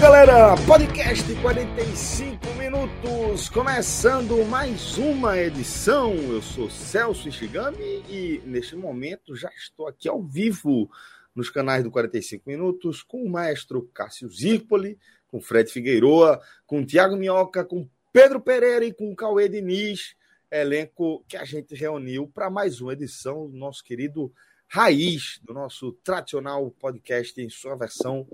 Galera! Podcast 45 minutos, começando mais uma edição. Eu sou Celso Ishigami e neste momento já estou aqui ao vivo nos canais do 45 minutos com o maestro Cássio Zirpoli, com Fred Figueiroa, com Tiago Minhoca, com Pedro Pereira e com Cauê Diniz, elenco que a gente reuniu para mais uma edição do nosso querido Raiz, do nosso tradicional podcast em sua versão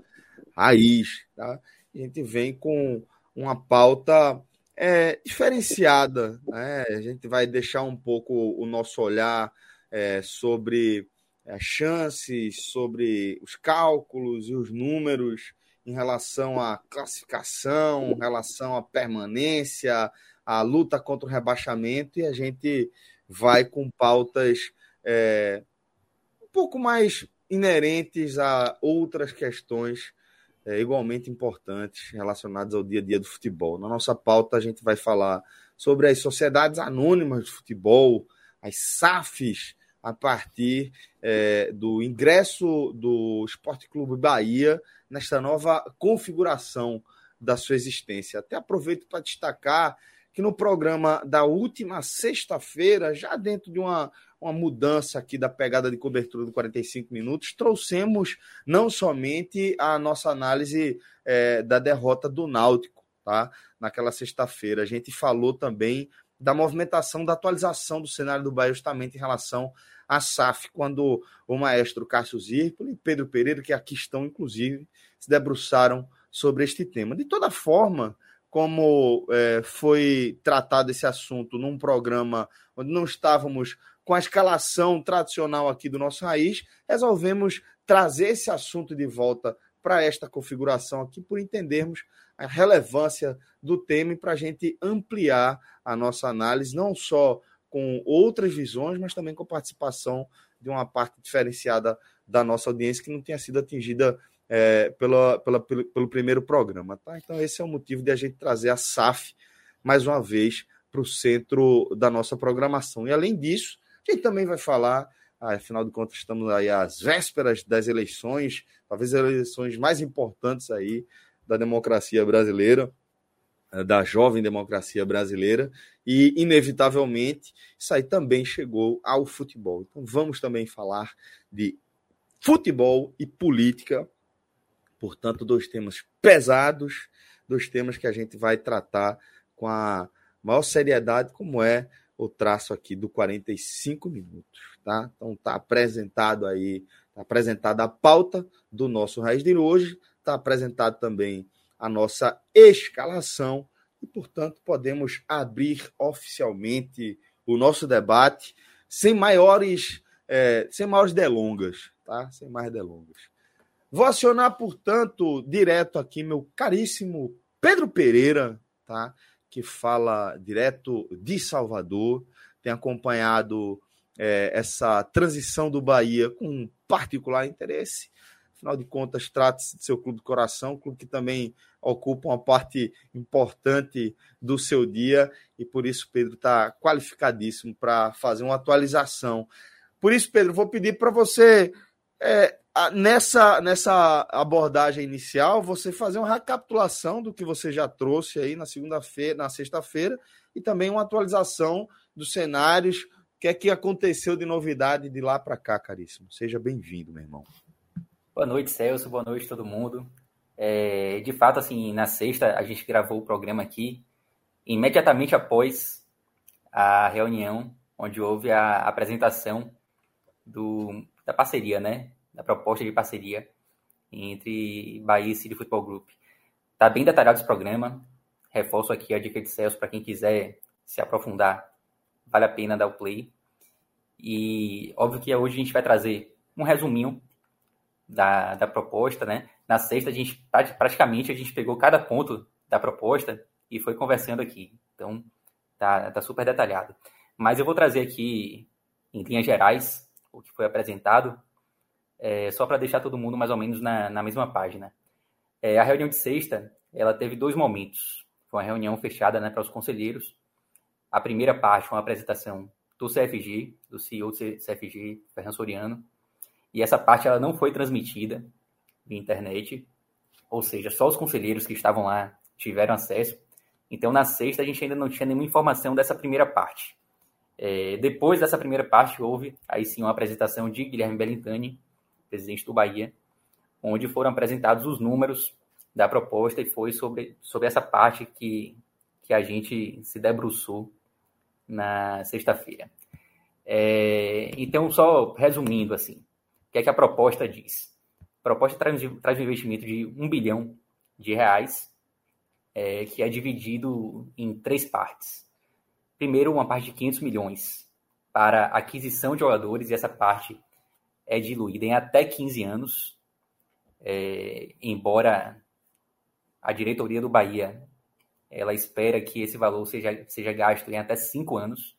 raiz. Tá? A gente vem com uma pauta é, diferenciada. Né? A gente vai deixar um pouco o nosso olhar é, sobre as chances, sobre os cálculos e os números em relação à classificação, em relação à permanência, à luta contra o rebaixamento, e a gente vai com pautas é, um pouco mais inerentes a outras questões é, igualmente importantes relacionadas ao dia a dia do futebol. Na nossa pauta, a gente vai falar sobre as sociedades anônimas de futebol, as SAFs, a partir é, do ingresso do Esporte Clube Bahia nesta nova configuração da sua existência. Até aproveito para destacar que no programa da última sexta-feira, já dentro de uma, uma mudança aqui da pegada de cobertura do 45 minutos, trouxemos não somente a nossa análise é, da derrota do Náutico, tá? Naquela sexta-feira. A gente falou também da movimentação, da atualização do cenário do Bahia, justamente em relação à SAF, quando o maestro Cássio Zirpoli e Pedro Pereira, que aqui estão, inclusive, se debruçaram sobre este tema. De toda forma, como é, foi tratado esse assunto num programa onde não estávamos com a escalação tradicional aqui do nosso raiz, resolvemos trazer esse assunto de volta para esta configuração aqui, por entendermos a relevância do tema e para a gente ampliar a nossa análise, não só com outras visões, mas também com a participação de uma parte diferenciada da nossa audiência que não tenha sido atingida é, pela, pela, pelo, pelo, primeiro programa. Tá? Então, esse é o motivo de a gente trazer a SAF mais uma vez para o centro da nossa programação. E além disso, a gente também vai falar, afinal de contas, estamos aí às vésperas das eleições, talvez as eleições mais importantes aí da democracia brasileira, eh, da jovem democracia brasileira, e, inevitavelmente, isso aí também chegou ao futebol. Então, vamos também falar de futebol e política, portanto, dois temas pesados, dois temas que a gente vai tratar com a maior seriedade, como é o traço aqui do 45 minutos, tá? Então tá apresentado aí, tá apresentada a pauta do nosso Raiz de hoje, tá apresentado também a nossa escalação e, portanto, podemos abrir oficialmente o nosso debate sem maiores, é, sem maiores delongas, tá? Sem mais delongas. Vou acionar, portanto, direto aqui meu caríssimo Pedro Pereira, tá? que fala direto de Salvador, tem acompanhado é, essa transição do Bahia com particular interesse. Afinal de contas, trata-se de seu clube de coração, um clube que também ocupa uma parte importante do seu dia, e por isso Pedro está qualificadíssimo para fazer uma atualização. Por isso, Pedro, vou pedir para você é, nessa, nessa abordagem inicial, você fazer uma recapitulação do que você já trouxe aí na segunda-feira, na sexta-feira, e também uma atualização dos cenários, o que é que aconteceu de novidade de lá para cá, caríssimo. Seja bem-vindo, meu irmão. Boa noite, Celso. Boa noite, todo mundo. É, de fato, assim, na sexta a gente gravou o programa aqui imediatamente após a reunião onde houve a apresentação do, da parceria, né, da proposta de parceria entre Bahia e City Football Group. Tá bem detalhado esse programa. Reforço aqui a dica de Celso para quem quiser se aprofundar. Vale a pena dar o play. E óbvio que hoje a gente vai trazer um resuminho da, da proposta, né? Na sexta, a gente praticamente a gente pegou cada ponto da proposta e foi conversando aqui. Então, tá, tá super detalhado. Mas eu vou trazer aqui, em linhas gerais, o que foi apresentado, é, só para deixar todo mundo mais ou menos na, na mesma página. É, a reunião de sexta, ela teve dois momentos. Foi uma reunião fechada né, para os conselheiros. A primeira parte foi uma apresentação do CFG, do CEO do CFG, Fernando Soriano, e essa parte ela não foi transmitida via internet, ou seja, só os conselheiros que estavam lá tiveram acesso. Então, na sexta, a gente ainda não tinha nenhuma informação dessa primeira parte. É, depois dessa primeira parte, houve aí sim uma apresentação de Guilherme Bellintani, presidente do Bahia, onde foram apresentados os números da proposta e foi sobre, sobre essa parte que, que a gente se debruçou na sexta-feira. É, então, só resumindo assim, que é que a proposta diz? A proposta traz, traz um investimento de um bilhão de reais, é, que é dividido em três partes. Primeiro, uma parte de 500 milhões para aquisição de jogadores, e essa parte é diluída em até 15 anos, é, embora a diretoria do Bahia ela espera que esse valor seja, seja gasto em até 5 anos,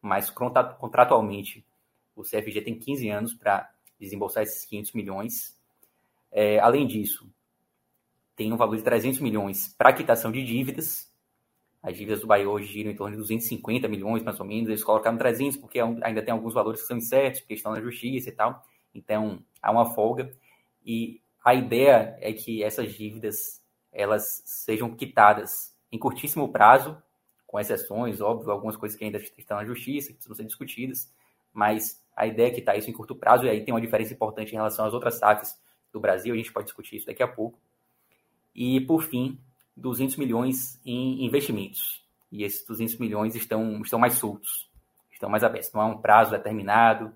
mas contratualmente o CFG tem 15 anos para desembolsar esses 500 milhões. É, além disso, tem um valor de 300 milhões para quitação de dívidas. As dívidas do Bahia hoje giram em torno de 250 milhões, mais ou menos. Eles colocaram 300 porque ainda tem alguns valores que são incertos, porque estão na justiça e tal. Então, há uma folga. E a ideia é que essas dívidas elas sejam quitadas em curtíssimo prazo, com exceções, óbvio, algumas coisas que ainda estão na justiça, que precisam ser discutidas, mas a ideia é está isso em curto prazo, e aí tem uma diferença importante em relação às outras SAFs do Brasil, a gente pode discutir isso daqui a pouco. E, por fim, 200 milhões em investimentos. E esses 200 milhões estão, estão mais soltos, estão mais abertos. Não há um prazo determinado,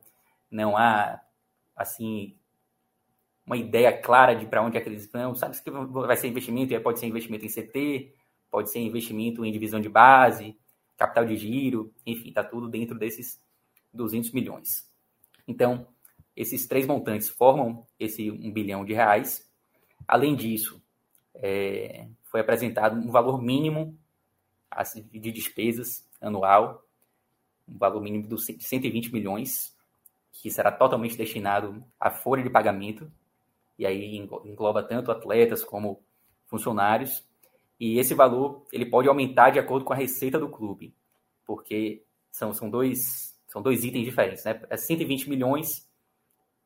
não há, assim, uma ideia clara de para onde é eles vão. Sabe que vai ser investimento, e aí pode ser investimento em CT, pode ser investimento em divisão de base, capital de giro, enfim, está tudo dentro desses 200 milhões. Então, esses três montantes formam esse 1 bilhão de reais. Além disso, é, foi apresentado um valor mínimo de despesas anual, um valor mínimo de 120 milhões, que será totalmente destinado à folha de pagamento, e aí engloba tanto atletas como funcionários, e esse valor ele pode aumentar de acordo com a receita do clube, porque são, são dois são dois itens diferentes, né? É 120 milhões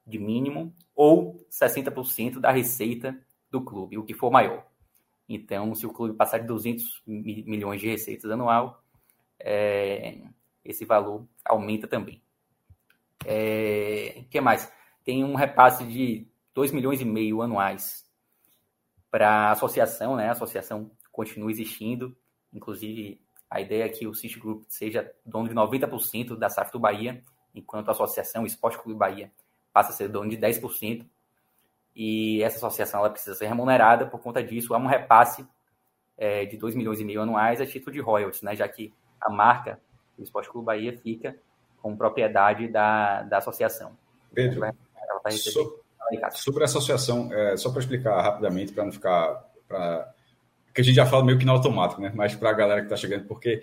de mínimo ou 60% da receita do clube, o que for maior. Então, se o clube passar de 200 milhões de receitas anual, é, esse valor aumenta também. O é, que mais? Tem um repasse de 2 milhões e meio anuais para a associação, né? A associação continua existindo, inclusive a ideia é que o City Group seja dono de 90% da SAF do Bahia, enquanto a associação, Esporte Clube Bahia, passa a ser dono de 10%. E essa associação ela precisa ser remunerada, por conta disso, há um repasse é, de 2 milhões e meio anuais a título de royalties, né, já que a marca do Esporte Clube Bahia fica com propriedade da, da associação. Pedro, ela vai, ela vai so, sobre a associação, é, só para explicar rapidamente, para não ficar. Pra que a gente já fala meio que no automático, né? Mas para a galera que está chegando, porque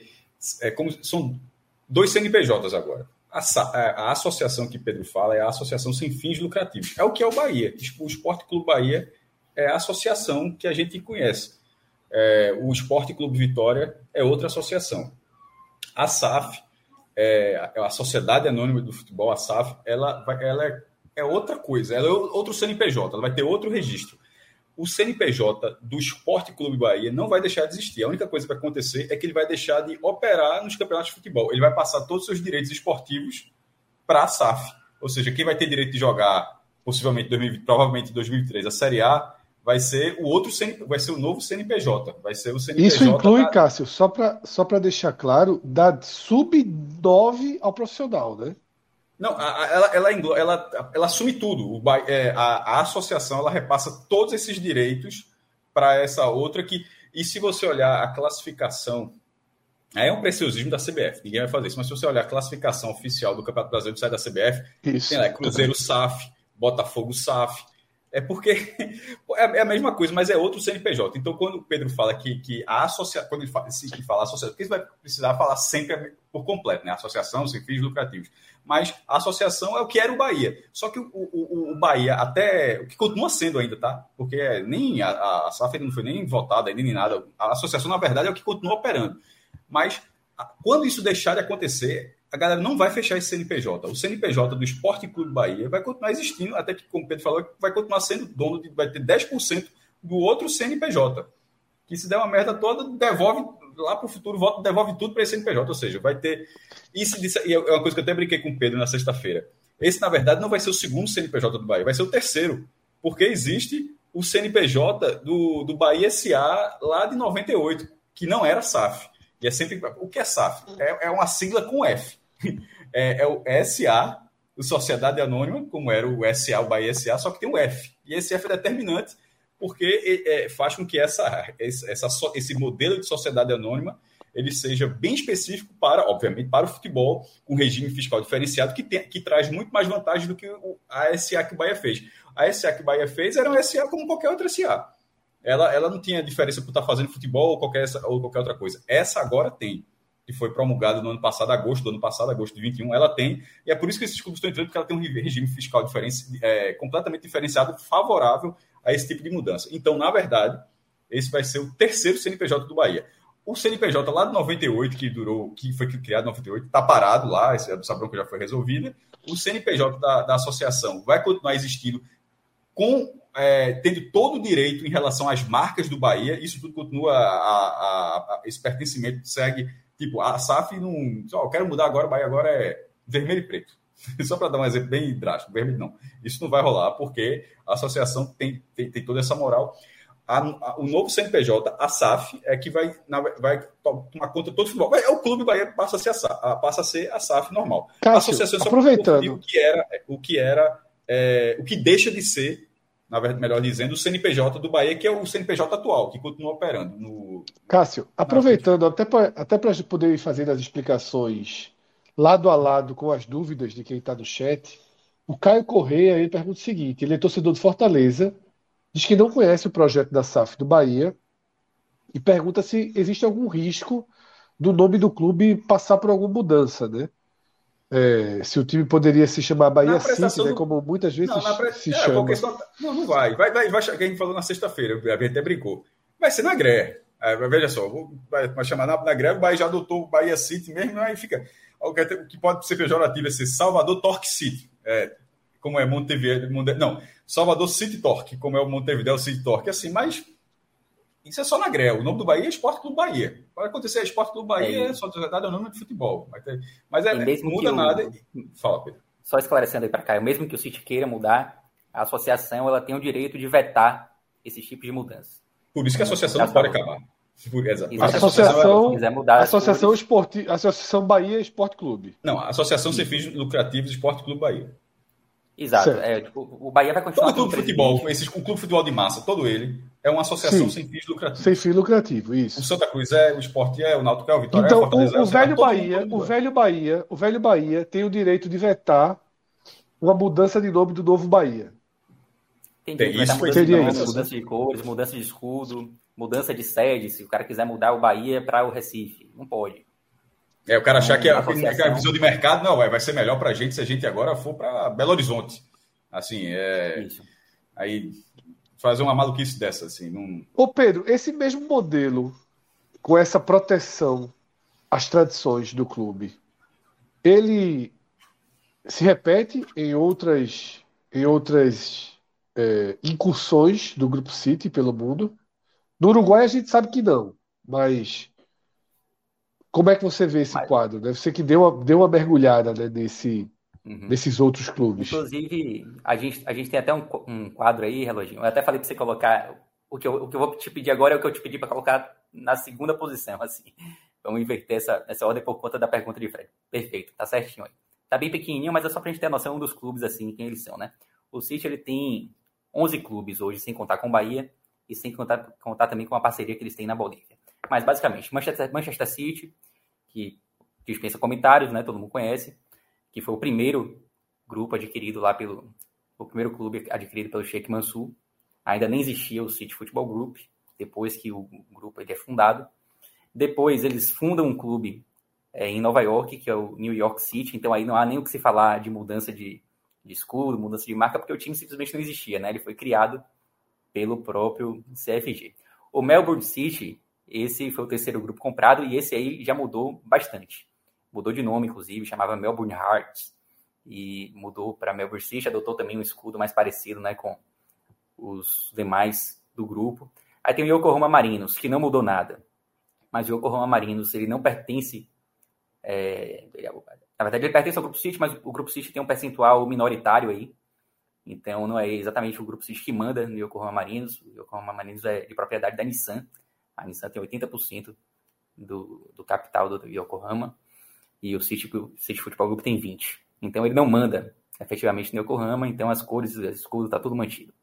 é como são dois CNPJs agora. A, a, associação que Pedro fala é a associação sem fins lucrativos. É o que é o Bahia. O Esporte Clube Bahia é a associação que a gente conhece. É, o Esporte Clube Vitória é outra associação. A SAF, é, a Sociedade Anônima do Futebol, a SAF, ela, ela é, é outra coisa. Ela é outro CNPJ, ela vai ter outro registro o CNPJ do Esporte Clube Bahia não vai deixar de existir. A única coisa que vai acontecer é que ele vai deixar de operar nos campeonatos de futebol. Ele vai passar todos os seus direitos esportivos para a SAF. Ou seja, quem vai ter direito de jogar, possivelmente, 2020, provavelmente em 2003, a Série A, vai ser o outro vai ser o novo CNPJ. Vai ser o CNPJ. Isso inclui, da... Cássio, só para só deixar claro, da sub-9 ao profissional, né? Não, ela, ela, ela, ela assume tudo. O, é, a, a, associação ela repassa todos esses direitos para essa outra que. E se você olhar a classificação. Aí é um preciosismo da CBF, ninguém vai fazer isso, mas se você olhar a classificação oficial do Campeonato Brasileiro sai da CBF, isso. tem lá Cruzeiro SAF, Botafogo SAF, é porque é, é a mesma coisa, mas é outro CNPJ. Então, quando o Pedro fala que, que a associação, quando ele fala, se fala associação, porque você vai precisar falar sempre por completo, né? Associação, sem fins lucrativos. Mas a associação é o que era o Bahia. Só que o, o, o Bahia, até. O que continua sendo ainda, tá? Porque nem a, a SAF não foi nem votada, nem nada. A associação, na verdade, é o que continua operando. Mas quando isso deixar de acontecer, a galera não vai fechar esse CNPJ. O CNPJ do Esporte Clube Bahia vai continuar existindo, até que, como o Pedro falou, vai continuar sendo dono de. vai ter 10% do outro CNPJ. Que se der uma merda toda, devolve lá para o futuro, volta, devolve tudo para esse CNPJ. Ou seja, vai ter. Isso e é uma coisa que eu até brinquei com o Pedro na sexta-feira. Esse, na verdade, não vai ser o segundo CNPJ do Bahia, vai ser o terceiro. Porque existe o CNPJ do, do Bahia SA lá de 98, que não era SAF. E é sempre. O que é SAF? É, é uma sigla com F. É, é, o SA, o Sociedade Anônima, como era o SA, o Bahia SA, só que tem o F. E esse F é determinante porque é, faz com que essa, essa, esse modelo de sociedade anônima ele seja bem específico para, obviamente, para o futebol, com regime fiscal diferenciado, que, tem, que traz muito mais vantagem do que a SA que o Bahia fez. A SA que o Bahia fez era uma SA como qualquer outra SA. Ela, ela não tinha diferença por estar fazendo futebol ou qualquer, ou qualquer outra coisa. Essa agora tem que foi promulgada no ano passado, agosto do ano passado, agosto de 21, ela tem, e é por isso que esses clubes estão entrando, porque ela tem um regime fiscal diferenci, é, completamente diferenciado, favorável a esse tipo de mudança. Então, na verdade, esse vai ser o terceiro CNPJ do Bahia. O CNPJ lá de 98, que durou, que foi criado em 98, está parado lá, essa bronca já foi resolvida. O CNPJ da, da associação vai continuar existindo com é, tendo todo o direito em relação às marcas do Bahia, isso tudo continua, a, a, a, esse pertencimento segue Tipo, a SAF não. Só, eu quero mudar agora, o Bahia agora é vermelho e preto. Só para dar um exemplo bem drástico, vermelho não. Isso não vai rolar, porque a associação tem, tem, tem toda essa moral. A, a, o novo CNPJ, a SAF, é que vai, na, vai tomar conta de todo o futebol. É o Clube Bahia passa a ser a SAF, passa a, ser a SAF normal. Cássio, a associação aproveitando. o que era, o que era, é, o que deixa de ser na verdade, melhor dizendo, o CNPJ do Bahia, que é o CNPJ atual, que continua operando. No... Cássio, aproveitando, até para até a gente poder fazer as explicações lado a lado com as dúvidas de quem está no chat, o Caio Correia ele pergunta o seguinte: ele é torcedor de Fortaleza, diz que não conhece o projeto da SAF do Bahia e pergunta se existe algum risco do nome do clube passar por alguma mudança, né? É, se o time poderia se chamar Bahia City, né, como muitas vezes não, pre... se é, chama. Só... Não, não vai. Vai, vai, vai. A gente falou na sexta-feira, a gente até brincou. Vai ser na greve. É, veja só, vai, vai chamar na, na greve, o Bahia já adotou o Bahia City mesmo, aí fica. O que pode ser pejorativo é ser Salvador Torque City. É, como é Montevideo. Não, Salvador City Torque, como é o Montevideo City Torque. Assim, mas isso é só na Grel. O nome do Bahia é Esporte Clube Bahia. Pode acontecer, é Esporte Clube Bahia, é, só sociedade é o nome de futebol. Mas, é, não muda o... nada. Fala, Pedro. Só esclarecendo aí para cá, mesmo que o City queira mudar, a associação ela tem o direito de vetar esses tipos de mudanças. Por isso que a associação não pode acabar. Por, exato. A associação, quiser mudar associação, esporte, associação Bahia Esporte Clube. Não, a Associação Sem Fins Lucrativos Esporte Clube Bahia. Exato. É, tipo, o Bahia vai continuar. Todo clube de futebol, esses, o clube de futebol de massa, todo ele, é uma associação Sim. sem fins lucrativos. Sem fins lucrativo, isso. O Santa Cruz é, o Esporte é, o Náutico é, o Vitória então, é, o Então, o, o velho Bahia, o velho Bahia, o velho Bahia tem o direito de vetar uma mudança de nome do novo Bahia. Tem, tem isso, mudança, de nome, mudança de cores, mudança de escudo, mudança de sede, se o cara quiser mudar o Bahia para o Recife, não pode. É, o cara achar que a, a, visão de mercado, não, vai ser melhor para a gente se a gente agora for para Belo Horizonte. Assim, é. Isso. Aí fazer uma maluquice dessa, assim. Não... Ô, Pedro, esse mesmo modelo, com essa proteção às tradições do clube, ele se repete em outras, em outras é, incursões do Grupo City pelo mundo. No Uruguai a gente sabe que não, mas como é que você vê esse mas... quadro? Deve ser que deu uma, deu uma mergulhada né, nesse, uhum. desses outros clubes. Inclusive, a gente, a gente tem até um, um quadro aí, Reloginho. Eu até falei para você colocar. O que, eu, o que eu vou te pedir agora é o que eu te pedi para colocar na segunda posição, assim. Vamos inverter essa, essa ordem por conta da pergunta de Fred. Perfeito, tá certinho aí. Tá bem pequenininho, mas é só pra gente ter a noção dos clubes, assim, quem eles são, né? O City, ele tem 11 clubes hoje, sem contar com o Bahia, e sem contar, contar também com a parceria que eles têm na Bolívia. Mas, basicamente, Manchester, Manchester City, que dispensa comentários, né, todo mundo conhece, que foi o primeiro grupo adquirido lá pelo... o primeiro clube adquirido pelo Sheikh Mansour. Ainda nem existia o City Football Group, depois que o grupo ele é fundado. Depois eles fundam um clube é, em Nova York, que é o New York City, então aí não há nem o que se falar de mudança de, de escudo, mudança de marca, porque o time simplesmente não existia, né? Ele foi criado pelo próprio CFG. O Melbourne City, esse foi o terceiro grupo comprado e esse aí já mudou bastante. Mudou de nome, inclusive, chamava Melbourne Hearts e mudou para Melbourne City, adotou também um escudo mais parecido, né, com os demais do grupo. Aí tem o Yokohama Marinos, que não mudou nada. Mas o Yokohama Marinos, ele não pertence é, na verdade, ele pertence ao Grupo City, mas o Grupo City tem um percentual minoritário aí. Então, não é exatamente o Grupo City que manda no Yokohama Marinos. O Yokohama Marinos é de propriedade da Nissan. A Nissan tem 80% do, do capital do Yokohama. E o City, o City Football Group tem 20%. Então, ele não manda efetivamente no Yokohama. Então, as cores, o escudo, está tudo mantido.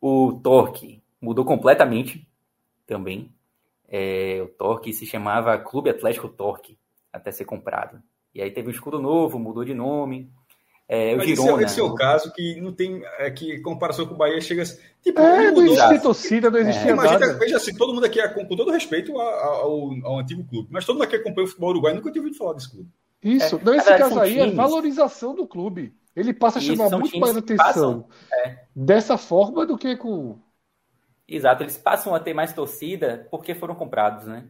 O Torque mudou completamente também. É, o Torque se chamava Clube Atlético Torque até ser comprado. E aí teve um escudo novo, mudou de nome. É, Mas Girona, esse, é, esse é o caso que não tem. É, que comparação com o Bahia chega. Tipo, é, não existe torcida, não existia é. Imagina. Veja assim, todo mundo aqui, com todo respeito ao, ao, antigo clube, mas todo mundo aqui acompanha o futebol uruguaio nunca tinha ouvido falar desse clube. Isso, é, não, esse caso aí times. é valorização do clube. Ele passa a chamar muito mais atenção é. dessa forma do que com. Exato, eles passam a ter mais torcida porque foram comprados, né?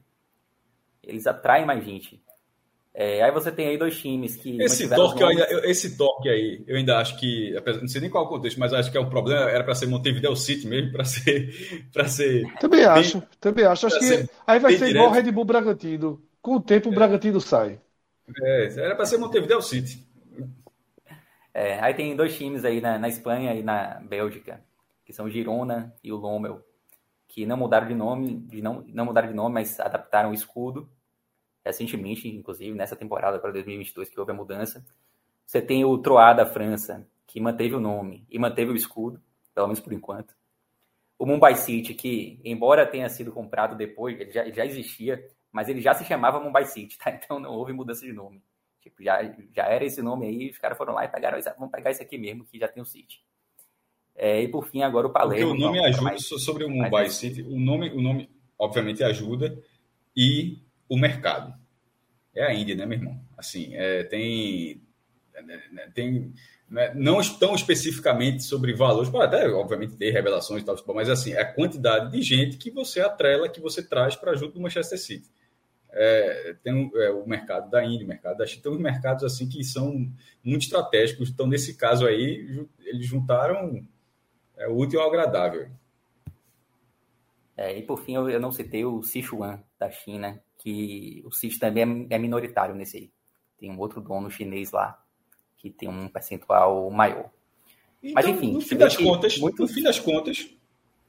Eles atraem mais gente. É, aí você tem aí dois times que. Esse torque, esse torque aí, eu ainda acho que, não sei nem qual é o contexto, mas acho que é um problema, era para ser Montevideo City mesmo, para ser, para ser. Também bem, acho, também acho. Acho que aí vai ser direto. igual o Red Bull Bragantino. Com o tempo, o é. Bragantino sai. É, era para ser Montevideo City. É, aí tem dois times aí na, na Espanha e na Bélgica, que são o Girona e o Lommel, que não mudaram de nome, de não, não mudaram de nome, mas adaptaram o escudo recentemente, inclusive nessa temporada para 2022 que houve a mudança. Você tem o Troá da França, que manteve o nome e manteve o escudo, pelo menos por enquanto. O Mumbai City, que embora tenha sido comprado depois, ele já, ele já existia, mas ele já se chamava Mumbai City, tá? Então não houve mudança de nome. Tipo, já, já era esse nome aí, os caras foram lá e pegaram, vamos pegar esse aqui mesmo, que já tem o City. É, e por fim, agora o Palermo. Porque o nome ajuda, mais, sobre o Mumbai City, o nome, o nome obviamente ajuda, e o mercado. É a Índia, né, meu irmão? Assim, é, tem, é, tem né, não tão especificamente sobre valores, pode até, obviamente, ter revelações e tal, mas assim, é a quantidade de gente que você atrela, que você traz para junto do Manchester City. É, tem é, o mercado da Índia, o mercado da China, tem uns mercados assim que são muito estratégicos. Então, nesse caso aí, eles juntaram é, o útil ao agradável. É, e por fim, eu, eu não citei o Sichuan da China, que o City também é, é minoritário nesse aí. Tem um outro dono chinês lá que tem um percentual maior. Então, Mas enfim, no fim das contas, muito... no fim das contas,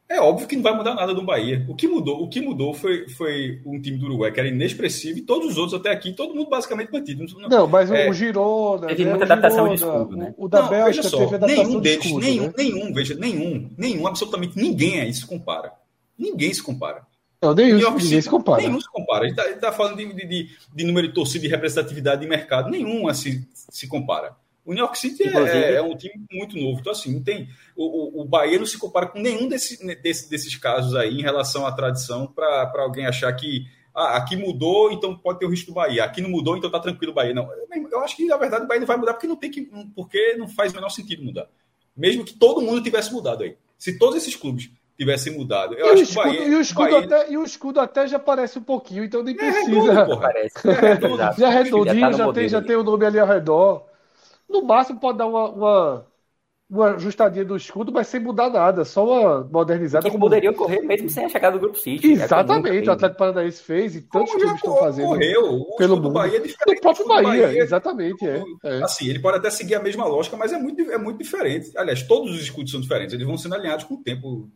é óbvio que não vai mudar nada do Bahia. O que mudou, o que mudou foi, foi um time do Uruguai que era inexpressivo e todos os outros até aqui, todo mundo basicamente mantido. Não, não mas é, o Girona, teve né, muita adaptação Girona, de escudo, né? O, da não, Bélgica só, teve adaptação nenhum deles, de escudo, nenhum, né? nenhum, veja, nenhum, nenhum, absolutamente ninguém aí se compara. Ninguém se compara. Não, nenhum, York ninguém se compara. Nenhum se compara. A gente está tá falando de, de, de, número de torcida e representatividade de mercado. Nenhum assim, se compara. O New York City é, é, um time muito novo. Então, assim, não tem. O, o, o Bahia não se compara com nenhum desse, desse, desses casos aí em relação à tradição para alguém achar que ah, aqui mudou, então pode ter o risco do Bahia. Aqui não mudou, então tá tranquilo o Bahia. Não, eu acho que, na verdade, o Bahia não vai mudar porque não tem que. Porque não faz o menor sentido mudar. Mesmo que todo mundo tivesse mudado aí. Se todos esses clubes tivesse mudado. Eu e, acho o escudo, Bahia, e, o escudo Bahia... até, e o escudo até já parece um pouquinho, então nem é precisa. É redondo, parece. É redondo. já é redondinho, já, tá já tem, já tem o nome ali ao redor. No máximo pode dar uma, uma, uma ajustadinha do escudo, mas sem mudar nada, só uma modernizada. Que como... poderia ocorrer mesmo sem a chegada do Grupo City. Exatamente, é o Atlético Paranaense fez e tantos times estão fazendo. Correu, pelo mundo. Bahia é do próprio Bahia, Bahia, exatamente. É, é, Assim, ele pode até seguir a mesma lógica, mas é muito, é muito diferente. Aliás, todos os escudos são diferentes, eles vão sendo alinhados com o tempo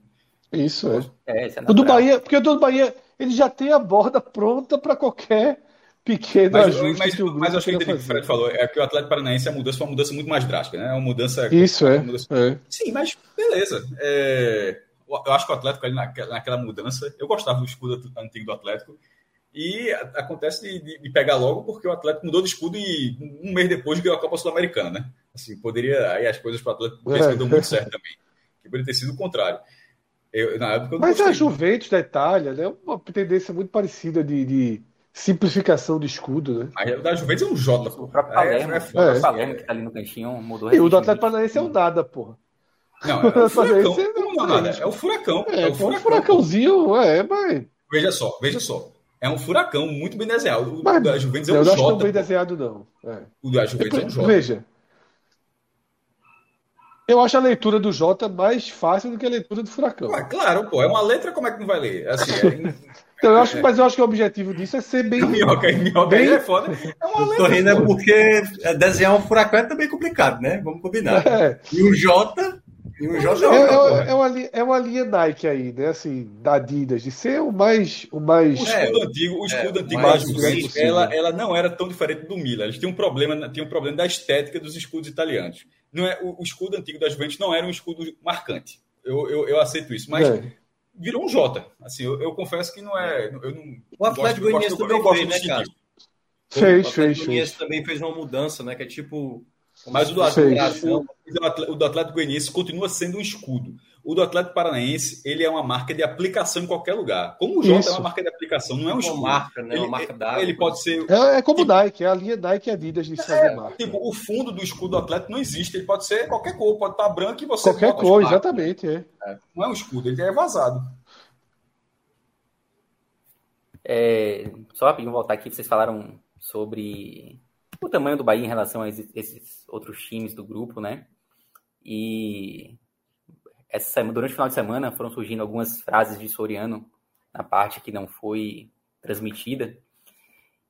isso é. é, é o do Bahia, porque o do Bahia ele já tem a borda pronta para qualquer pequeno mas, ajuste mas, que o Mas acho que o Fred falou é que o Atlético Paranaense a mudança foi uma mudança muito mais drástica, né? É uma mudança. Isso é, mudança... é. Sim, mas beleza. É... eu acho que o Atlético ali naquela, naquela mudança, eu gostava do escudo antigo do Atlético, e acontece de, de, de, pegar logo porque o Atlético mudou de escudo e um mês depois ganhou a Copa Sul-Americana, né? Assim, poderia aí as coisas para o Atlético ter sido muito certo também. Que poderia ter sido o contrário. Eu, na época, eu Mas a Juventus da Itália né, é uma tendência muito parecida de, de simplificação de escudo, né? Mas o da Juventus é um J, pô. O próprio Palermo, é, é, é. o Palermo que tá ali no cantinho mudou. E o do Atlético Paranaense é o nada, porra. Não, é o furacão. Não, não, é o furacão. É, é o furacão. um furacãozinho, é, mas... Veja só, veja só. É um furacão muito bem desenhado. O mas, da Juventus é um J. Eu não acho tão bem desenhado, não. É. O da Juventus é um J. Veja, eu acho a leitura do J mais fácil do que a leitura do Furacão. Ué, claro, pô. É uma letra, como é que não vai ler? Assim, é... então, eu acho, mas eu acho que o objetivo disso é ser bem. Minhoca, minhoca bem... é foda. É uma letra. Tô rindo é porque desenhar um furacão é também complicado, né? Vamos combinar. É. E o J. E o J é, é, é, uma, é uma linha Nike aí, né? Assim, da Adidas, de ser o mais. O, mais... o escudo antigo, o escudo é, antigo mais, ela, ela não era tão diferente do Milan. Eles tinham um problema, tinham um problema da estética dos escudos italianos não é, o, o, escudo antigo da Juventus não era um escudo marcante. Eu, eu, eu aceito isso, mas é. virou um J. Assim, eu, eu, confesso que não é. Eu não, o Atlético Goianiense também fez, né, cara? Fez, fez, fez. também fez uma mudança, né? Que é tipo. Mas o do, Atlético, o do Atlético Goianiense continua sendo um escudo. O do Atlético Paranaense, ele é uma marca de aplicação em qualquer lugar. Como o J Isso. é uma marca de aplicação, não é um escudo. Uma marca, né? Ele, uma marca da Ele pode ser. É, é como tipo, o Nike, é a linha Nike Adidas de é, marca. Tipo, o fundo do escudo do Atlético não existe. Ele pode ser qualquer cor, pode estar branco e você. Qualquer cor, exatamente. É. é. Não é um escudo, ele é vazado. É, só rapidinho voltar aqui, vocês falaram sobre o tamanho do Bahia em relação a esses outros times do grupo, né? E essa durante o final de semana foram surgindo algumas frases de Soriano na parte que não foi transmitida.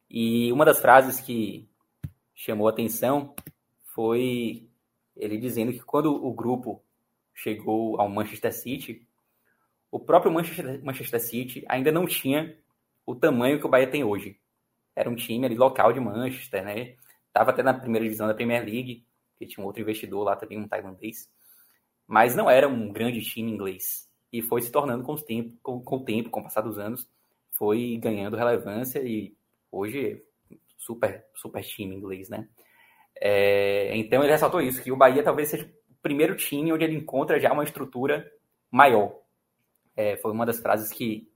E uma das frases que chamou atenção foi ele dizendo que quando o grupo chegou ao Manchester City, o próprio Manchester, Manchester City ainda não tinha o tamanho que o Bahia tem hoje. Era um time ali local de Manchester, né? Tava até na primeira divisão da Premier League, que tinha um outro investidor lá também, um tailandês mas não era um grande time inglês. E foi se tornando com o tempo, com, com, o, tempo, com o passar dos anos, foi ganhando relevância e hoje super, super time inglês, né? É, então ele ressaltou isso, que o Bahia talvez seja o primeiro time onde ele encontra já uma estrutura maior. É, foi uma das frases que,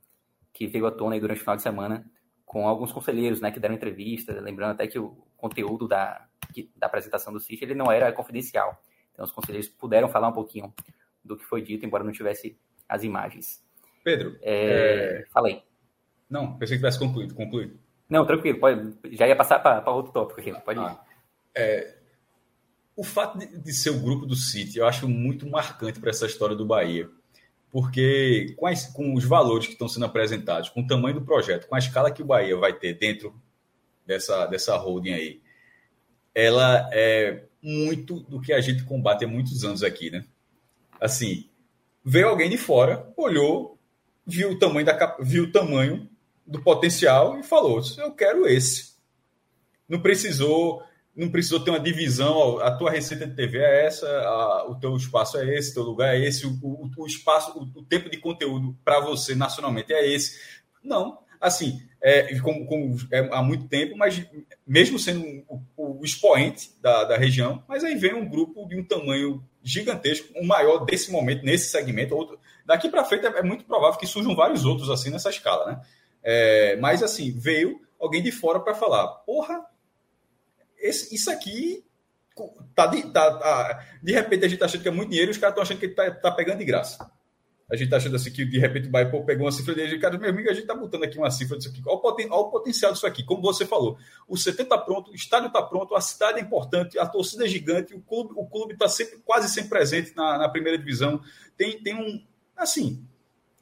que veio à tona durante o final de semana com alguns conselheiros né, que deram entrevista, lembrando até que o conteúdo da, da apresentação do City ele não era confidencial. Então, os conselheiros puderam falar um pouquinho do que foi dito, embora não tivesse as imagens. Pedro, é... É... falei. Não, pensei que tivesse concluído. concluído. Não, tranquilo. Pode... Já ia passar para outro tópico aqui. Pode ah, é... O fato de, de, ser o grupo do City, eu acho muito marcante para essa história do Bahia. Porque com, as, com os valores que estão sendo apresentados, com o tamanho do projeto, com a escala que o Bahia vai ter dentro dessa, dessa holding aí, ela é muito do que a gente combate há muitos anos aqui, né? Assim, veio alguém de fora, olhou, viu o tamanho da viu o tamanho do potencial e falou: "Eu quero esse". Não precisou, não precisou ter uma divisão, a tua receita de TV é essa, a, o teu espaço é esse, teu lugar é esse, o, o, o espaço, o, o tempo de conteúdo para você nacionalmente é esse. Não, assim, é, como, como é, há muito tempo, mas mesmo sendo o, expoente da, da, região, mas aí vem um grupo de um tamanho gigantesco, o um maior desse momento, nesse segmento. Outro, daqui para frente é, é, muito provável que surjam vários outros assim nessa escala, né? É, mas assim, veio alguém de fora para falar, porra, esse, isso aqui tá de, tá, tá, de repente a gente tá achando que é muito dinheiro e os caras estão achando que tá, tá pegando de graça. A gente tá achando assim que de repente o Bahia pegou uma cifra dele, cara, meu amigo, a gente tá botando aqui uma cifra disso aqui. Olha o, poten olha o potencial disso aqui, como você falou. O CT tá pronto, o estádio tá pronto, a cidade é importante, a torcida é gigante, o clube, o clube tá sempre, quase sempre presente na, na primeira divisão. Tem, tem um. Assim.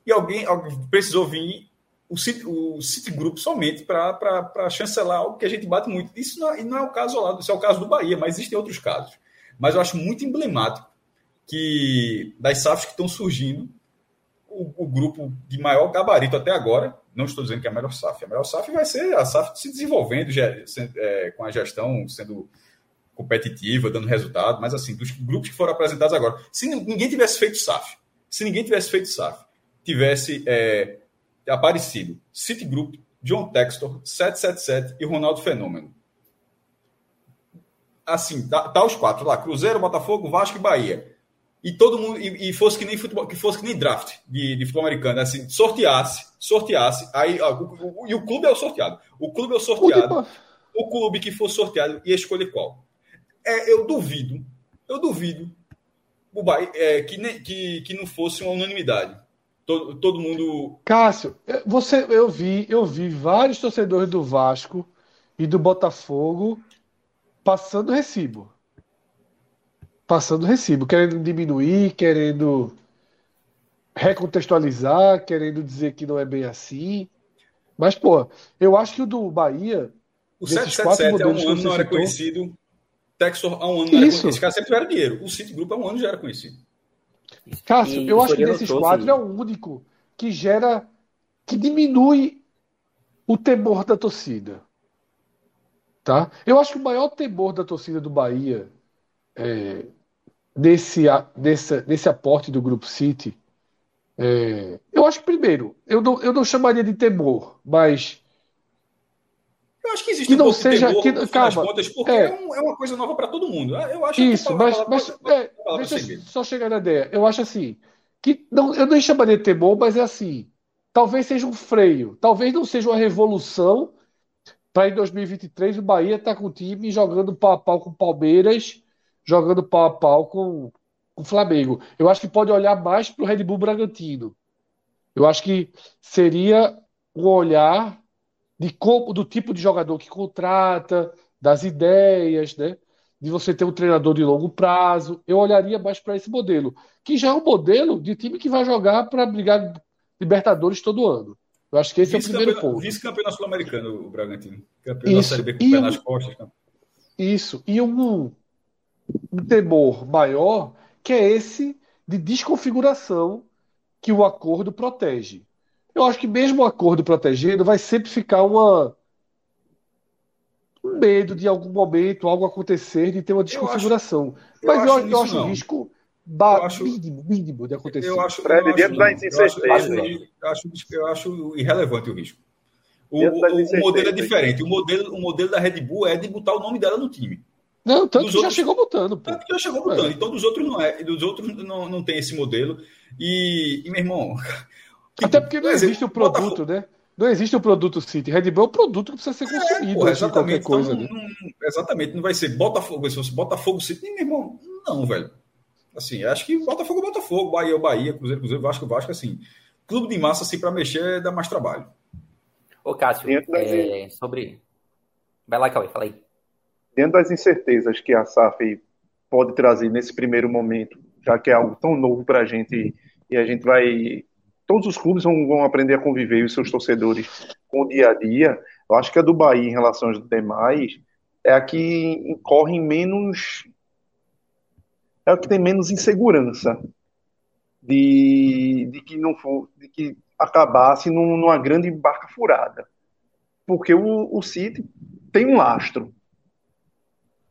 E alguém, alguém precisou vir o, City, o Citigroup somente para chancelar algo que a gente bate muito. Isso não, é, não é o caso lá, isso é o caso do Bahia, mas existem outros casos. Mas eu acho muito emblemático que das SAFs que estão surgindo, o, o, grupo de maior gabarito até agora. Não estou dizendo que é a melhor SAF. A melhor SAF vai ser a SAF se desenvolvendo, é, com a gestão sendo competitiva, dando resultado. Mas, assim, dos grupos que foram apresentados agora, se ninguém tivesse feito SAF, se ninguém tivesse feito SAF, tivesse é, aparecido Citigroup, John Textor, 777 e Ronaldo Fenômeno. Assim, tá, tá os quatro lá: Cruzeiro, Botafogo, Vasco e Bahia e todo mundo e, e, fosse que nem futebol, que fosse que nem draft de, de futebol americano, assim, sorteasse, sorteasse, aí ó, o, o, e o clube é o sorteado. O clube é o sorteado. O clube que for sorteado ia escolher qual. É, eu duvido, eu duvido é, que, nem, que, que não fosse uma unanimidade. Todo, todo mundo. Cássio, você, eu vi, eu vi vários torcedores do Vasco e do Botafogo passando recibo passando recibo, querendo diminuir, querendo recontextualizar, querendo dizer que não é bem assim. Mas, pô, eu acho que o do Bahia. O 777 há um ano não era conhecido. Texor há um ano não era conhecido. Esse cara sempre tiveram dinheiro. O City Group há um ano já era conhecido. Cássio, eu acho que desses quatro é o único que gera. que diminui o temor da torcida. Tá? Eu acho que o maior temor da torcida do Bahia é, desse, desse, desse aporte do Grupo City, é, eu acho que, primeiro, eu não, eu não chamaria de temor, mas. Eu acho que existe que um não seja, temor, que, calma, contas, porque é, é, um, é, uma coisa nova para todo mundo. Eu acho isso, que mas, mas é, deixa eu só chegar na ideia. Eu acho assim, que não, eu nem chamaria de temor, mas é assim, talvez seja um freio, talvez não seja uma revolução para em 2023 o Bahia estar tá com o time jogando pau a pau com o Palmeiras jogando pau a pau com, com o Flamengo. Eu acho que pode olhar mais para o Red Bull Bragantino. Eu acho que seria um olhar de como, do tipo de jogador que contrata, das ideias, né? De você ter um treinador de longo prazo. Eu olharia mais para esse modelo, que já é um modelo de time que vai jogar para brigar Libertadores todo ano. Eu acho que esse é o primeiro ponto. Vice-campeão sul-americano, o Bragantino. Campeão Isso. da Série B com o pé nas costas. Isso. E um, um temor maior, que é esse de desconfiguração que o acordo protege. Eu acho que mesmo o acordo protegendo vai sempre ficar uma um medo de algum momento algo acontecer de ter uma desconfiguração. Eu acho, Mas eu, eu, eu acho, risco ba... acho, mínimo, mínimo de acontecer. Eu acho, Fred, eu dentro acho. Eu acho, eu acho irrelevante o risco. O, o, o modelo é diferente. O modelo, o modelo da Red Bull é de botar o nome dela no time. Não, tanto dos que outros, já chegou botando. Pô. Tanto que já chegou botando. É. Então, dos outros não é. Dos outros não, não tem esse modelo. E, e meu irmão. Tipo, Até porque não existe o produto, Botafogo. né? Não existe o produto City. Red Bull é um produto que precisa ser é, consumido. É, pô, exatamente. Qualquer coisa, então, né? não, exatamente. Não vai ser Botafogo. Se fosse Botafogo City, meu irmão, não, velho. Assim, acho que Botafogo é Botafogo, Bahia é Bahia, Cruzeiro, Cruzeiro, Vasco, Vasco, assim. Clube de massa, assim, para mexer, dá mais trabalho. Ô, Cássio, é, sobre. Vai lá, Cauê, fala aí dentro das incertezas que a SAF pode trazer nesse primeiro momento, já que é algo tão novo para a gente e a gente vai. Todos os clubes vão, vão aprender a conviver e os seus torcedores com o dia a dia. Eu acho que a do Bahia, em relação aos demais, é a que corre menos. É a que tem menos insegurança de, de que não for, de que acabasse num, numa grande barca furada. Porque o, o City tem um lastro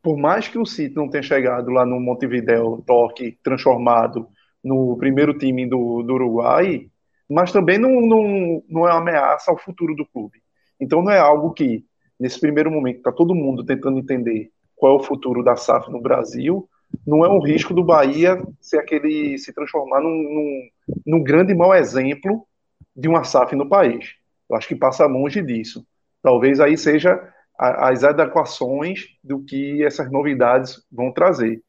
por mais que o City não tenha chegado lá no Montevideo, toque transformado no primeiro time do, do Uruguai, mas também não, não, não é uma ameaça ao futuro do clube. Então não é algo que, nesse primeiro momento, está todo mundo tentando entender qual é o futuro da SAF no Brasil, não é um risco do Bahia ser aquele se transformar num, num, num grande mau exemplo de uma SAF no país. Eu acho que passa longe disso. Talvez aí seja as adequações do que essas novidades vão trazer.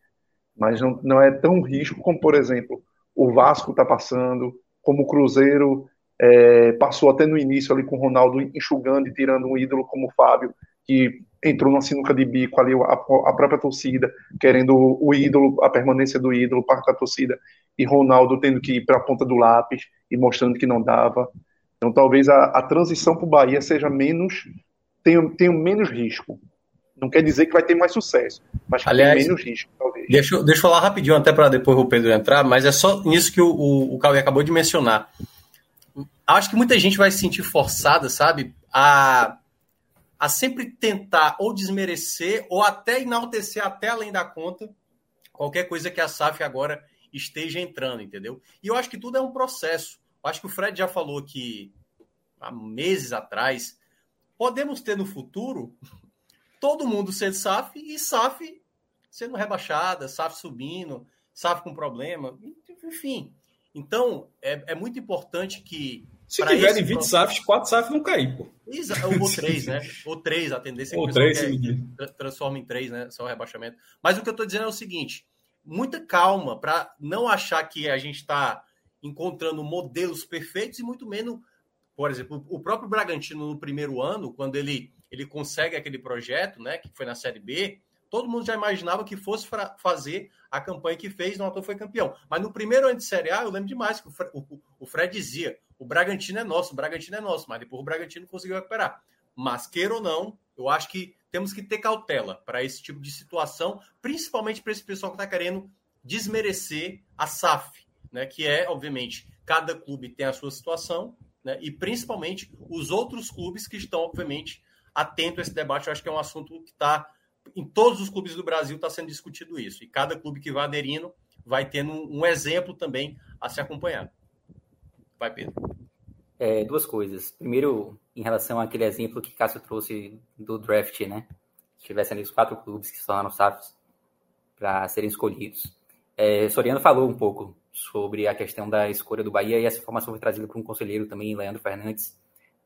Mas não, não é tão risco como, por exemplo, o Vasco está passando, como o Cruzeiro é, passou até no início ali com o Ronaldo enxugando e tirando um ídolo como o Fábio, que entrou na sinuca de bico ali, a, a própria torcida, querendo o, o ídolo, a permanência do ídolo para a torcida, e Ronaldo tendo que ir para a ponta do lápis e mostrando que não dava. Então talvez a, a transição para o Bahia seja menos tenho, tenho menos risco. Não quer dizer que vai ter mais sucesso, mas Aliás, tem menos risco, talvez. Deixa, deixa eu falar rapidinho, até para depois o Pedro entrar, mas é só nisso que o, o, o Cauê acabou de mencionar. Acho que muita gente vai se sentir forçada, sabe, a, a sempre tentar ou desmerecer ou até enaltecer até além da conta qualquer coisa que a SAF agora esteja entrando, entendeu? E eu acho que tudo é um processo. Eu acho que o Fred já falou que há meses atrás, podemos ter no futuro todo mundo sendo SAF e SAF sendo rebaixada, SAF subindo, SAF com problema, enfim. Então, é, é muito importante que. Se tiverem 20 processo... SAFs, 4 SAFs vão cair, pô. Ou 3, né? Ou 3, a tendência é que Ou 3, é, transforma em 3, né? Só o rebaixamento. Mas o que eu estou dizendo é o seguinte: muita calma para não achar que a gente está encontrando modelos perfeitos e muito menos, por exemplo, o próprio Bragantino no primeiro ano, quando ele, ele consegue aquele projeto, né, que foi na Série B, todo mundo já imaginava que fosse fazer a campanha que fez, não foi campeão. Mas no primeiro ano de Série A, eu lembro demais que o Fred, o, o Fred dizia: o Bragantino é nosso, o Bragantino é nosso, mas depois o Bragantino conseguiu recuperar. Mas queira ou não, eu acho que temos que ter cautela para esse tipo de situação, principalmente para esse pessoal que está querendo desmerecer a SAF, né? Que é, obviamente, cada clube tem a sua situação, né? E principalmente os outros clubes que estão, obviamente, atentos a esse debate. Eu acho que é um assunto que está em todos os clubes do Brasil está sendo discutido isso. E cada clube que vai aderindo vai tendo um exemplo também a se acompanhar. Vai, Pedro. É, duas coisas. Primeiro, em relação àquele exemplo que Cássio trouxe do draft, né? Se ali os quatro clubes que estão lá no SAFs para serem escolhidos. É, Soriano falou um pouco sobre a questão da escolha do Bahia e essa informação foi trazida por um conselheiro também, Leandro Fernandes,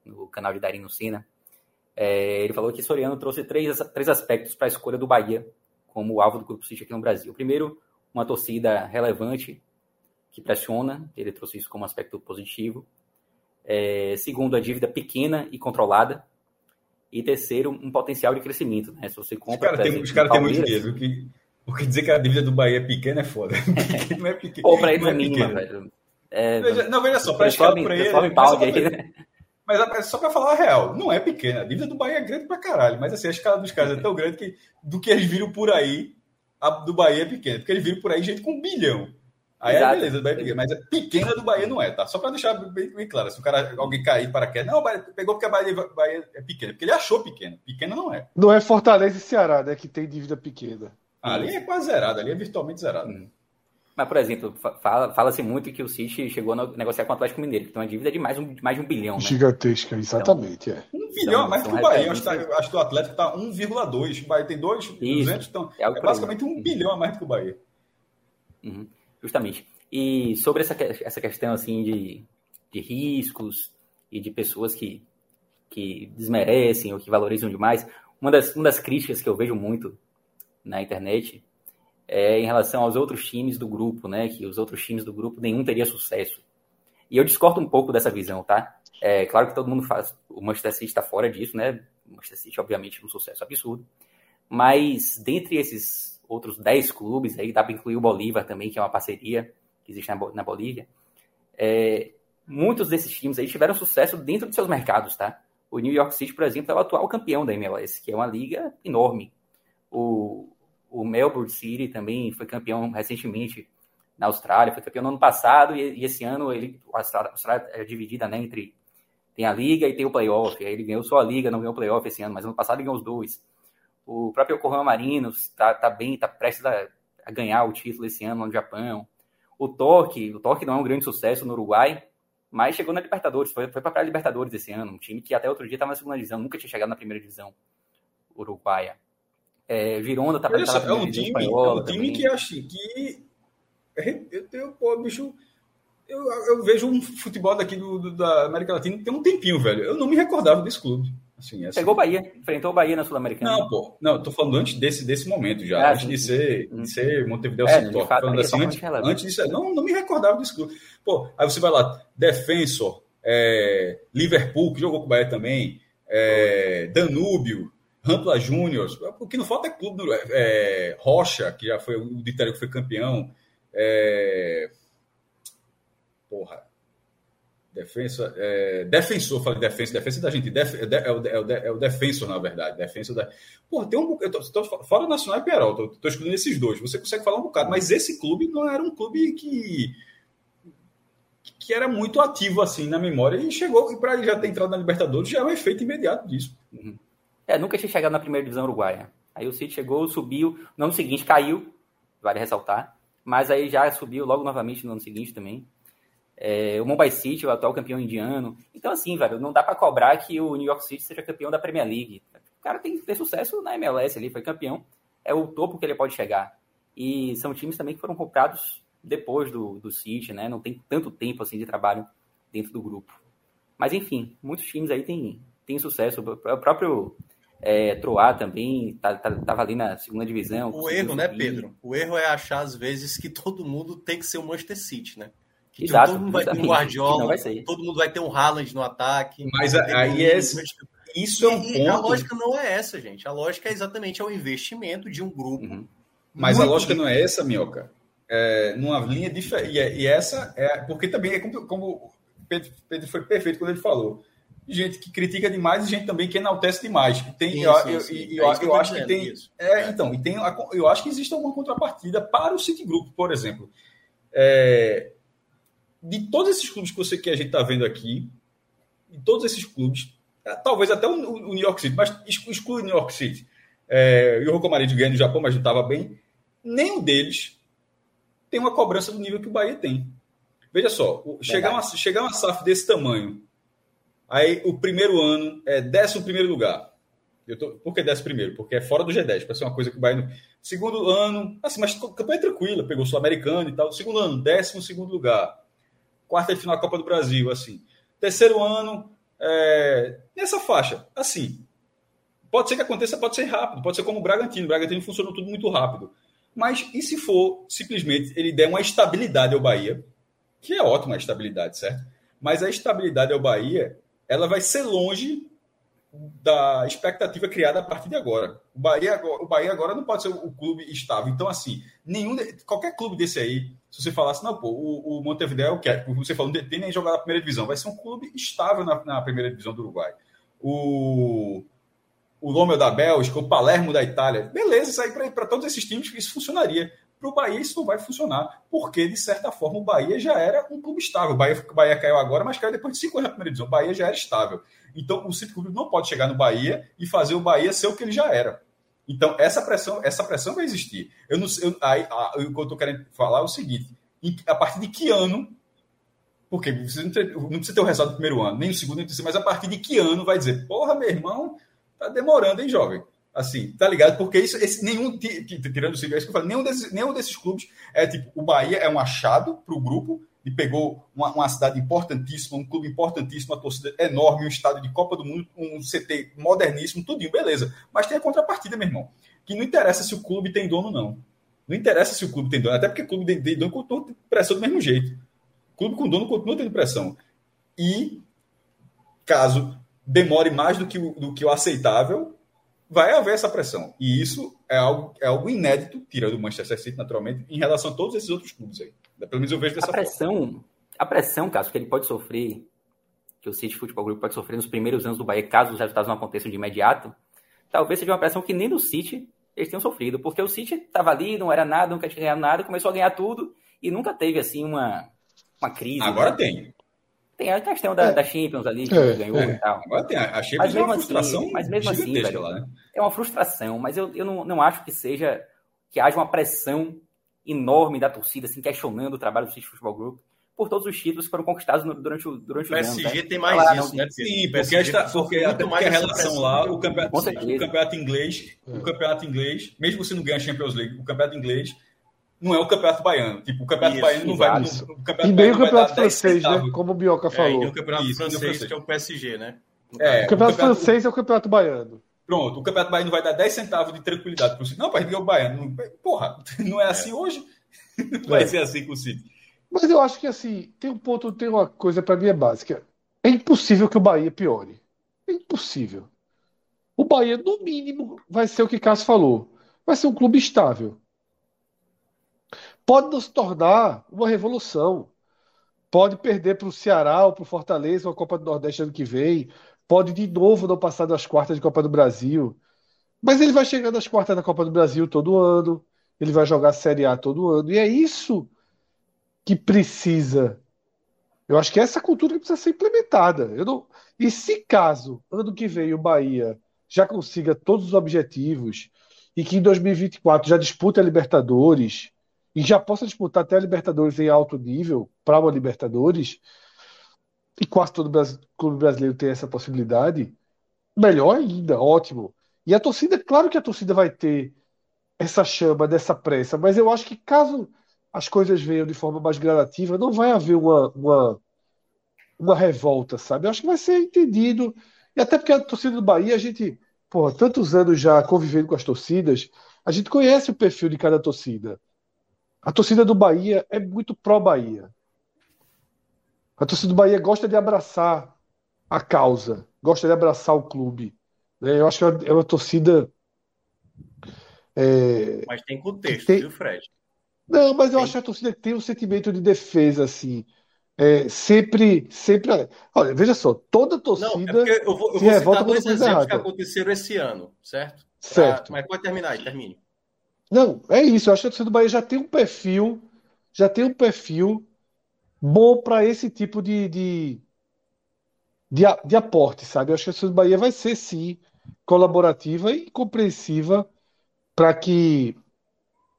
no canal de Darino Sina. É, ele falou que Soriano trouxe três, três aspectos para a escolha do Bahia como alvo do Grupo City aqui no Brasil. Primeiro, uma torcida relevante que pressiona, ele trouxe isso como aspecto positivo. É, segundo, a dívida pequena e controlada. E terceiro, um potencial de crescimento. Né? Se você compra. Os caras têm muito dinheiro. Que, porque dizer que a dívida do Bahia é pequena é foda. não é pequena. Ou para eles é, é mínima, velho. É, veja, não, veja só, para ele. Mas, mas é só para falar a real, não é pequena. A dívida do Bahia é grande pra caralho. Mas assim, a escala dos caras é tão grande que do que eles viram por aí, a do Bahia é pequena. Porque eles viram por aí gente com um bilhão. Aí é Exato. é beleza, do Bahia é pequena. Mas a pequena do Bahia não é, tá? Só para deixar bem, bem, claro. Se o cara, alguém cair para queda, não, pegou porque a Bahia, Bahia é pequena. Porque ele achou pequena. Pequena não é. Não é Fortaleza e Ceará, né? Que tem dívida pequena. Ali é quase zerado, ali é virtualmente zerado. Hum. Mas, por exemplo, fala-se fala muito que o City chegou a negociar com o Atlético Mineiro, que tem uma dívida de mais, um, mais de um bilhão. Né? Gigantesca, exatamente. Então, é. Um bilhão a mais que o Bahia. Acho, acho que o Atlético está 1,2. O Bahia tem 2, 200. Então, é, é basicamente um bilhão a mais do que o Bahia. Uhum, justamente. E sobre essa, essa questão assim de, de riscos e de pessoas que, que desmerecem ou que valorizam demais, uma das, uma das críticas que eu vejo muito na internet é em relação aos outros times do grupo, né? Que os outros times do grupo nenhum teria sucesso. E eu discordo um pouco dessa visão, tá? É claro que todo mundo faz. O Manchester City está fora disso, né? O Manchester City, obviamente, é um sucesso absurdo. Mas dentre esses outros 10 clubes, aí dá para incluir o Bolívar também, que é uma parceria que existe na, na Bolívia. É, muitos desses times aí tiveram sucesso dentro de seus mercados, tá? O New York City, por exemplo, é o atual campeão da MLS, que é uma liga enorme. O, o Melbourne City também foi campeão recentemente na Austrália, foi campeão no ano passado e, e esse ano ele, a Austrália é dividida né, entre tem a liga e tem o playoff. Aí ele ganhou só a liga, não ganhou o playoff esse ano, mas ano passado ele ganhou os dois. O próprio Yokohama Marinos está tá bem, está prestes a, a, ganhar o título esse ano no Japão. O Torque, o Torque não é um grande sucesso no Uruguai, mas chegou na Libertadores, foi, foi para a Libertadores esse ano, um time que até outro dia estava na segunda divisão, nunca tinha chegado na primeira divisão uruguaia. É, Girona tá Olha é um time, espanhola, é um time que acho que eu tenho, pô, bicho, eu, eu vejo um futebol daqui do, do, da América Latina tem um tempinho, velho. Eu não me recordava desse clube. Assim, assim. Pegou o Bahia, enfrentou o Bahia na Sul-Americana. Não, pô, não, tô falando antes desse, desse momento já, é, antes sim, de ser, sim. de ser Montevideo é, City, falando assim, antes, antes disso, não, não me recordava desse clube. Pô, aí você vai lá, Defensor, é, Liverpool, que jogou com o Bahia também, é, Danúbio, Rampla Júnior, o que não falta é clube do, é, Rocha, que já foi o de que foi campeão. É, porra. Defensa, é, defensor, falei defesa, defesa da gente, def, é, é, o, é, o, é o defensor, na verdade. Defensor da. Porra, tem um. Eu fora Nacional e Perol, tô, tô escolhendo esses dois. Você consegue falar um bocado, mas esse clube não era um clube que. que era muito ativo assim na memória e chegou, e para ele já ter entrado na Libertadores, já é um efeito imediato disso. Uhum. É, nunca tinha chegado na primeira divisão uruguaia. Aí o City chegou, subiu, no ano seguinte caiu, vale ressaltar, mas aí já subiu logo novamente no ano seguinte também. É, o Mumbai City, o atual campeão indiano. Então, assim, velho, não dá para cobrar que o New York City seja campeão da Premier League. O cara tem que ter sucesso na MLS ali, foi campeão. É o topo que ele pode chegar. E são times também que foram comprados depois do, do City, né? Não tem tanto tempo assim de trabalho dentro do grupo. Mas enfim, muitos times aí têm, têm sucesso. O próprio é, Troar também tá, tá, tava ali na segunda divisão. O erro, né, Pedro? O erro é achar às vezes que todo mundo tem que ser o Manchester City, né? Que Exato, todo mundo vai ter um Guardiola, todo mundo vai ter um Haaland no ataque. Mas aí é, isso é um e, ponto. A lógica não é essa, gente. A lógica é exatamente o investimento de um grupo. Uhum. Mas a lógica não é essa, Minhoca. É, numa linha diferente. E, é, e, essa é. Porque também é como, como Pedro, Pedro foi perfeito quando ele falou gente que critica demais e gente também que enaltece demais. Tem, sim, eu, sim, eu, sim. eu, eu, é eu acho que tem. É, então, e tem, eu acho que existe alguma contrapartida para o Citigroup, por exemplo. É, de todos esses clubes que, você, que a gente está vendo aqui, de todos esses clubes, é, talvez até o, o New York City, mas exclui o New York City. É, e o Rocomarinho ganha no Japão, mas não estava bem. Nenhum deles tem uma cobrança do nível que o Bahia tem. Veja só, chegar uma, chegar uma SAF desse tamanho Aí o primeiro ano é décimo primeiro lugar. Eu tô, por que décimo primeiro? Porque é fora do G10, para ser uma coisa que vai no. Segundo ano, assim, mas campanha tranquila, pegou o Sul-Americano e tal. Segundo ano, décimo segundo lugar. Quarta de final da Copa do Brasil, assim. Terceiro ano, é, nessa faixa, assim. Pode ser que aconteça, pode ser rápido, pode ser como o Bragantino. O Bragantino funcionou tudo muito rápido. Mas e se for simplesmente ele der uma estabilidade ao Bahia, que é ótima a estabilidade, certo? Mas a estabilidade ao Bahia ela vai ser longe da expectativa criada a partir de agora. O Bahia agora, o Bahia agora não pode ser o clube estável. Então, assim, nenhum qualquer clube desse aí, se você falasse, não, pô, o, o Montevideo, que é, você falou, não tem nem jogar na primeira divisão, vai ser um clube estável na, na primeira divisão do Uruguai. O, o Lomel da Bélgica, o Palermo da Itália, beleza, isso aí para todos esses times isso funcionaria. Para o Bahia isso não vai funcionar, porque, de certa forma, o Bahia já era um clube estável. O Bahia, o Bahia caiu agora, mas caiu depois de cinco anos na primeira divisão. O Bahia já era estável. Então, o City Clube não pode chegar no Bahia e fazer o Bahia ser o que ele já era. Então, essa pressão, essa pressão vai existir. Eu não, eu, aí, a, o que eu estou querendo falar é o seguinte: a partir de que ano porque você não, não, precisa ter o resultado do primeiro ano, nem o segundo, nem o terceiro, mas a partir de que ano vai dizer, porra, meu irmão, tá demorando, hein, jovem? Assim, tá ligado? Porque isso, esse, nenhum, tirando o Silvio, é isso que eu falo, nenhum desses, nenhum desses clubes é tipo, o Bahia é um achado para o grupo e pegou uma, uma, cidade importantíssima, um clube importantíssimo, uma torcida enorme, um estádio de Copa do Mundo, um CT moderníssimo, tudinho, beleza. Mas tem a contrapartida, meu irmão, que não interessa se o clube tem dono, não. Não interessa se o clube tem dono, até porque o clube tem dono continua pressão do mesmo jeito. O clube com dono continua tendo pressão. E, caso demore mais do que o, do que o aceitável, vai haver essa pressão. E isso é algo, é algo inédito, tirando o Manchester City, naturalmente, em relação a todos esses outros clubes aí. Pelo menos eu vejo dessa a pressão, forma. A pressão, caso que ele pode sofrer, que o City Futebol Clube pode sofrer nos primeiros anos do Bahia, caso os resultados não aconteçam de imediato, talvez seja uma pressão que nem no City eles tenham sofrido, porque o City estava ali, não era nada, nunca tinha ganhado nada, começou a ganhar tudo e nunca teve assim uma, uma crise. Agora né? tem. Tem a questão da, é. da Champions ali, que é, ganhou é. e tal. Agora tem, a Champions mas é uma assim, frustração assim, Mas mesmo assim, velho, lá, né? é uma frustração, mas eu, eu não, não acho que seja, que haja uma pressão enorme da torcida, assim, questionando o trabalho do City Futebol Group por todos os títulos que foram conquistados no, durante o durante o, o PSG ano, né? tem mais isso, né? Sim, porque, esta, porque até porque a relação lá, o campeonato, o campeonato inglês, o campeonato inglês, mesmo você não ganha a Champions League, o campeonato inglês não é o Campeonato Baiano. Tipo, o Campeonato isso, Baiano não vai. Isso. O campeonato e nem o Campeonato Francês, né? Como o Bioca falou. É, e o Campeonato isso, francês, que é o PSG, né? É, o, campeonato o campeonato francês é o Campeonato Baiano. Pronto, o Campeonato Baiano vai dar 10 centavos de tranquilidade para o City. Não, para o Baiano. Porra, não é assim é. hoje? vai é. ser assim com o City. Mas eu acho que assim, tem um ponto, tem uma coisa para mim é básica. É impossível que o Bahia piore. É impossível. O Bahia, no mínimo, vai ser o que Cássio falou. Vai ser um clube estável pode nos tornar uma revolução. Pode perder para o Ceará ou para o Fortaleza uma Copa do Nordeste ano que vem. Pode de novo não passar das quartas de Copa do Brasil. Mas ele vai chegar nas quartas da Copa do Brasil todo ano. Ele vai jogar Série A todo ano. E é isso que precisa. Eu acho que essa cultura precisa ser implementada. Eu não... E se caso, ano que vem, o Bahia já consiga todos os objetivos e que em 2024 já dispute a Libertadores e já possa disputar até a Libertadores em alto nível, para uma Libertadores, e quase todo clube brasileiro tem essa possibilidade, melhor ainda, ótimo. E a torcida, claro que a torcida vai ter essa chama dessa pressa, mas eu acho que caso as coisas venham de forma mais gradativa, não vai haver uma, uma, uma revolta, sabe? Eu acho que vai ser entendido. E até porque a torcida do Bahia, a gente, porra, tantos anos já convivendo com as torcidas, a gente conhece o perfil de cada torcida. A torcida do Bahia é muito pró-Bahia. A torcida do Bahia gosta de abraçar a causa, gosta de abraçar o clube. Né? Eu acho que é uma torcida. É... Mas tem contexto, tem... viu, Fred? Não, mas eu acho que a torcida tem um sentimento de defesa, assim. É, sempre, sempre. Olha, veja só, toda torcida. Não, é eu vou, eu vou citar dois exemplos que aconteceram esse ano, certo? Certo. mas pode terminar aí, termine. Não, é isso. Eu acho que a torcida do Bahia já tem um perfil, já tem um perfil bom para esse tipo de, de, de, de, aporte, sabe? Eu acho que a torcida do Bahia vai ser, sim, colaborativa e compreensiva para que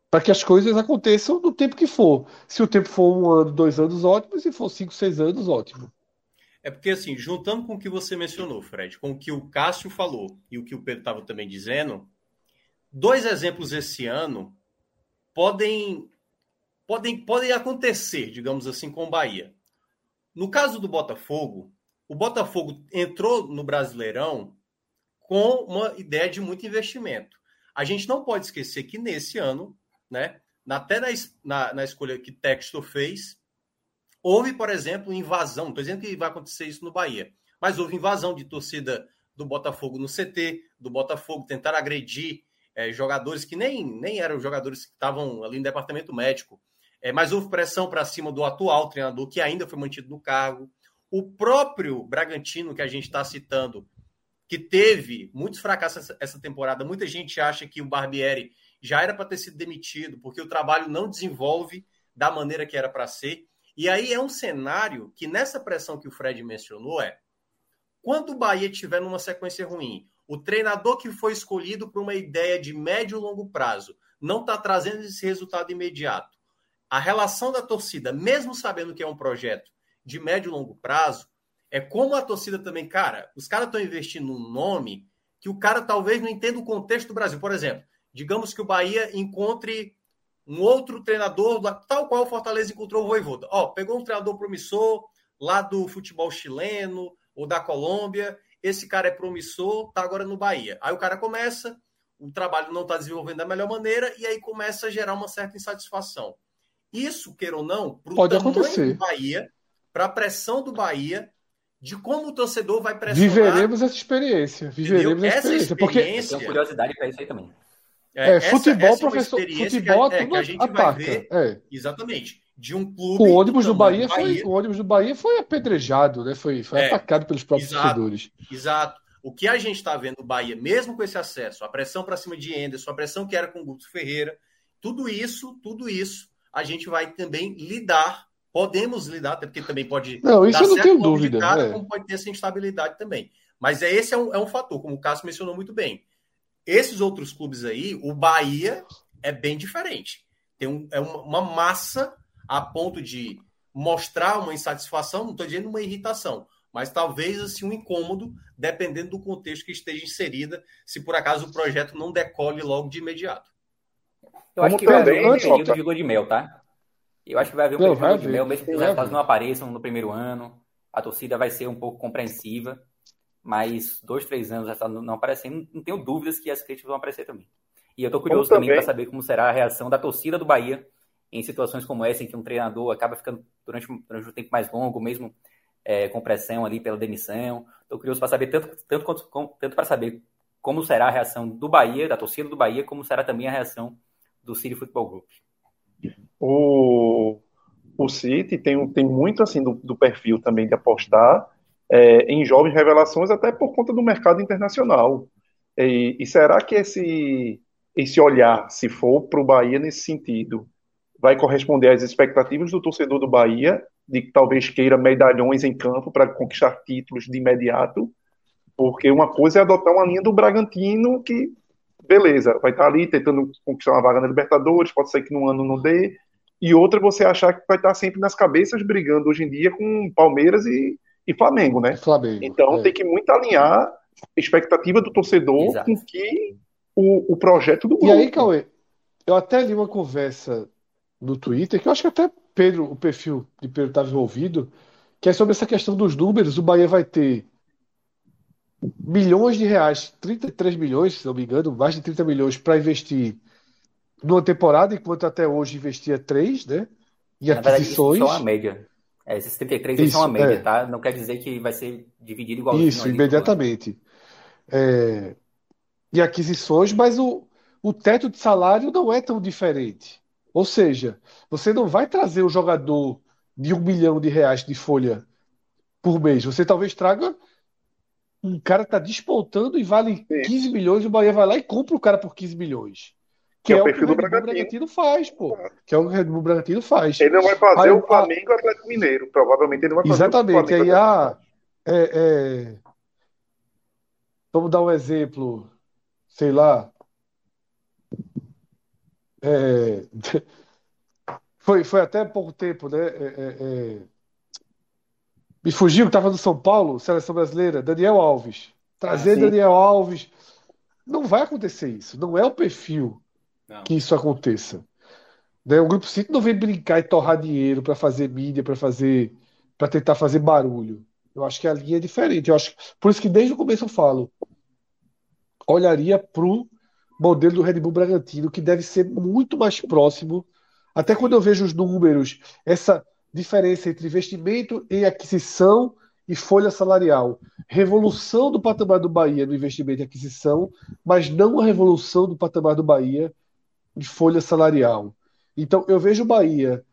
para que as coisas aconteçam no tempo que for. Se o tempo for um ano, dois anos, ótimo. Se for cinco, seis anos, ótimo. É porque, assim, juntando com o que você mencionou, Fred, com o que o Cássio falou e o que o Pedro estava também dizendo, dois exemplos esse ano podem, podem, podem acontecer, digamos assim, com o Bahia. No caso do Botafogo, o Botafogo entrou no Brasileirão com uma ideia de muito investimento. A gente não pode esquecer que nesse ano, né, até na, na, escolha que Textor fez, houve, por exemplo, invasão. Estou dizendo que vai acontecer isso no Bahia, mas houve invasão de torcida do Botafogo no CT, do Botafogo tentar agredir é, jogadores que nem, nem eram jogadores que estavam ali no departamento médico. É, mas houve pressão para cima do atual treinador, que ainda foi mantido no cargo. O próprio Bragantino, que a gente está citando, que teve muitos fracassos essa temporada, muita gente acha que o Barbieri já era para ter sido demitido, porque o trabalho não desenvolve da maneira que era para ser. E aí é um cenário que, nessa pressão que o Fred mencionou, é quando o Bahia tiver numa sequência ruim, o treinador que foi escolhido para uma ideia de médio e longo prazo não está trazendo esse resultado imediato. A relação da torcida, mesmo sabendo que é um projeto de médio e longo prazo, é como a torcida também, cara, os caras estão investindo num nome que o cara talvez não entenda o contexto do Brasil. Por exemplo, digamos que o Bahia encontre um outro treinador, tal qual o Fortaleza encontrou o Voivoda. Ó, pegou um treinador promissor lá do futebol chileno ou da Colômbia esse cara é promissor, tá agora no Bahia. Aí o cara começa, o trabalho não está desenvolvendo da melhor maneira, e aí começa a gerar uma certa insatisfação. Isso, queira ou não, para o tamanho acontecer. do Bahia, para a pressão do Bahia, de como o torcedor vai pressionar. Viveremos essa experiência. Viveremos essa, essa experiência. experiência. Porque... curiosidade para isso aí também. É, é futebol, essa, professor. Futebol, que, é, que a gente ataca. vai ver. É. Exatamente de um clube. O ônibus do Bahia, Bahia, foi, o ônibus do Bahia foi apedrejado, né? Foi, foi é, atacado pelos próprios exato, torcedores. Exato. O que a gente está vendo no Bahia, mesmo com esse acesso, a pressão para cima de Enderson, a pressão que era com o Guto Ferreira, tudo isso, tudo isso, a gente vai também lidar, podemos lidar, até porque também pode. Não, isso eu não tenho dúvida. Cara, é. Como pode ter essa instabilidade também. Mas é, esse é um, é um fator, como o Cássio mencionou muito bem. Esses outros clubes aí, o Bahia é bem diferente. Tem um, é uma, uma massa a ponto de mostrar uma insatisfação, não estou dizendo uma irritação, mas talvez assim um incômodo, dependendo do contexto que esteja inserida, se por acaso o projeto não decole logo de imediato. Eu acho que vai haver um período de lua de mel, tá? Eu acho que vai haver um período de lua de mel, mesmo que os resultados não apareçam no primeiro ano, a torcida vai ser um pouco compreensiva, mas dois, três anos já não aparecendo, não tenho dúvidas que as críticas vão aparecer também. E eu estou curioso também para saber como será a reação da torcida do Bahia em situações como essa, em que um treinador acaba ficando durante, durante um tempo mais longo, mesmo é, com pressão ali pela demissão. Estou curioso para saber tanto, tanto, tanto para saber como será a reação do Bahia, da torcida do Bahia, como será também a reação do City Football Group. O, o City tem, tem muito assim do, do perfil também de apostar é, em jovens revelações, até por conta do mercado internacional. E, e será que esse, esse olhar, se for para o Bahia nesse sentido, vai corresponder às expectativas do torcedor do Bahia, de que talvez queira medalhões em campo para conquistar títulos de imediato, porque uma coisa é adotar uma linha do Bragantino que, beleza, vai estar ali tentando conquistar uma vaga na Libertadores, pode ser que no ano não dê, e outra você achar que vai estar sempre nas cabeças brigando hoje em dia com Palmeiras e, e Flamengo, né? Flamengo. Então é. tem que muito alinhar a expectativa do torcedor Exato. com que o, o projeto do grupo. E aí, Cauê, eu até li uma conversa no Twitter, que eu acho que até Pedro, o perfil de Pedro estava envolvido, que é sobre essa questão dos números. O Bahia vai ter milhões de reais, 33 milhões, se não me engano, mais de 30 milhões para investir numa temporada, enquanto até hoje investia 3, né? Em Na aquisições. Verdade, isso é uma média. É, esses 33 isso, são uma média, é. tá? Não quer dizer que vai ser dividido igual Isso, imediatamente. É, em aquisições, mas o, o teto de salário não é tão diferente. Ou seja, você não vai trazer um jogador de um milhão de reais de folha por mês. Você talvez traga um cara que está despontando e vale Sim. 15 milhões, e o Bahia vai lá e compra o cara por 15 milhões. Que, que é, é, o perfil que o Red Bull Bragantino faz, pô. Que é o que o Red Bull Bragantino faz. Ele não vai fazer aí, o Flamengo e o Atlético Mineiro. Provavelmente ele não vai fazer Exatamente. o Flamengo. Aí, ah, é, é... Vamos dar um exemplo. Sei lá. É... Foi, foi até pouco tempo, né? É, é, é... Me fugiu que estava no São Paulo, seleção brasileira, Daniel Alves. Trazer ah, Daniel Alves. Não vai acontecer isso. Não é o perfil não. que isso aconteça. Né? O Grupo City não vem brincar e torrar dinheiro para fazer mídia, para fazer, para tentar fazer barulho. Eu acho que a linha é diferente. Eu acho, por isso que desde o começo eu falo, olharia para o modelo do Red Bull Bragantino, que deve ser muito mais próximo. Até quando eu vejo os números, essa diferença entre investimento em aquisição e folha salarial. Revolução do patamar do Bahia no investimento e aquisição, mas não a revolução do patamar do Bahia de folha salarial. Então, eu vejo o Bahia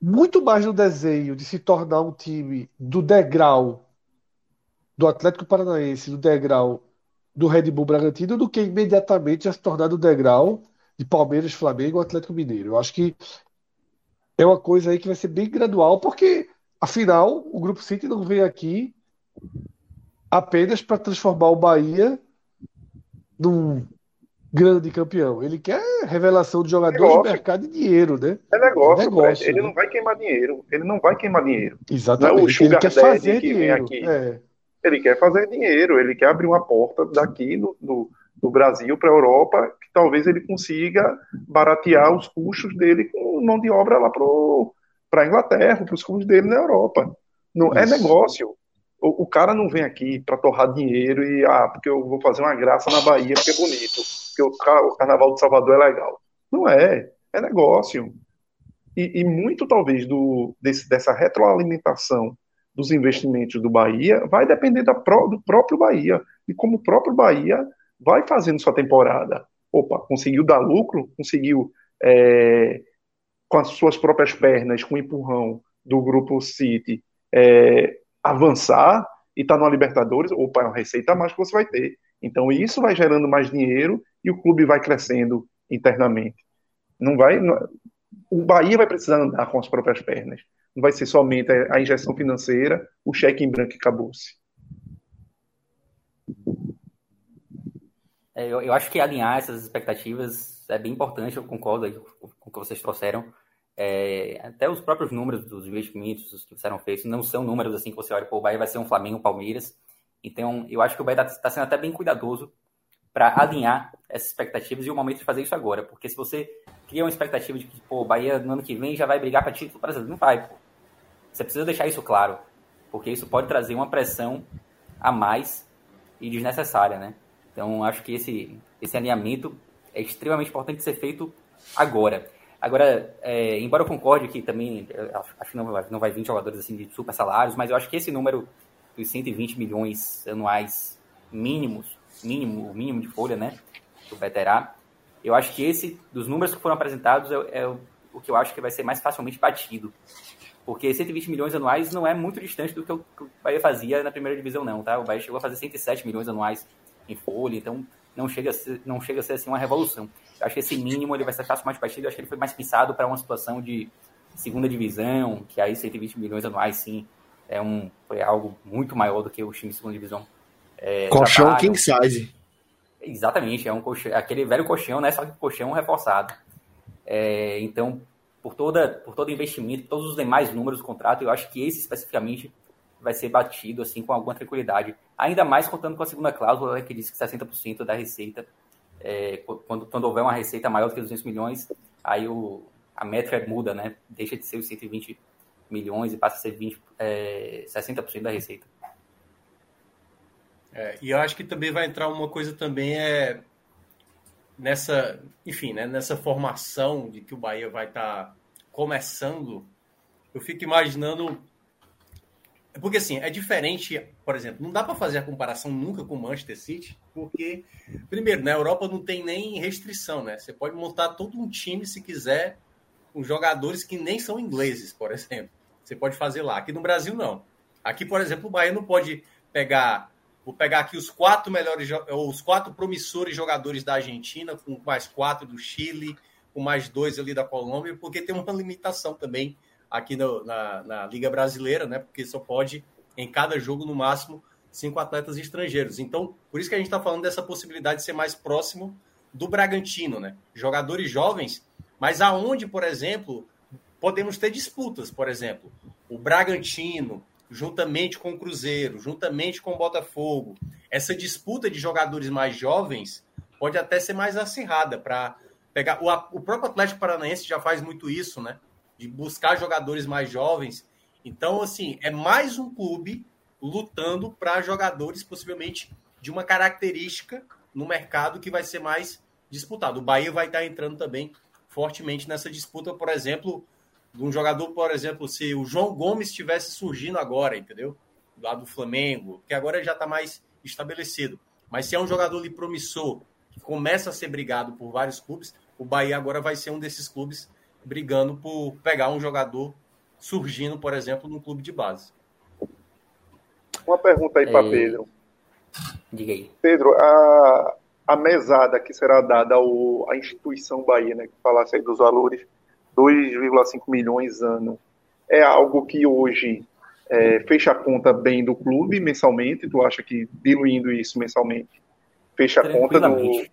muito mais no desenho de se tornar um time do degrau do Atlético Paranaense, do degrau do Red Bull Bragantino, do que imediatamente já se tornar do degrau de Palmeiras, Flamengo ou Atlético Mineiro. Eu acho que é uma coisa aí que vai ser bem gradual, porque afinal o Grupo City não vem aqui apenas para transformar o Bahia num grande campeão. Ele quer revelação de jogadores de mercado e dinheiro, né? É negócio, é negócio ele né? não vai queimar dinheiro. Ele não vai queimar dinheiro. Exatamente. É ele quer fazer que dinheiro. É. Ele quer fazer dinheiro, ele quer abrir uma porta daqui no, no, no Brasil para a Europa, que talvez ele consiga baratear os custos dele com mão de obra lá para a Inglaterra, para os clubes dele na Europa. Não, é negócio. O, o, cara não vem aqui para torrar dinheiro e, ah, porque eu vou fazer uma graça na Bahia porque é bonito porque o, o Carnaval de Salvador é legal. Não é, é negócio. E, e muito talvez do, desse, dessa retroalimentação dos investimentos do Bahia vai depender do próprio Bahia e como o próprio Bahia vai fazendo sua temporada. Opa, conseguiu dar lucro, conseguiu é, com as suas próprias pernas, com o empurrão do grupo City, é, avançar e tá no Libertadores, opa, é uma receita a mais que você vai ter. Então isso vai gerando mais dinheiro e o clube vai crescendo internamente. Não vai, não, o Bahia vai precisar andar com as próprias pernas. Não vai ser somente a injeção financeira, o cheque em branco acabou-se. É, eu, eu, acho que alinhar essas expectativas é bem importante, eu concordo com o que vocês trouxeram. É, até os próprios números dos investimentos que serão feitos não são números assim que você olha, pô, o Bahia vai ser um Flamengo, um Palmeiras. Então, eu acho que o Bahia está tá sendo até bem cuidadoso para alinhar essas expectativas e o momento de fazer isso agora. Porque se você cria uma expectativa de que pô, o Bahia no ano que vem já vai brigar para título brasileiro, não vai. Pô. Você precisa deixar isso claro, porque isso pode trazer uma pressão a mais e desnecessária, né? Então, acho que esse, esse alinhamento é extremamente importante ser feito agora. Agora, é, embora eu concorde que também, acho que não não vai vir jogadores assim de super salários, mas eu acho que esse número dos 120 milhões anuais mínimos, mínimo, o mínimo de folha, né, do veterano, eu acho que esse, dos números que foram apresentados, é, é o que eu acho que vai ser mais facilmente batido. Porque 120 milhões anuais não é muito distante do que o Bahia fazia na primeira divisão, não, tá? O Bahia chegou a fazer 107 milhões anuais em folha, então não chega a ser, não chega a ser assim uma revolução. Eu acho que esse mínimo ele vai ser facilmente batido, eu acho que ele foi mais pensado para uma situação de segunda divisão, que aí 120 milhões anuais, sim, é um, foi algo muito maior do que o time de segunda divisão. É, colchão trabalham. king size. Exatamente, é um colchão, aquele velho colchão, né? Só que colchão reforçado. É, então, por, toda, por todo investimento, todos os demais números do contrato, eu acho que esse especificamente vai ser batido assim com alguma tranquilidade. Ainda mais contando com a segunda cláusula né, que diz que 60% da receita, é, quando, quando houver uma receita maior do que 200 milhões, aí o, a métrica muda, né? Deixa de ser os 120 milhões e passa a ser 20, é, 60% da receita. É, e eu acho que também vai entrar uma coisa também é nessa, enfim, né, nessa formação de que o Bahia vai estar tá começando. Eu fico imaginando porque assim, é diferente, por exemplo, não dá para fazer a comparação nunca com o Manchester City, porque primeiro, na Europa não tem nem restrição, né? Você pode montar todo um time se quiser com jogadores que nem são ingleses, por exemplo. Você pode fazer lá. Aqui no Brasil não. Aqui, por exemplo, o Bahia não pode pegar Vou pegar aqui os quatro melhores, os quatro promissores jogadores da Argentina, com mais quatro do Chile, com mais dois ali da Colômbia, porque tem uma limitação também aqui no, na, na Liga Brasileira, né? Porque só pode, em cada jogo, no máximo, cinco atletas estrangeiros. Então, por isso que a gente está falando dessa possibilidade de ser mais próximo do Bragantino, né? Jogadores jovens, mas aonde, por exemplo, podemos ter disputas, por exemplo, o Bragantino, juntamente com o Cruzeiro, juntamente com o Botafogo, essa disputa de jogadores mais jovens pode até ser mais acirrada para pegar. O, o próprio Atlético Paranaense já faz muito isso, né? De buscar jogadores mais jovens. Então, assim, é mais um clube lutando para jogadores possivelmente de uma característica no mercado que vai ser mais disputado. O Bahia vai estar entrando também fortemente nessa disputa, por exemplo, de um jogador, por exemplo, se o João Gomes estivesse surgindo agora, entendeu? Lá do Flamengo, que agora já está mais estabelecido. Mas se é um jogador ali promissor, que começa a ser brigado por vários clubes, o Bahia agora vai ser um desses clubes brigando por pegar um jogador surgindo, por exemplo, num clube de base. Uma pergunta aí para é... Pedro. Diga aí. Pedro, a, a mesada que será dada ao, à instituição Bahia, né, que falasse aí dos valores, 2,5 milhões ano. É algo que hoje é, fecha a conta bem do clube mensalmente? Tu acha que diluindo isso mensalmente fecha a conta do.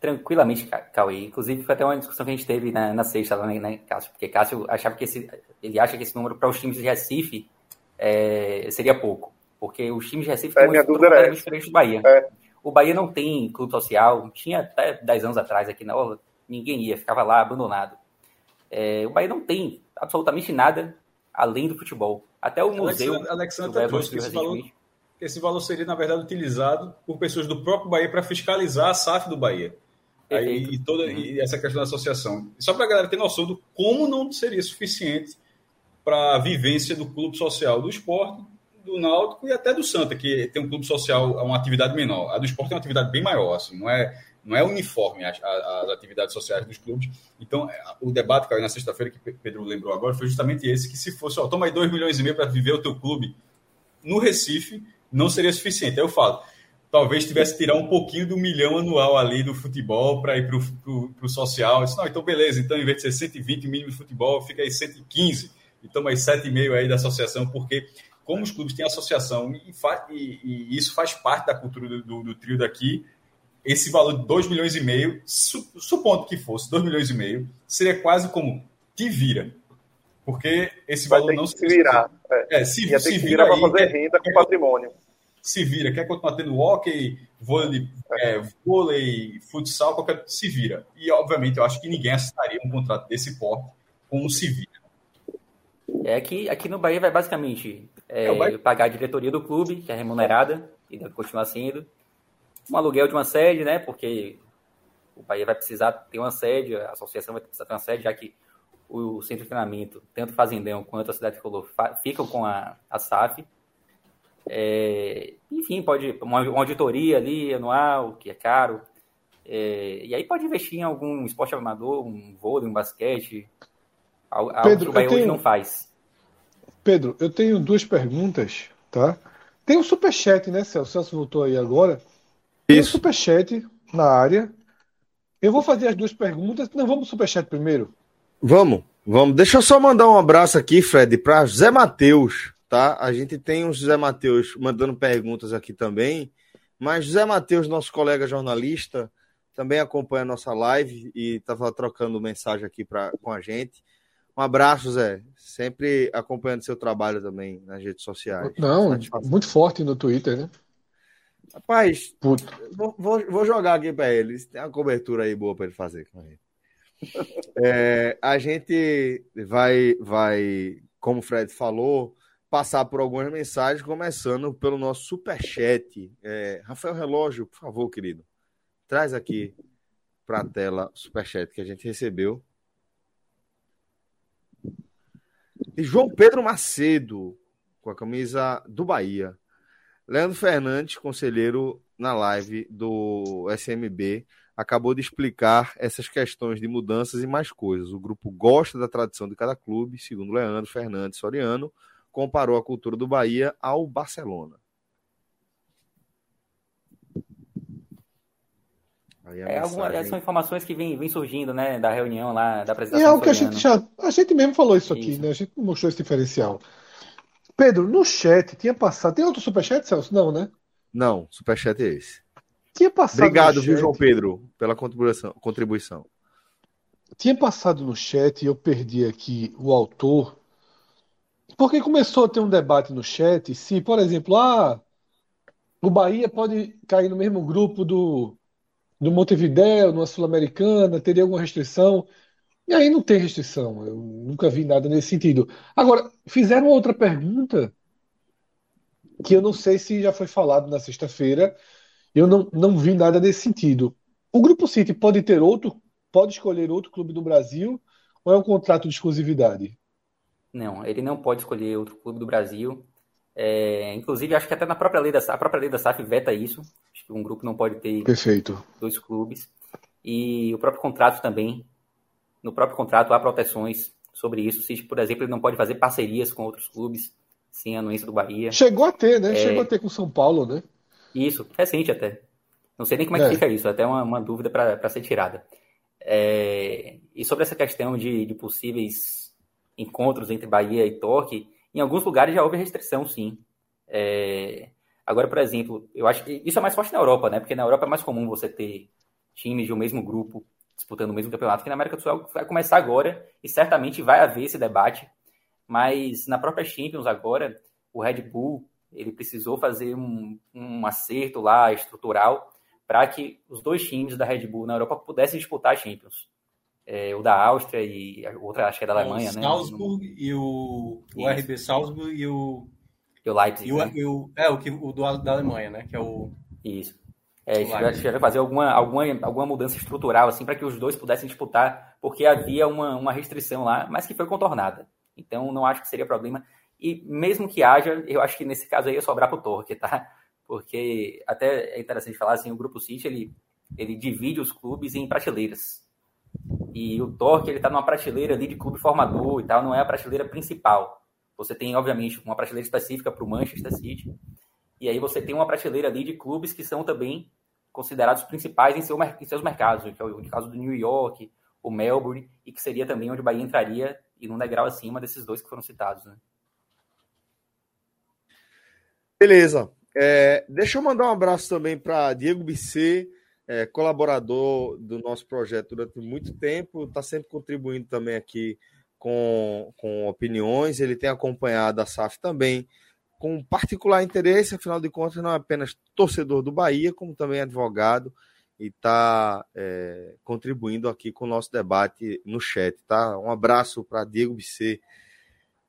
Tranquilamente, Cauê. Inclusive, foi até uma discussão que a gente teve na, na sexta lá, né, né, Cássio? Porque Cássio achava que esse, ele acha que esse número para os times de Recife é, seria pouco. Porque os times de Recife é, têm uma dúvida diferente do Bahia. É. O Bahia não tem clube social, tinha até 10 anos atrás aqui na Orla, ninguém ia, ficava lá abandonado. É, o Bahia não tem absolutamente nada além do futebol. Até o museu. Alexandre trouxe que esse, valor, esse valor seria, na verdade, utilizado por pessoas do próprio Bahia para fiscalizar a SAF do Bahia. Aí, e toda uhum. e essa questão da associação. Só para a galera ter noção do como não seria suficiente para a vivência do clube social do esporte, do Náutico e até do Santa, que tem um clube social, uma atividade menor. A do esporte tem uma atividade bem maior, assim, não é não é uniforme as, as, atividades sociais dos clubes. Então, é, o debate que caiu na sexta-feira, que Pedro lembrou agora, foi justamente esse, que se fosse, ó, toma aí 2 milhões e meio para viver o teu clube no Recife, não seria suficiente. Aí eu falo, talvez tivesse que tirar um pouquinho do milhão anual ali do futebol para ir para o social. Disse, não, então beleza, então em vez de ser 120 mínimo de futebol, fica aí 115, e toma aí 7,5 aí da associação, porque como os clubes têm associação e, e, e isso faz parte da cultura do, do, do trio daqui, esse valor de 2 milhões e meio, su, supondo que fosse 2 milhões e meio, seria quase como te vira. Porque esse valor não se virar. É, é se, se vira para fazer renda com patrimônio. Se vira, quer continuar tendo hockey, vôlei, é. É, vôlei, futsal, qualquer se vira. E obviamente eu acho que ninguém assinaria um contrato desse porte com o se vira. É que aqui no Bahia vai basicamente é, é pagar a diretoria do clube, que é remunerada, e deve continuar sendo, um aluguel de uma sede, né? Porque o Bahia vai precisar ter uma sede, a associação vai precisar ter uma sede, já que o centro de treinamento, tanto o Fazendão quanto a Cidade Color, ficam com a, a SAF. É, enfim, pode uma, uma, auditoria ali anual, que é caro. É, e aí pode investir em algum esporte amador, um vôlei, um basquete, algo Pedro, que o Bahia tenho, hoje não faz. Pedro, eu tenho duas perguntas, tá? Tem um superchat, né, Celso? O Celso voltou aí agora. Tem Isso. superchat na área. Eu vou fazer as duas perguntas. Não, vamos superchat primeiro. Vamos, vamos. Deixa eu só mandar um abraço aqui, Fred, para Zé Matheus, tá? A gente tem uns Zé Matheus mandando perguntas aqui também. Mas Zé Matheus, nosso colega jornalista, também acompanha a nossa live e estava trocando mensagem aqui pra, com a gente. Um abraço, Zé. Sempre acompanhando seu trabalho também nas redes sociais. Não, muito forte no Twitter, né? Rapaz, vou, vou, vou, jogar aqui para ele. Tem uma cobertura aí boa para ele fazer com ele. É, a gente vai, vai, como o Fred falou, passar por algumas mensagens, começando pelo nosso superchat. É, Rafael Relógio, por favor, querido, traz aqui para a tela o superchat que a gente recebeu. E João Pedro Macedo, com a camisa do Bahia. Leandro Fernandes, conselheiro na live do SMB, acabou de explicar essas questões de mudanças e mais coisas. O grupo gosta da tradição de cada clube, segundo Leandro Fernandes Soriano, comparou a cultura do Bahia ao Barcelona. É, algumas, são informações que vêm, vêm surgindo, né, da reunião lá, da apresentação. E é algo que a gente já. A gente mesmo falou isso aqui, isso. né? A gente mostrou esse diferencial. Pedro, no chat tinha passado. Tem outro superchat, Celso? Não, né? Não, superchat é esse. Tinha passado. Obrigado, viu, João Pedro, pela contribuição, contribuição. Tinha passado no chat e eu perdi aqui o autor. Porque começou a ter um debate no chat se, por exemplo, ah, o Bahia pode cair no mesmo grupo do, do Montevideo, numa Sul-Americana, teria alguma restrição. E aí não tem restrição, eu nunca vi nada nesse sentido. Agora, fizeram outra pergunta que eu não sei se já foi falado na sexta-feira, eu não, não vi nada nesse sentido. O Grupo City pode ter outro, pode escolher outro clube do Brasil ou é um contrato de exclusividade? Não, ele não pode escolher outro clube do Brasil. É, inclusive, acho que até na própria lei da a própria lei da SAF veta isso. Acho que um grupo não pode ter Perfeito. dois clubes. E o próprio contrato também no próprio contrato há proteções sobre isso. Se, por exemplo, ele não pode fazer parcerias com outros clubes sem a anuência do Bahia. Chegou a ter, né? É... Chegou a ter com São Paulo, né? Isso, recente até. Não sei nem como é, é. que fica isso, até uma, uma dúvida para ser tirada. É... E sobre essa questão de, de, possíveis encontros entre Bahia e Torque, em alguns lugares já houve restrição, sim. É... Agora, por exemplo, eu acho que isso é mais forte na Europa, né? Porque na Europa é mais comum você ter times de um mesmo grupo disputando o mesmo campeonato, que na América do Sul vai começar agora e certamente vai haver esse debate. Mas na própria Champions agora, o Red Bull ele precisou fazer um, um acerto lá estrutural para que os dois times da Red Bull na Europa pudessem disputar a Champions. É, o da Áustria e a outra, acho que é da Alemanha, o né? Salzburg e o, o RB Salzburg e o. E o Leipzig. E o, né? e o, é, o, que, o do, da Alemanha, né? Que é o. Isso. É, tiveram que fazer alguma, alguma, alguma mudança estrutural, assim, para que os dois pudessem disputar, porque havia uma, uma restrição lá, mas que foi contornada. Então, não acho que seria problema. E mesmo que haja, eu acho que nesse caso aí ia sobrar para o Torque, tá? Porque até é interessante falar assim, o Grupo City, ele, ele divide os clubes em prateleiras. E o Torque, ele tá numa prateleira ali de clube formador e tal, não é a prateleira principal. Você tem, obviamente, uma prateleira específica para o Manchester City, e aí você tem uma prateleira ali de clubes que são também considerados principais em, seu, em seus mercados, que é o caso do New York, o Melbourne, e que seria também onde o Bahia entraria e num degrau acima desses dois que foram citados. Né? Beleza. É, deixa eu mandar um abraço também para Diego Bisset, é, colaborador do nosso projeto durante muito tempo, está sempre contribuindo também aqui com, com opiniões. Ele tem acompanhado a SAF também com particular interesse, afinal de contas, não é apenas torcedor do Bahia, como também advogado e está é, contribuindo aqui com o nosso debate no chat, tá? Um abraço para Diego Bisset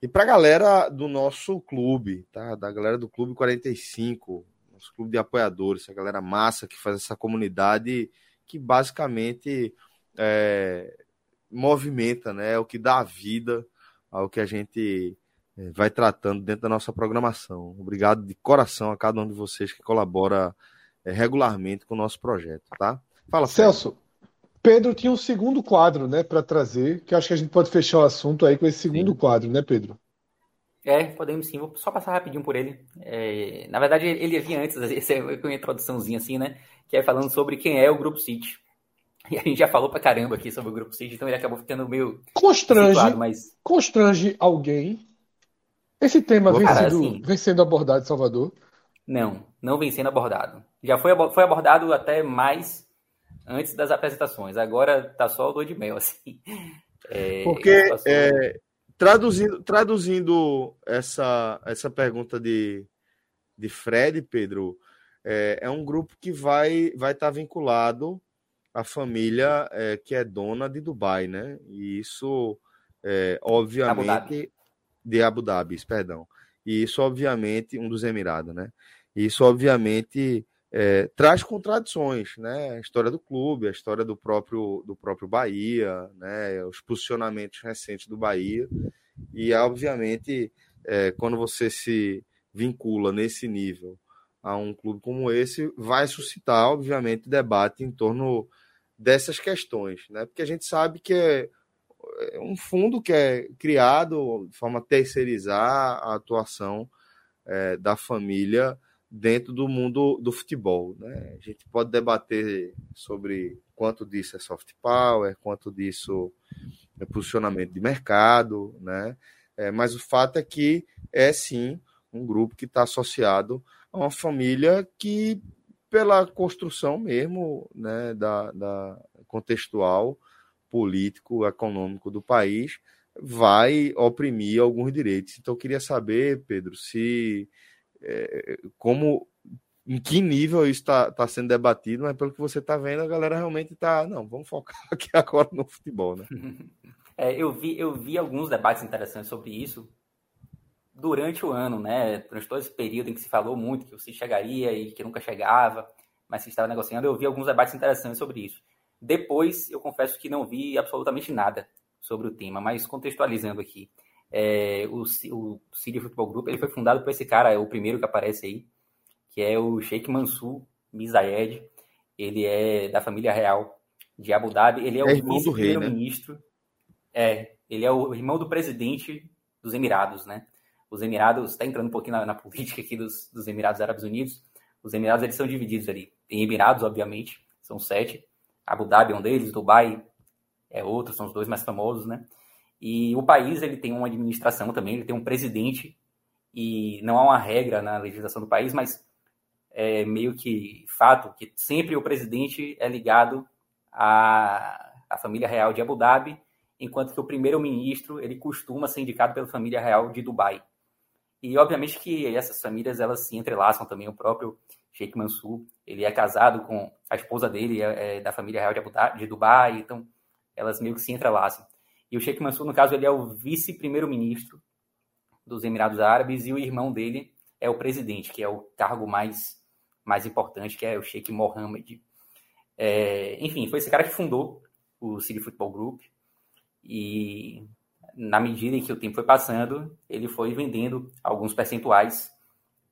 e para a galera do nosso clube, tá? Da galera do Clube 45, nosso clube de apoiadores, essa galera massa que faz essa comunidade que basicamente é, movimenta, né? O que dá vida ao que a gente vai tratando dentro da nossa programação. Obrigado de coração a cada um de vocês que colabora é, regularmente com o nosso projeto, tá? Fala, Celso. Pedro tinha um segundo quadro, né, para trazer, que acho que a gente pode fechar o assunto aí com esse segundo Sim. quadro, né, Pedro? É, podemos sim. Vou só passar rapidinho por ele. É, na verdade, ele havia antes, é uma introduçãozinha assim, né? Que é falando sobre quem é o Grupo City. E a gente já falou pra caramba aqui sobre o Grupo City, então ele acabou ficando meio. Constrange, situado, mas... constrange alguém esse tema vem, Cara, sendo, assim, vem sendo abordado em Salvador? Não, não vem sendo abordado. Já foi, foi abordado até mais antes das apresentações. Agora tá só o do de mel, assim. É, Porque é, traduzindo, traduzindo essa, essa pergunta de, de Fred, Pedro, é, é um grupo que vai vai estar tá vinculado à família é, que é dona de Dubai, né? E isso, é, obviamente, Abu de Abu Dhabi, perdão. E isso, obviamente, um dos Emirados, né? Isso, obviamente, é, traz contradições, né? A história do clube, a história do próprio do próprio Bahia, né? Os posicionamentos recentes do Bahia e, obviamente, é, quando você se vincula nesse nível a um clube como esse, vai suscitar, obviamente, debate em torno dessas questões, né? Porque a gente sabe que é um fundo que é criado de forma a terceirizar a atuação é, da família dentro do mundo do futebol. Né? A gente pode debater sobre quanto disso é soft power, quanto disso é posicionamento de mercado, né? É, mas o fato é que é sim um grupo que está associado a uma família que, pela construção mesmo né, da, da contextual, político, econômico do país, vai oprimir alguns direitos. Então, eu queria saber, Pedro, se é, como em que nível isso está tá sendo debatido, mas pelo que você está vendo, a galera realmente está. Não, vamos focar aqui agora no futebol, né? É, eu, vi, eu vi alguns debates interessantes sobre isso durante o ano, né? Durante todo esse período em que se falou muito que você chegaria e que nunca chegava, mas se estava negociando, eu vi alguns debates interessantes sobre isso. Depois, eu confesso que não vi absolutamente nada sobre o tema, mas contextualizando aqui. É, o, o City Football Group ele foi fundado por esse cara, é o primeiro que aparece aí, que é o Sheikh Mansur Mizayed. Ele é da família real de Abu Dhabi. Ele é, é o vice-primeiro-ministro. Né? É, ele é o irmão do presidente dos Emirados, né? Os Emirados, está entrando um pouquinho na, na política aqui dos, dos, Emirados Árabes Unidos. Os Emirados, eles são divididos ali. Tem Emirados, obviamente, são sete. Abu Dhabi é um deles, Dubai é outro, são os dois mais famosos, né? E o país ele tem uma administração também, ele tem um presidente e não há uma regra na legislação do país, mas é meio que fato que sempre o presidente é ligado à, à família real de Abu Dhabi, enquanto que o primeiro-ministro ele costuma ser indicado pela família real de Dubai. E obviamente que essas famílias elas se entrelaçam também. O próprio Sheikh Mansur ele é casado com a esposa dele é, é da família real de, Abu Dhabi, de Dubai, então elas meio que se entrelaçam. E o Sheikh Mansur, no caso, ele é o vice-primeiro-ministro dos Emirados Árabes e o irmão dele é o presidente, que é o cargo mais, mais importante, que é o Sheikh Mohammed. É, enfim, foi esse cara que fundou o City Football Group e na medida em que o tempo foi passando, ele foi vendendo alguns percentuais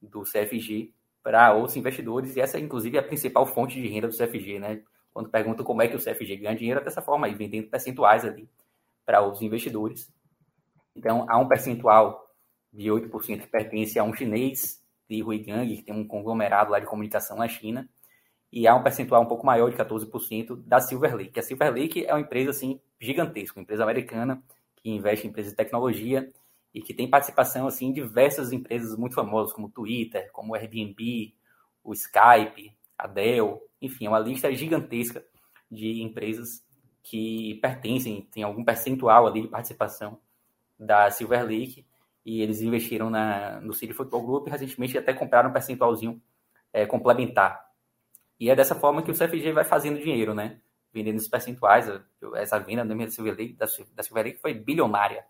do CFG para outros investidores e essa, inclusive, é a principal fonte de renda do CFG, né? Quando perguntam como é que o CFG ganha dinheiro, é dessa forma aí, vendendo percentuais ali para outros investidores. Então, há um percentual de 8% que pertence a um chinês, de Huigang, que tem um conglomerado lá de comunicação na China, e há um percentual um pouco maior de 14% da Silver Lake. A Silver Lake é uma empresa assim gigantesca, uma empresa americana que investe em empresas de tecnologia e que tem participação assim em diversas empresas muito famosas, como o Twitter, como o Airbnb, o Skype, a Dell, enfim, é uma lista gigantesca de empresas que pertencem, tem algum percentual ali de participação da Silver Lake e eles investiram na, no City Football Group e recentemente até compraram um percentualzinho é, complementar. E é dessa forma que o CFG vai fazendo dinheiro, né? Vendendo esses percentuais. Essa venda da Silver Lake, da Silver Lake foi bilionária.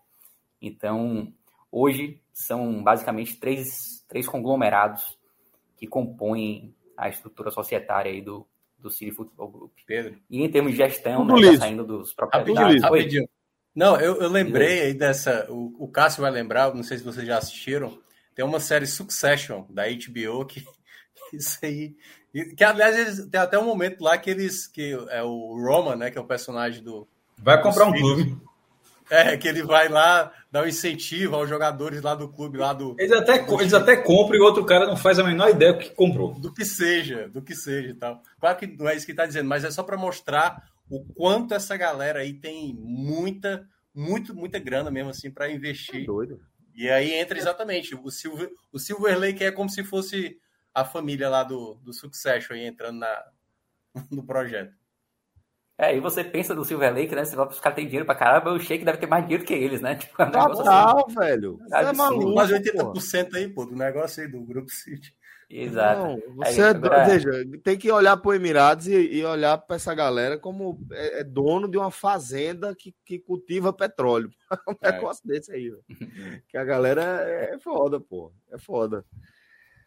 Então, hoje são basicamente três, três conglomerados que compõem a estrutura societária aí do, do City Football Group. Pedro. E em termos de gestão, né, tá saindo dos proprietários. Rapidinho, Não, eu, eu lembrei aí dessa. O, o Cássio vai lembrar, não sei se vocês já assistiram. Tem uma série Succession da HBO que isso aí. Que aliás, tem até um momento lá que eles. que é o Roman, né? Que é o personagem do. Vai comprar um clube. É, que ele vai lá dar um incentivo aos jogadores lá do clube, lá do. Eles até, do eles até compram e o outro cara não faz a menor ideia do que comprou. Do que seja, do que seja e tal. Claro que não é isso que está dizendo, mas é só para mostrar o quanto essa galera aí tem muita, muito, muita grana mesmo assim para investir. É doido. E aí entra exatamente o Silver, o Silver Lake é como se fosse a família lá do, do Succession aí entrando na, no projeto. É, e você pensa do Silver Lake, né? Você fala, os caras têm dinheiro pra caramba, o Shake deve ter mais dinheiro que eles, né? Tipo, é um Total, assim. velho. Você é maluco. Quase 80% pô. aí, pô, do negócio aí do Grupo City. Exato. Não, você aí, é, agora... veja, tem que olhar para o Emirados e, e olhar para essa galera como é, é, dono de uma fazenda que, que cultiva petróleo. um é. negócio desse aí, velho. que a galera é foda, pô. É foda.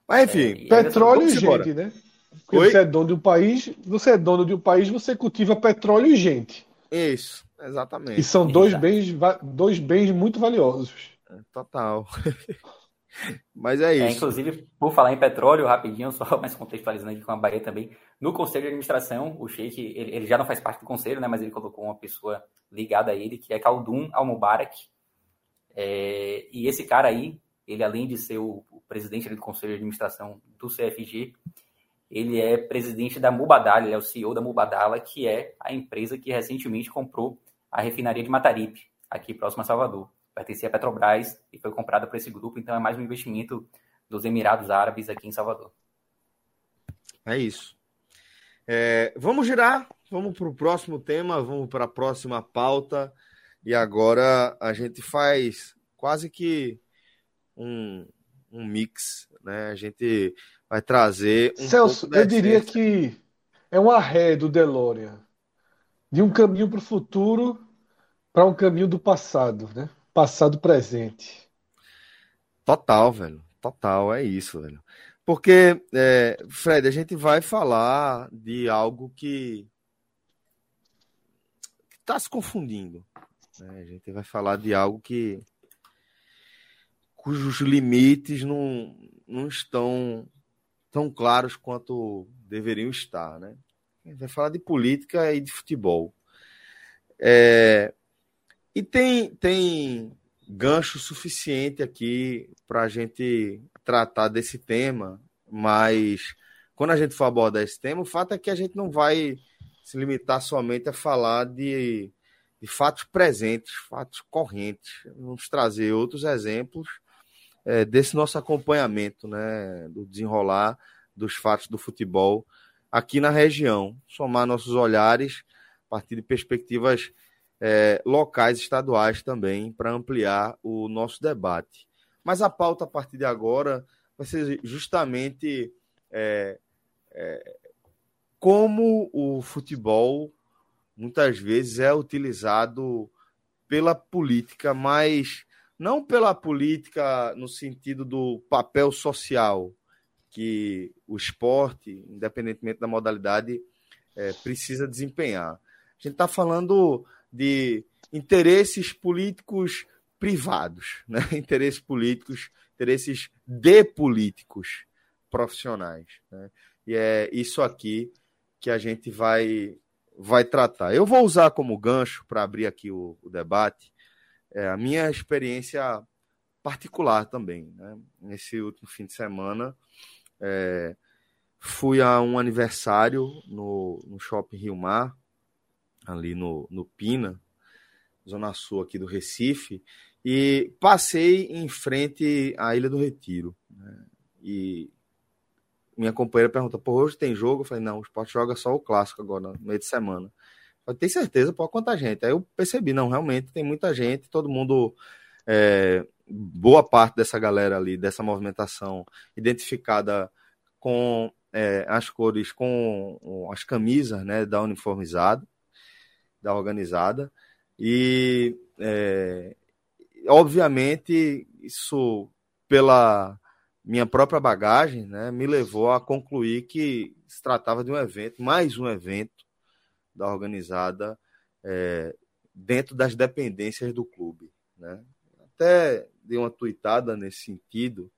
Mas enfim. É, petróleo e gente, né? Porque Oi? você é dono de um país, você é dono de um país, você cultiva petróleo e gente. Isso, exatamente. E são dois bens, dois bens muito valiosos. É, total. Mas é, é isso. É, inclusive, por falar em petróleo, rapidinho, só mais contextualizando aqui com a Bahia também, no conselho de administração, o Sheik, ele, ele, já não faz parte do conselho, né, mas ele colocou uma pessoa ligada a ele, que é Khaldun Al-Mubarak. É, e esse cara aí, ele além de ser o, o presidente do conselho de administração do CFG, ele é presidente da Mubadala, ele é o CEO da Mubadala, que é a empresa que recentemente comprou a refinaria de Mataripe, aqui próximo a Salvador. Pertencia à Petrobras e foi comprada por esse grupo, então é mais um investimento dos Emirados Árabes aqui em Salvador. É isso. É, vamos girar, vamos para o próximo tema, vamos para a próxima pauta. E agora a gente faz quase que um, um mix, né? A gente vai trazer. Um Celso, eu diria que é um arré do DeLorean de um caminho para o futuro para um caminho do passado, né? Passado presente. Total, velho. Total, é isso, velho. Porque, é, Fred, a gente vai falar de algo que está se confundindo. Né? A gente vai falar de algo que cujos limites não, não estão tão claros quanto deveriam estar, né? Vai falar de política e de futebol. É, e tem, tem gancho suficiente aqui para a gente tratar desse tema, mas quando a gente for abordar esse tema, o fato é que a gente não vai se limitar somente a falar de, de fatos presentes, fatos correntes. Vamos trazer outros exemplos é, desse nosso acompanhamento, né, do desenrolar dos fatos do futebol aqui na região, somar nossos olhares a partir de perspectivas é, locais, estaduais também, para ampliar o nosso debate. Mas a pauta a partir de agora vai ser justamente é, é, como o futebol muitas vezes é utilizado pela política, mas não pela política no sentido do papel social que o esporte, independentemente da modalidade, é, precisa desempenhar. A gente está falando de interesses políticos privados, né? interesses políticos, interesses de políticos profissionais. Né? E é isso aqui que a gente vai, vai tratar. Eu vou usar como gancho para abrir aqui o, o debate é, a minha experiência particular também. Né? Nesse último fim de semana, é, fui a um aniversário no, no Shopping Rio Mar, ali no, no Pina, zona sul aqui do Recife, e passei em frente à Ilha do Retiro. Né? E minha companheira pergunta, pô, hoje tem jogo? Eu falei, não, o esporte joga só o clássico agora, no meio de semana. Tem certeza, pô, quanta gente. Aí eu percebi, não, realmente tem muita gente, todo mundo, é, boa parte dessa galera ali, dessa movimentação, identificada com é, as cores, com as camisas né, da uniformizada, da organizada. E, é, obviamente, isso, pela minha própria bagagem, né, me levou a concluir que se tratava de um evento, mais um evento da organizada é, dentro das dependências do clube. Né? Até dei uma tuitada nesse sentido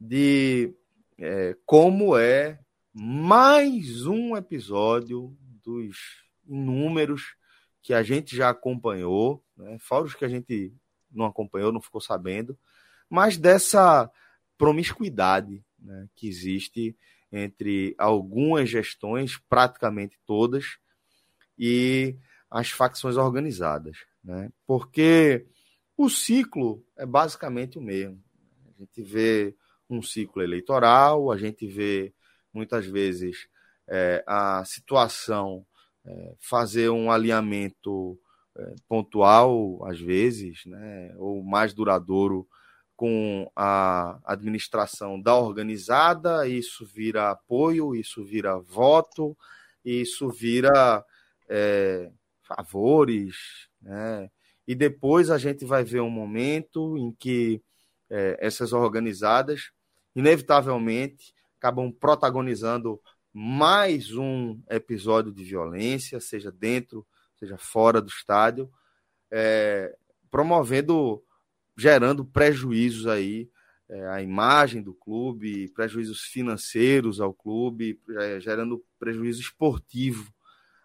de é, como é mais um episódio dos inúmeros que a gente já acompanhou, né? fora os que a gente não acompanhou, não ficou sabendo, mas dessa promiscuidade né, que existe entre algumas gestões, praticamente todas, e as facções organizadas, né? Porque o ciclo é basicamente o mesmo. A gente vê um ciclo eleitoral, a gente vê muitas vezes é, a situação é, fazer um alinhamento é, pontual, às vezes, né, ou mais duradouro com a administração da organizada, isso vira apoio, isso vira voto, isso vira é, favores, né? E depois a gente vai ver um momento em que é, essas organizadas, inevitavelmente, acabam protagonizando mais um episódio de violência, seja dentro, seja fora do estádio, é, promovendo, gerando prejuízos aí é, à imagem do clube, prejuízos financeiros ao clube, é, gerando prejuízo esportivo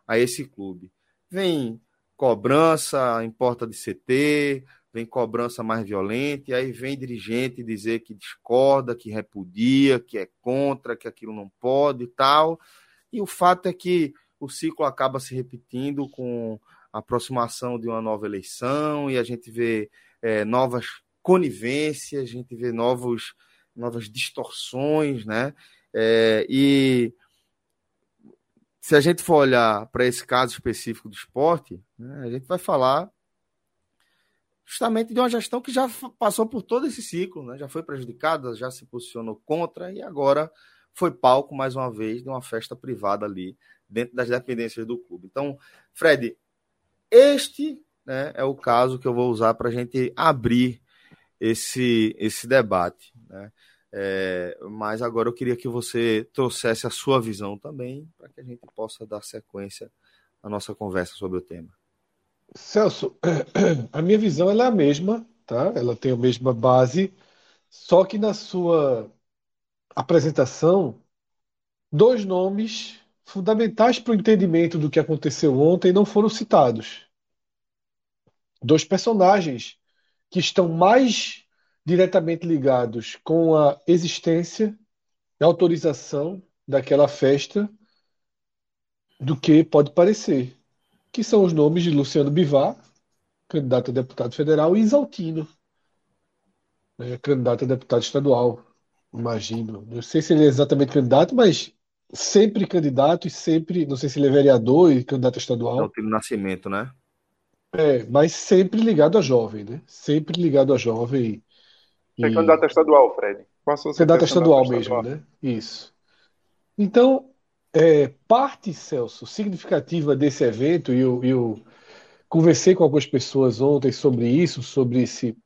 a esse clube. Vem cobrança em porta de CT, vem cobrança mais violenta, e aí vem dirigente dizer que discorda, que repudia, que é contra, que aquilo não pode e tal. E o fato é que o ciclo acaba se repetindo com a aproximação de uma nova eleição e a gente vê é, novas conivências, a gente vê novos, novas distorções, né? É, e se a gente for olhar para esse caso específico do esporte, né, a gente vai falar justamente de uma gestão que já passou por todo esse ciclo, né, já foi prejudicada, já se posicionou contra e agora foi palco, mais uma vez, de uma festa privada ali, dentro das dependências do clube. Então, Fred, este né, é o caso que eu vou usar para a gente abrir esse, esse debate. Né? É, mas agora eu queria que você trouxesse a sua visão também, para que a gente possa dar sequência à nossa conversa sobre o tema. Celso, a minha visão é a mesma, tá? Ela tem a mesma base, só que na sua apresentação, dois nomes fundamentais para o entendimento do que aconteceu ontem não foram citados. Dois personagens que estão mais diretamente ligados com a existência e autorização daquela festa do que pode parecer, que são os nomes de Luciano Bivar, candidato a deputado federal, e Isaltino, né, candidato a deputado estadual, imagino. Não sei se ele é exatamente candidato, mas sempre candidato e sempre, não sei se ele é vereador e candidato estadual. Isaltino Nascimento, né? É, mas sempre ligado a jovem, né? Sempre ligado a jovem é candidato estadual, Fred. Candidato estadual mesmo, né? Isso. Então, é, parte, Celso, significativa desse evento, e eu, eu conversei com algumas pessoas ontem sobre isso, sobre esse.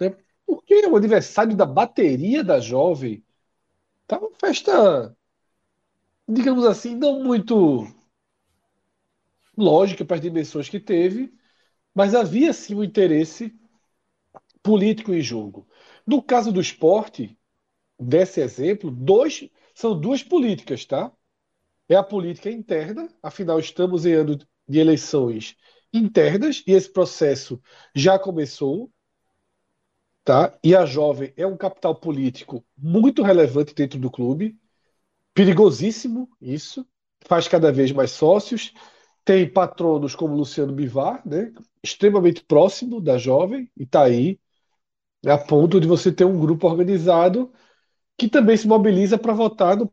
Né, porque o aniversário da bateria da jovem tá uma festa, digamos assim, não muito lógica para as dimensões que teve, mas havia sim um interesse político em jogo. No caso do esporte, desse exemplo, dois, são duas políticas, tá? É a política interna, afinal estamos em ano de eleições internas e esse processo já começou, tá? E a jovem é um capital político muito relevante dentro do clube, perigosíssimo isso, faz cada vez mais sócios, tem patronos como Luciano Bivar, né? Extremamente próximo da jovem e está aí a ponto de você ter um grupo organizado que também se mobiliza para votar no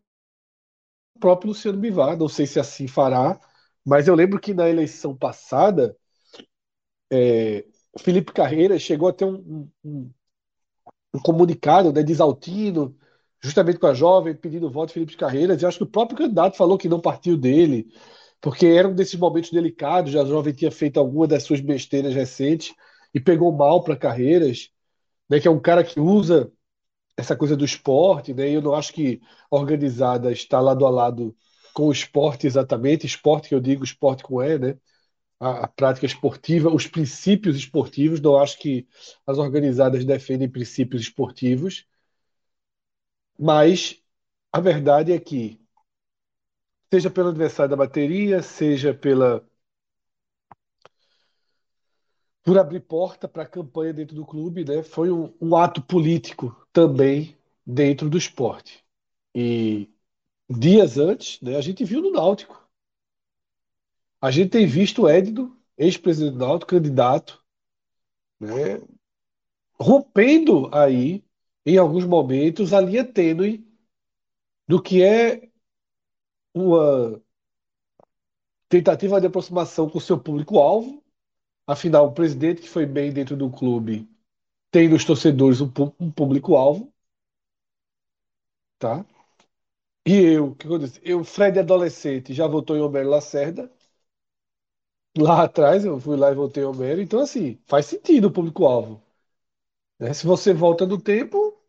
próprio Luciano Bivar. Não sei se assim fará, mas eu lembro que na eleição passada, é, Felipe Carreira chegou a ter um, um, um comunicado né, desaltino, justamente com a jovem, pedindo voto de Felipe Carreiras, e acho que o próprio candidato falou que não partiu dele, porque era um desses momentos delicados, a jovem tinha feito alguma das suas besteiras recentes e pegou mal para Carreiras né, que é um cara que usa essa coisa do esporte, né? Eu não acho que organizada está lado a lado com o esporte exatamente, esporte que eu digo, esporte com E, né? A, a, prática esportiva, os princípios esportivos, não acho que as organizadas defendem princípios esportivos, mas a verdade é que, seja pelo aniversário da bateria, seja pela por abrir porta para a campanha dentro do clube, né? Foi um, um, ato político também dentro do esporte. E dias antes, né, a gente viu no Náutico. A gente tem visto o Edno, ex-presidente do Náutico, candidato, né, rompendo aí, em alguns momentos, a linha tênue do que é uma tentativa de aproximação com o seu público-alvo. Afinal, o presidente que foi bem dentro do clube tem nos torcedores um, um público-alvo. Tá? E eu, o que eu disse? Eu, Fred adolescente, já votou em Homero Lacerda. Lá atrás eu fui lá e votei em Homero. Então, assim, faz sentido o público-alvo. Né? Se você volta no tempo,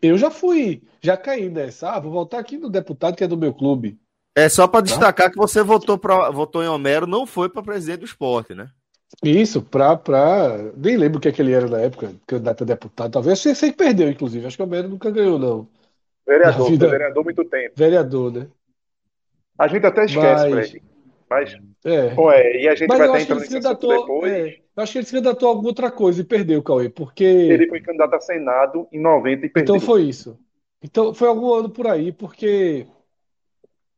eu já fui, já caí nessa. Ah, vou voltar aqui no deputado que é do meu clube. É só para tá? destacar que você votou, pra, votou em Homero, não foi para presidente do esporte, né? Isso, pra, pra. Nem lembro o que, é que ele era na época, candidato a deputado. Talvez sei, sei que perdeu, inclusive. Acho que o Homero nunca ganhou, não. Vereador, vida... vereador muito tempo. Vereador, né? A gente até esquece, Mas... Fred. Mas, é. Pô, é, e a gente Mas vai estar entrando nesse depois. É, eu acho que ele se candidatou a alguma outra coisa e perdeu, Cauê, porque. Ele foi candidato a Senado em 90 e perdeu. Então foi isso. Então foi algum ano por aí, porque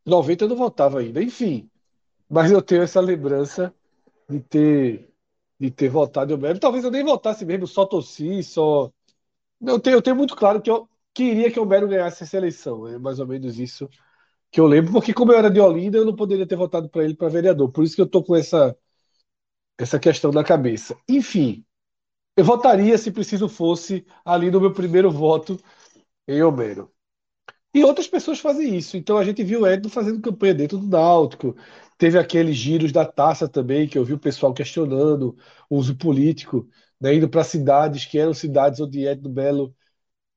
90 eu não votava ainda. Enfim. Mas eu tenho essa lembrança de ter, de ter votado em Homero. Talvez eu nem votasse mesmo, só torci, só. Eu tenho, eu tenho muito claro que eu queria que o Homero ganhasse essa eleição. É mais ou menos isso que eu lembro, porque como eu era de Olinda, eu não poderia ter votado para ele para vereador. Por isso que eu tô com essa essa questão na cabeça. Enfim, eu votaria se preciso fosse ali no meu primeiro voto em Homero. E outras pessoas fazem isso. Então a gente viu o Edno fazendo campanha dentro do Náutico. Teve aqueles giros da taça também, que eu vi o pessoal questionando o uso político, né, indo para cidades que eram cidades onde Edno Belo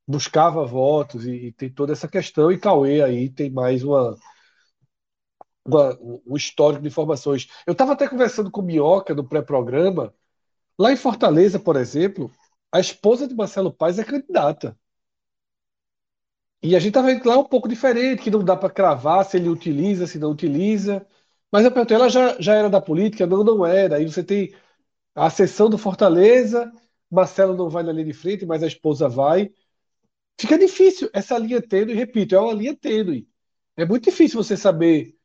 buscava votos e, e, tem toda essa questão. E Cauê aí tem mais uma, uma um histórico de informações. Eu estava até conversando com o Minhoca no pré-programa. Lá em Fortaleza, por exemplo, a esposa de Marcelo Paes é candidata. E a gente estava vendo lá um pouco diferente, que não dá para cravar se ele utiliza, se não utiliza. Mas eu perguntei, ela já, já era da política? Não, não era. Aí você tem a sessão do Fortaleza, Marcelo não vai na linha de frente, mas a esposa vai. Fica difícil essa linha tênue, repito, é uma linha tênue. É muito difícil você saber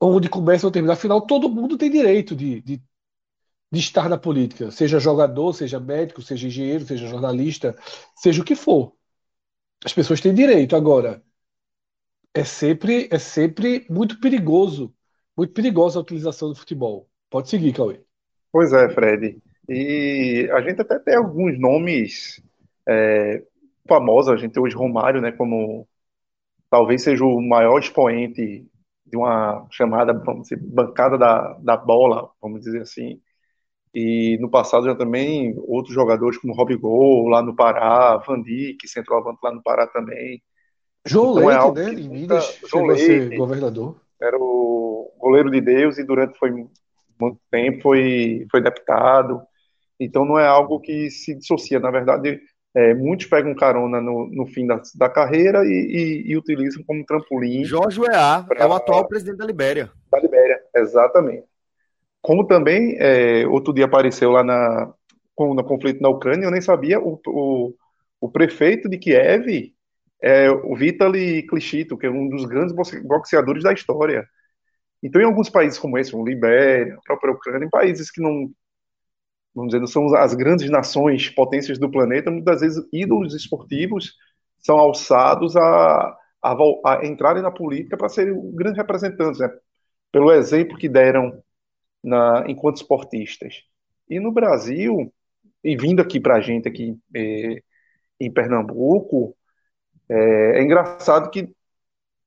onde começa ou termina. Afinal, todo mundo tem direito de, de, de estar na política, seja jogador, seja médico, seja engenheiro, seja jornalista, seja o que for. As pessoas têm direito. Agora, é sempre, é sempre muito perigoso, muito perigosa a utilização do futebol. Pode seguir, Cauê. Pois é, Fred. E a gente até tem alguns nomes é, famosa, a gente tem hoje Romário, né, como talvez seja o maior expoente de uma chamada, vamos dizer, bancada da, da bola, vamos dizer assim. E no passado já também outros jogadores como Rob Gol lá no Pará, Van Dijk, centroavante lá no Pará também. João então, Leite, é né, em Minas, João Leite, governador. Era o goleiro de Deus e durante foi muito tempo foi, foi deputado. Então não é algo que se dissocia, na verdade é, muitos pegam carona no, no fim da, da carreira e, e, e, utilizam como trampolim. Jorge Weah é o atual presidente da Libéria. Da Libéria, exatamente. Como também, é, outro dia apareceu lá na, no conflito na Ucrânia, eu nem sabia, o, o, o prefeito de Kiev é o Vitaly Klitschko, que é um dos grandes boxeadores da história. Então, em alguns países como esse, como Libéria, a própria Ucrânia, em países que não vamos dizer, não são as grandes nações, potências do planeta, muitas vezes ídolos esportivos são alçados a, a, a entrarem na política para serem grandes representantes, né? pelo exemplo que deram na, enquanto esportistas. E no Brasil, e vindo aqui para a gente aqui é, em Pernambuco, é, é, engraçado que,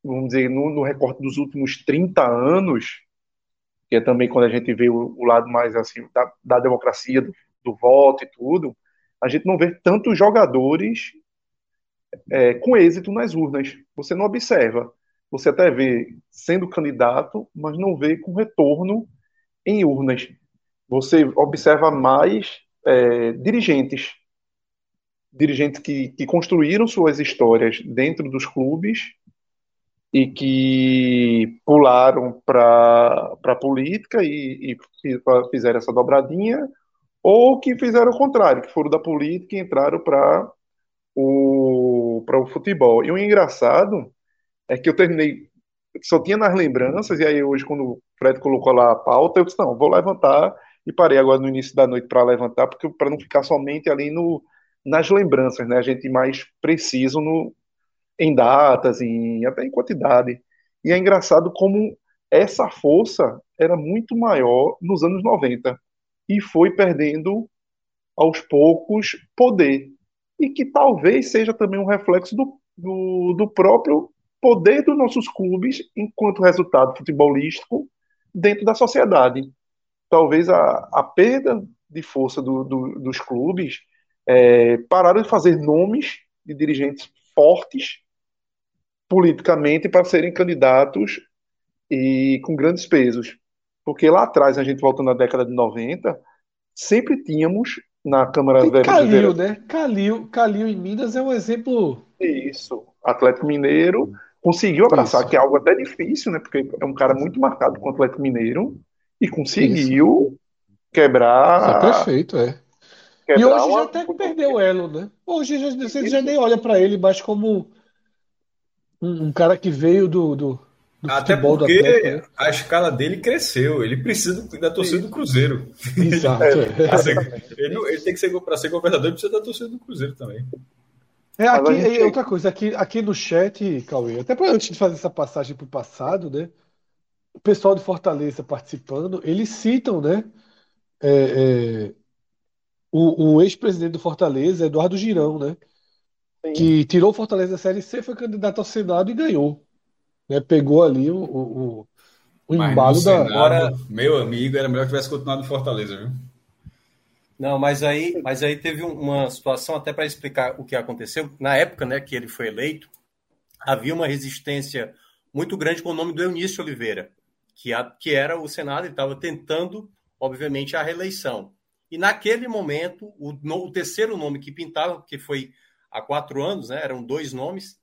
vamos dizer, no, no recorte dos últimos 30 anos, que é também quando a gente vê o, o lado mais assim da, da democracia, do, do, voto e tudo, a gente não vê tantos jogadores é, com êxito nas urnas. Você não observa. Você até vê sendo candidato, mas não vê com retorno em urnas. Você observa mais é, dirigentes, dirigentes que, que construíram suas histórias dentro dos clubes e que pularam para a política e, e, fizeram essa dobradinha, ou que fizeram o contrário, que foram da política e entraram para o, o futebol. E o engraçado é que eu terminei, só tinha nas lembranças, e aí hoje, quando o Fred colocou lá a pauta, eu disse: não, vou levantar, e parei agora no início da noite para levantar, porque para não ficar somente ali no, nas lembranças, né? A gente mais preciso no, em datas, em, até em quantidade. E é engraçado como essa força era muito maior nos anos 90 e foi perdendo aos poucos poder. E que talvez seja também um reflexo do, do, do próprio poder dos nossos clubes enquanto resultado futebolístico dentro da sociedade. Talvez a, a perda de força do, do, dos clubes é, pararam de fazer nomes de dirigentes fortes politicamente para serem candidatos e com grandes pesos. Porque lá atrás, a gente voltando na década de 90, sempre tínhamos na Câmara Tem Calil, né? Calil, Calil em Minas é um exemplo. Isso. Atlético Mineiro conseguiu abraçar, Isso. que é algo até difícil, né? Porque é um cara muito marcado com o Atlético Mineiro e conseguiu Isso. quebrar. É perfeito, é. E hoje já até perdeu o elo, né? Hoje já, você já nem olha para ele mais como um, um, cara que veio do, do, do Até porque né? a escala dele cresceu. Ele precisa da torcida do Cruzeiro. Exato. é. ele, ele, tem que ser para ser governador, ele precisa da torcida do Cruzeiro também. É, aqui, gente... outra coisa, aqui, aqui no chat, Cauê, até para antes de fazer essa passagem para o passado, né? O pessoal de Fortaleza participando, eles citam, né? É, é, o, o ex-presidente do Fortaleza, Eduardo Girão, né? Sim. Que tirou o Fortaleza da Série C, foi candidato ao Senado e ganhou. Né? Pegou ali o, o, o embalo da. Senado, meu amigo, era melhor que tivesse continuado no Fortaleza, viu? Não, mas aí, mas aí teve uma situação até para explicar o que aconteceu. Na época, né, que ele foi eleito, havia uma resistência muito grande com o nome do Eunício Oliveira, que, a, que era o Senado, ele estava tentando, obviamente, a reeleição. E naquele momento, o, no, o terceiro nome que pintava, que foi há quatro anos, né, eram dois nomes,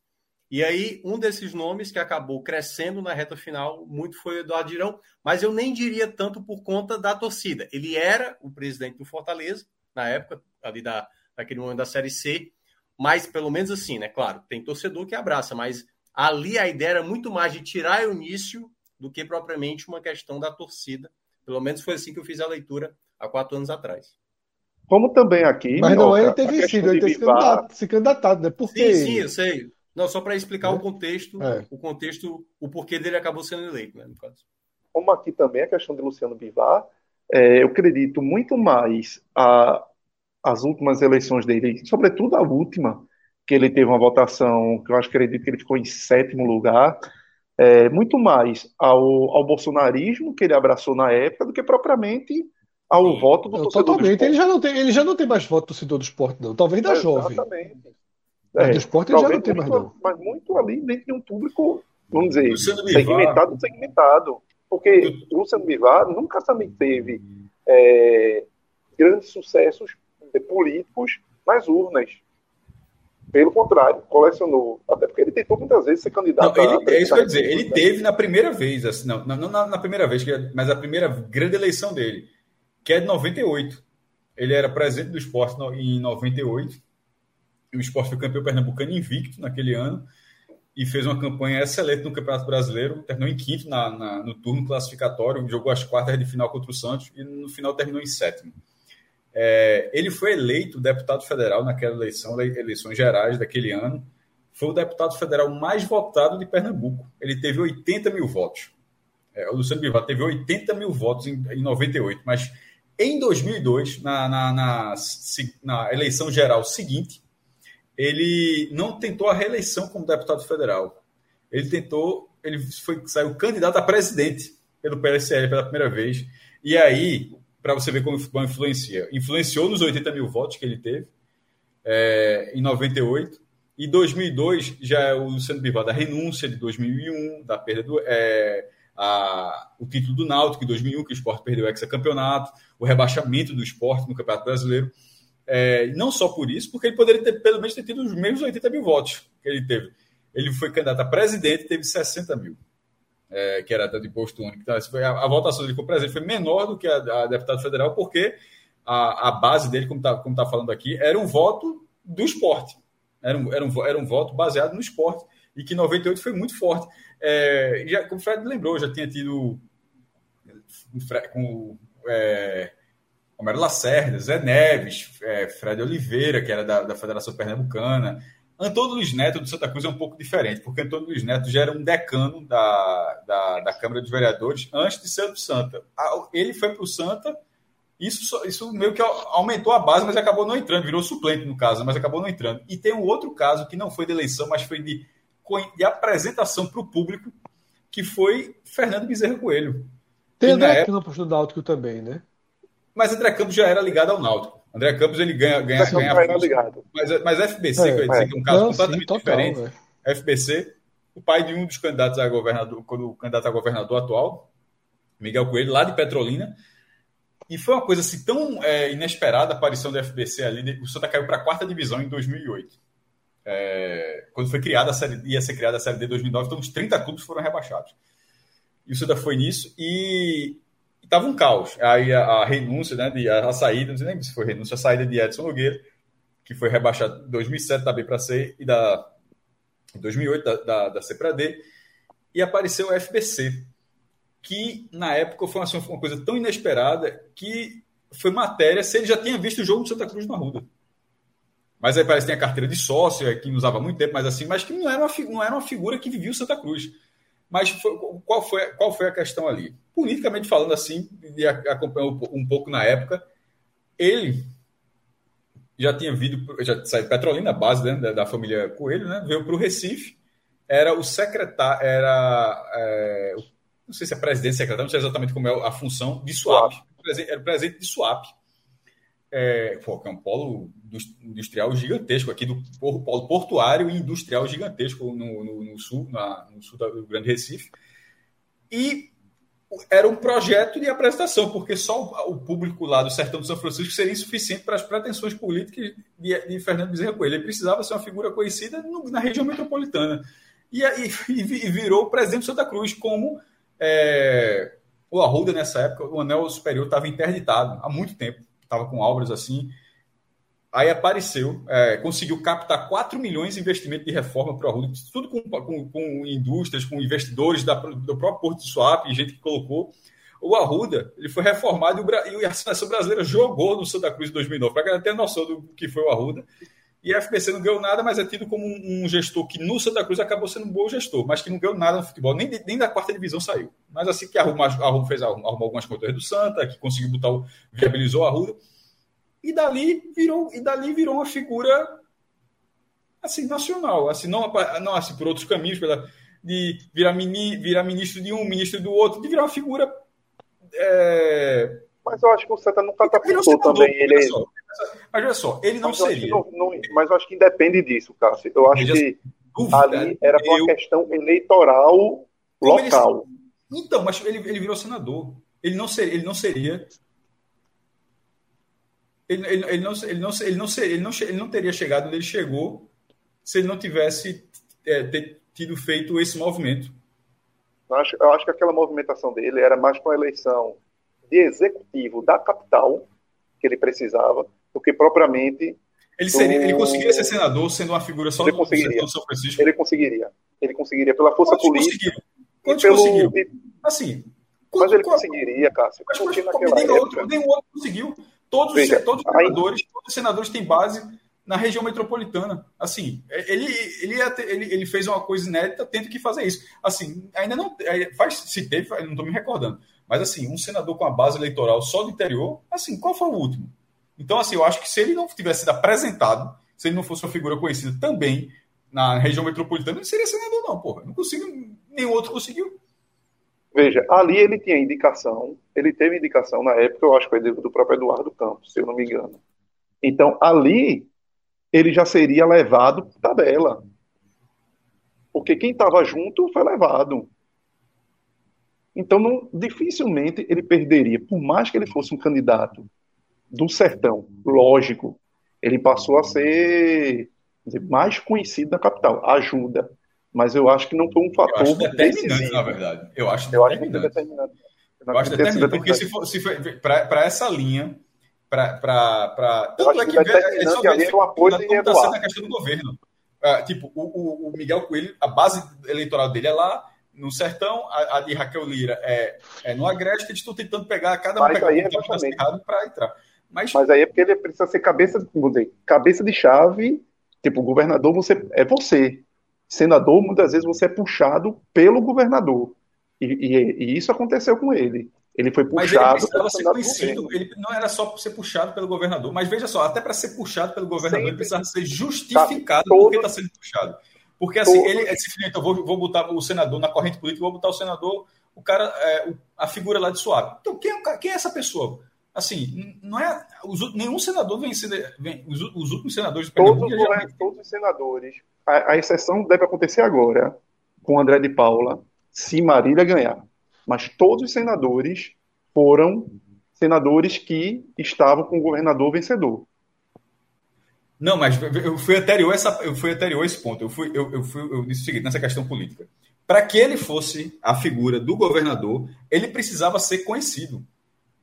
e aí, um desses nomes que acabou crescendo na reta final muito foi o Eduardo Girão, mas eu nem diria tanto por conta da torcida. Ele era o presidente do Fortaleza, na época, ali da, daquele momento da Série C, mas pelo menos assim, né? Claro, tem torcedor que abraça, mas ali a ideia era muito mais de tirar o início do que propriamente uma questão da torcida. Pelo menos foi assim que eu fiz a leitura há quatro anos atrás. Como também aqui. Mas não ele ter vencido, ele ter se candidatado, né? Porque... Sim, sim, eu sei. Não, só para explicar o contexto, é. o contexto, o porquê dele acabou sendo eleito, né, no caso. Como aqui também a questão de Luciano Bivar, é, eu acredito muito mais a, as últimas eleições dele, sobretudo a última, que ele teve uma votação que eu acho que acredito que ele ficou em sétimo lugar, é, muito mais ao, ao bolsonarismo que ele abraçou na época do que propriamente ao Sim. voto do torcedor Totalmente. Do ele já não tem, ele já não tem mais voto do torcedor do esporte, não. Talvez da é, jovem. Exatamente. É, do esporte ele já não tem mais, não. Mas muito ali dentro de um público, vamos dizer, segmentado, segmentado. Porque o Luciano Bivar nunca também teve é, grandes sucessos políticos nas urnas. Pelo contrário, colecionou. Até porque ele tentou muitas vezes ser candidato. Não, ele, é isso que eu ia dizer. Ele teve na primeira vez, assim, não, não, não na, primeira vez, é, mas a primeira grande eleição dele, que é de 98. Ele era presidente do esporte em 98 o esporte foi campeão pernambucano invicto naquele ano e fez uma campanha excelente no Campeonato Brasileiro, terminou em quinto na, na, no turno classificatório, jogou as quartas de final contra o Santos e no final terminou em sétimo. É, ele foi eleito deputado federal naquela eleição, eleições gerais daquele ano, foi o deputado federal mais votado de Pernambuco. Ele teve 80 mil votos. É, o Luciano Bivar teve 80 mil votos em, em 98, mas em 2002, na, na, na, na eleição geral seguinte, ele não tentou a reeleição como deputado federal. Ele tentou, ele foi saiu candidato a presidente pelo PSL pela primeira vez. E aí, para você ver como, como influencia, influenciou nos 80 mil votos que ele teve é, em 98. Em 2002, já é o Luciano Bivar da renúncia de 2001, da perda do. É, a, o título do Náutico em 2001, que o esporte perdeu o hexacampeonato, o rebaixamento do esporte no Campeonato Brasileiro. É, não só por isso, porque ele poderia ter, pelo menos ter tido os mesmos 80 mil votos que ele teve. Ele foi candidato a presidente e teve 60 mil, é, que era de posto único. Então, foi, a, a, votação dele como presidente foi menor do que a, a deputado federal, porque a, a base dele, como está como tá falando aqui, era um voto do esporte. Era um, era, um, era um voto baseado no esporte. E que 98 foi muito forte. É, já, como o Fred lembrou, já tinha tido com. É, Romero Lacerda, Zé Neves, é, Fred Oliveira, que era da, da Federação Pernambucana, Antônio Luiz Neto do Santa Cruz é um pouco diferente, porque Antônio Luiz Neto já era um decano da, da, da Câmara dos Vereadores antes de ser do Santa. Ele foi para o Santa, isso, isso meio que aumentou a base, mas acabou não entrando, virou suplente no caso, mas acabou não entrando. E tem um outro caso que não foi de eleição, mas foi de, de apresentação para o público, que foi Fernando Bezerra Coelho. Tem André época... Campos do Náutico também, né? Mas André Campos já era ligado ao Náutico. André Campos ele ganha, ganha, ganha mas, mas FBC, é, que eu ia dizer é. que é um caso Não, completamente sim, total, diferente. Véio. FBC, o pai de um dos candidatos a governador, quando o candidato a governador atual, Miguel Coelho, lá de Petrolina. E foi uma coisa assim tão é, inesperada a aparição do FBC ali. O Santa caiu para a quarta divisão em 2008. É, quando foi criada a série, ia ser criada a série D 2009, então uns 30 clubes foram rebaixados. E o Santa foi nisso. E estava um caos. Aí a, a renúncia, né, de, a, a, saída, não sei nem se foi renúncia, a saída de Edson Nogueira, que foi rebaixado em 2007 da B para C e da em 2008 da, da, da C para D, e apareceu o FBC, que na época foi assim, uma coisa tão inesperada que foi matéria se ele já tinha visto o jogo do Santa Cruz na Ruda. Mas aí parece que tem a carteira de sócio, é, que não usava muito tempo, mas assim, mas que não era uma, não era uma figura que vivia o Santa Cruz. Mas foi, qual, foi, qual foi a questão ali? Politicamente falando assim, e acompanhou um pouco na época, ele já tinha vindo, já saiu Petrolina, base né, da, da, família Coelho, né, veio para o Recife, era o secretário, era, é, não sei se é presidente, secretário, não sei exatamente como é a função, de SWAP, era o presidente de SWAP, é, pô, que é um polo industrial gigantesco aqui do polo portuário e industrial gigantesco no, no, no sul, na, no sul do Grande Recife. E era um projeto de apresentação, porque só o, público lá do sertão de São Francisco seria insuficiente para as pretensões políticas de, de Fernando Bezerra Coelho. Ele precisava ser uma figura conhecida no, na região metropolitana. E, e, e, virou presidente de Santa Cruz, como é, o Arruda, nessa época, o anel superior estava interditado há muito tempo estava com obras assim. Aí apareceu, é, conseguiu captar 4 milhões de investimento de reforma para o Arruda, tudo com, com, com, indústrias, com investidores da, do próprio Porto de Suape, gente que colocou. O Arruda ele foi reformado e, o, e a seleção brasileira jogou no Santa Cruz em 2009, para ter noção do que foi o Arruda. E a FBC não ganhou nada, mas é tido como um, gestor que no Santa Cruz acabou sendo um bom gestor, mas que não ganhou nada no futebol, nem, nem da quarta divisão saiu. Mas assim que arrumou, arrumou, fez, arrumou, algumas contas do Santa, que conseguiu botar o, viabilizou a Arruda e dali virou e dali virou uma figura assim nacional, assim não, não assim por outros caminhos, pela de virar, mini, virar ministro de um, ministro do outro, de virar uma figura é... Mas eu acho que o Santa não catapultou também ele. Mas olha só, ele não seria. Não, não, mas eu acho que independe disso, Cássio. Eu acho que dúvida, ali era uma eu... questão eleitoral local. Ele... Então, mas ele, ele virou senador. Ele não seria, ele não seria ele, ele, ele, não, ele, não, ele, não, ele, não, ele não teria chegado onde ele chegou se ele não tivesse é, tido feito esse movimento. Eu acho, eu acho que aquela movimentação dele era mais para a eleição de executivo da capital que ele precisava do que propriamente. Ele, seria, do... ele conseguiria ser senador sendo uma figura só ele do, conseguiria. do São Francisco? Ele conseguiria. Ele conseguiria pela força Quantos política. Quantos pelo... conseguiu? Assim. Mas ele conseguiria, Cássio. Mas, mas, nenhum, outro, nenhum outro conseguiu. Todos, Veja, os, todos os senadores, aí... todos os senadores têm base na região metropolitana. Assim, ele, ele, ele, ele fez uma coisa inédita, tendo que fazer isso. Assim, ainda não. É, faz, se teve, não estou me recordando. Mas, assim, um senador com a base eleitoral só do interior, assim, qual foi o último? Então, assim, eu acho que se ele não tivesse sido apresentado, se ele não fosse uma figura conhecida também na região metropolitana, ele seria senador, não, porra. Não consigo, nenhum outro conseguiu. Veja, ali ele tinha indicação, ele teve indicação na época, eu acho que foi do próprio Eduardo Campos, se eu não me engano. Então, ali, ele já seria levado por tabela. Porque quem estava junto foi levado. Então, não, dificilmente ele perderia, por mais que ele fosse um candidato do sertão, lógico, ele passou a ser dizer, mais conhecido na capital. Ajuda mas eu acho que não foi um fator eu acho determinante, na verdade. Eu acho eu determinante. Acho determinante. Eu, acho determinante, porque se for, se for para essa linha, para tanto é que, que é só é o apoio está sendo a questão do governo. Ah, tipo, o, o, Miguel Coelho, a base eleitoral dele é lá, no sertão, a, a de Raquel Lira é, é no Agreste, que eles estão tentando pegar cada um pegar um para entrar. Mas, Mas aí é porque ele precisa ser cabeça, dizer, cabeça de chave Tipo, governador você é você. Senador, muitas vezes você é puxado pelo governador. E, e, e isso aconteceu com ele. Ele foi puxado. Mas ele precisava ser conhecido. Ele não era só ser puxado pelo governador. Mas veja só, até para ser puxado pelo governador, Sempre. ele precisava ser justificado tá, porque está sendo puxado. Porque assim, todo... ele esse então, vou, vou botar o senador na corrente política, vou botar o senador, o cara, é, a figura lá de Suave. Então, quem é, quem é essa pessoa? Assim, não é. Os, nenhum senador vem. Vem, os, os, últimos senadores de Todos, já... todos os senadores. A, a, exceção deve acontecer agora, com André de Paula, se Marília ganhar. Mas todos os senadores foram senadores que estavam com o governador vencedor. Não, mas eu fui anterior a, essa, eu fui anterior a esse ponto. Eu, fui, eu, eu, fui, eu disse o seguinte, nessa questão política. Para que ele fosse a figura do governador, ele precisava ser conhecido.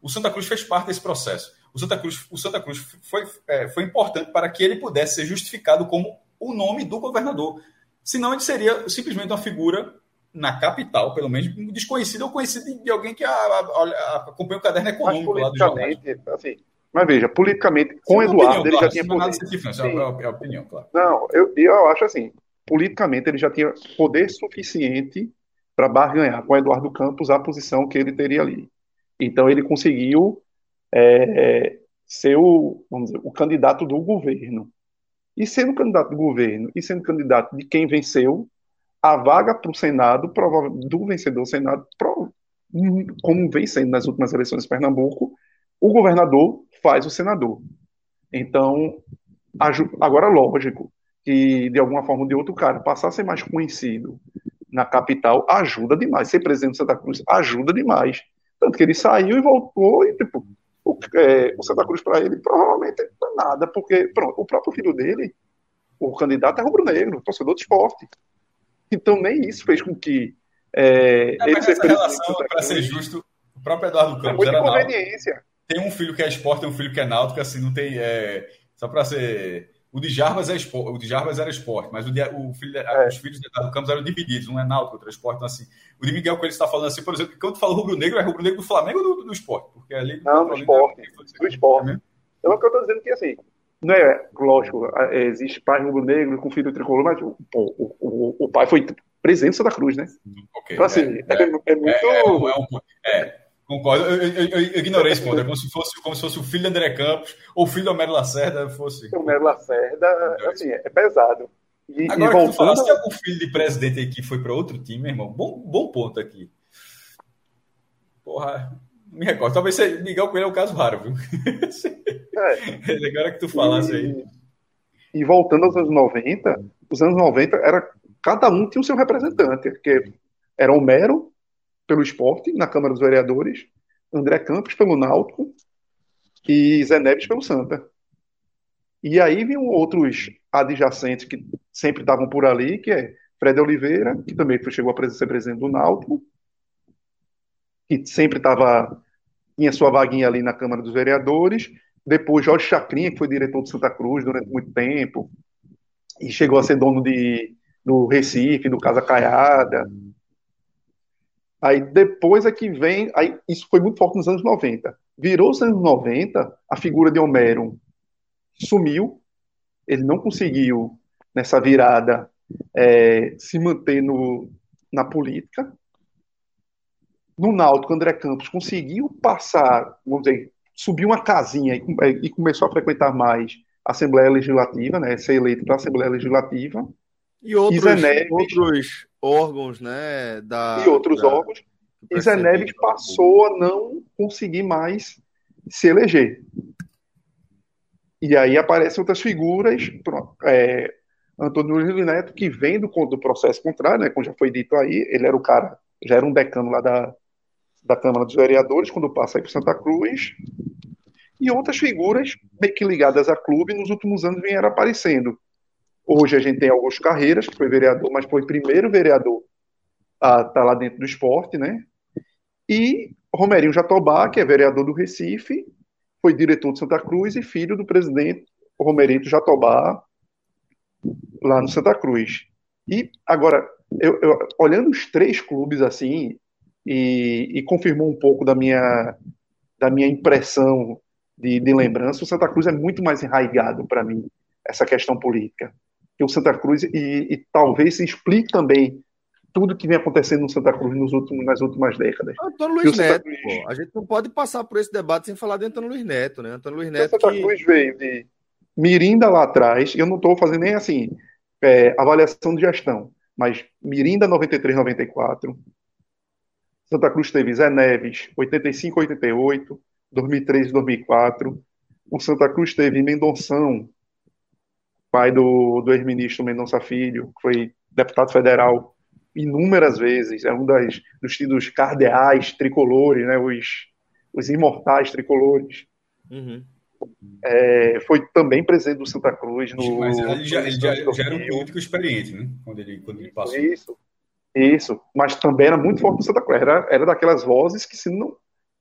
O Santa Cruz fez parte desse processo. O Santa Cruz, o Santa Cruz foi, é, foi importante para que ele pudesse ser justificado como o nome do governador. Senão ele seria simplesmente uma figura na capital, pelo menos, desconhecida ou conhecida de alguém que a, a, a, acompanha o caderno econômico lá do jornal. Assim, mas veja, politicamente, com o Eduardo, opinião, ele claro, já tinha poder. Nada é, é a opinião, claro. Não, eu, eu acho assim, politicamente ele já tinha poder suficiente para barganhar com o Eduardo Campos a posição que ele teria ali. Então ele conseguiu é, ser o, vamos dizer, o candidato do governo. E sendo candidato do governo e sendo candidato de quem venceu, a vaga para o Senado, do vencedor do Senado, como vem sendo nas últimas eleições de Pernambuco, o governador faz o senador. Então, agora, lógico que de alguma forma ou de outro cara passar a ser mais conhecido na capital ajuda demais. Ser presidente de Santa Cruz ajuda demais. Tanto que ele saiu e voltou e, tipo, o, é, o Santa Cruz para ele provavelmente não é nada, porque pronto, o próprio filho dele, o candidato é rubro-negro, torcedor de esporte. Então nem isso fez com que é, é, ele essa relação, para ser justo, o próprio Eduardo é Campos é era conveniência. Tem um filho que é esporte, tem um filho que é náutico, assim, não tem. É, só para ser. O de Jarbas é esporte, o de Jarbas era esporte, mas o, de, o filho, é. os filhos de Eduardo Campos eram divididos, um é náutico, outro é esporte. Então, assim, o de Miguel Coelho está falando assim, por exemplo, quando tu fala rubro-negro, é rubro-negro do Flamengo ou do, do esporte? Porque ali. Não, do esporte. Do esporte. É então, é o que eu estou dizendo que, assim, não é, lógico, existe pai rubro-negro com filho tricolor, mas o, o, o, o pai foi de Santa Cruz, né? Okay, então, assim, é, é, é, é muito. É, um, é, concordo. Eu, eu, eu, ignorei esse ponto. É como se, fosse, como se fosse o filho de André Campos ou o filho do Homero Lacerda fosse. O Homero Lacerda, assim, é pesado. E, Agora e voltando... que tu falaste, tem algum filho de presidente aí que foi para outro time, irmão? Bom, bom ponto aqui. Porra, me recordo. Talvez você, Miguel Coelho é um caso raro, viu? É. Agora que tu falasse aí. E voltando aos anos 90, os anos 90 era cada um tinha o seu representante, que era Homero pelo esporte na Câmara dos Vereadores, André Campos pelo Náutico e Zé Neves pelo Santa. E aí vinham outros adjacentes que sempre estavam por ali, que é Fred Oliveira, que também chegou a ser presidente do Náutico, que sempre estava tinha sua vaguinha ali na Câmara dos Vereadores. Depois Jorge Chacrinha, que foi diretor de Santa Cruz durante muito tempo e chegou a ser dono de do Recife, do Casa Caiada. Aí depois é que vem, aí isso foi muito forte nos anos 90. Virou os anos 90, a figura de Homero sumiu, ele não conseguiu, nessa virada, é, se manter no, na política. No Náutico, André Campos conseguiu passar, vamos dizer, subiu uma casinha e, e começou a frequentar mais a Assembleia Legislativa, né, ser eleito para a Assembleia Legislativa. E outros, outros órgãos, né? Da, e outros da, órgãos. E Zé Neves passou a não conseguir mais se eleger. E aí aparecem outras figuras, é, Antônio Luiz Neto, que vem do, do processo contrário, né, como já foi dito aí, ele era o cara, já era um decano lá da, da Câmara dos Vereadores, quando passa aí para Santa Cruz, e outras figuras meio que ligadas a clube nos últimos anos vieram aparecendo. Hoje a gente tem Augusto Carreiras, que foi vereador, mas foi primeiro vereador a estar tá lá dentro do esporte, né? E Romerinho Jatobá, que é vereador do Recife, foi diretor de Santa Cruz e filho do presidente Romerito Jatobá, lá no Santa Cruz. E agora, eu, eu, olhando os três clubes assim, e, e, confirmou um pouco da minha, da minha impressão de, de lembrança, o Santa Cruz é muito mais enraigado para mim, essa questão política que o Santa Cruz, e, e talvez se explique também tudo que vem acontecendo no Santa Cruz nos últimos, nas últimas décadas. Antônio Luiz Neto, Cruz... pô, a gente não pode passar por esse debate sem falar de Antônio Luiz Neto, né? Antônio Luiz Neto. O Santa que... Cruz veio de Mirinda lá atrás, eu não estou fazendo nem assim, é, avaliação de gestão, mas Mirinda 93, 94. Santa Cruz teve Zé Neves, 85, 88, 2003, 2004. O Santa Cruz teve Mendonção, pai do, do ex-ministro Mendonça Filho, que foi deputado federal inúmeras vezes, é um das, dos tidos cardeais tricolores, né, os, os imortais tricolores. Uhum. É, foi também presidente do Santa Cruz. No, Mas ele já, ele já, já era um político experiente, né? Quando ele, quando ele passou. Isso, isso. Mas também era muito forte no Santa Cruz. Era, era daquelas vozes que se não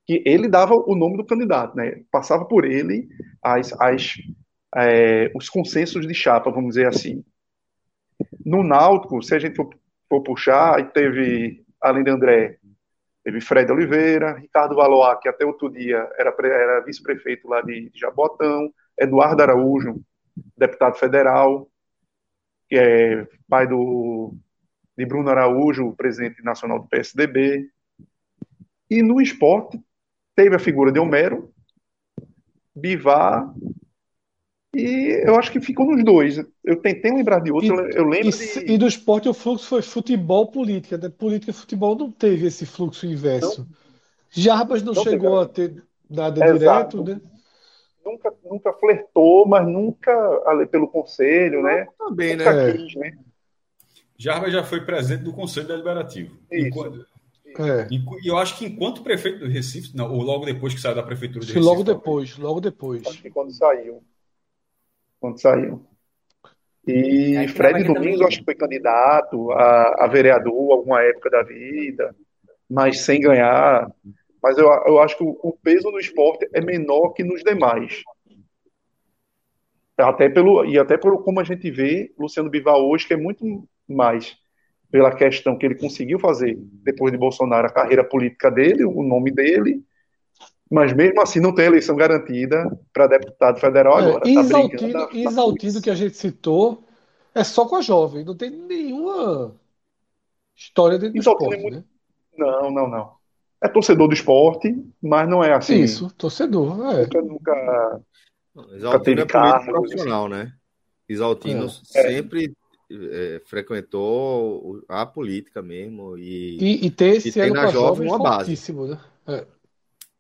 que ele dava o nome do candidato, né? Passava por ele as, as, é, os consensos de chapa, vamos dizer assim. No Náutico, se a gente for, for puxar, teve, além de André, teve Fred Oliveira, Ricardo Valois, que até outro dia era, era vice-prefeito lá de, de Jabotão, Eduardo Araújo, deputado federal, que é pai do, de Bruno Araújo, presidente nacional do PSDB. E no esporte, teve a figura de Homero, Bivar e eu acho que ficou nos dois. Eu tentei lembrar de outro, e, eu lembro e, de... e, do esporte o fluxo foi futebol política. Né? Política e futebol não teve esse fluxo inverso. Não, Jarbas não, não chegou teve. a ter nada é, direto, né? Nunca, nunca flertou, mas nunca pelo conselho, né? Também, né? Quis, né? Jarbas já foi presidente do Conselho Deliberativo. Isso. Enquanto, é. E, eu acho que enquanto prefeito do Recife, não, ou logo depois que saiu da prefeitura de Recife. Logo depois, logo depois. Acho que quando saiu quando saiu. E Fred Domingos, acho que foi candidato a, a, vereador alguma época da vida, mas sem ganhar. Mas eu, eu acho que o, o peso no esporte é menor que nos demais. Até pelo, e até pelo como a gente vê Luciano Bivar hoje, que é muito mais pela questão que ele conseguiu fazer depois de Bolsonaro a carreira política dele, o nome dele, mas mesmo assim não tem eleição garantida para deputado federal é, agora. É, Isaltino, tá Isaltino que a gente citou é só com a jovem, não tem nenhuma história dentro do esporte, é muito... né? Não, não, não. É torcedor do esporte, mas não é assim. Isso, torcedor, é. Nunca, nunca, nunca teve é cargo, profissional, assim. né? Isaltino é. sempre é, frequentou a política mesmo e, e, e ter esse e tem na jovem uma base. Né? É.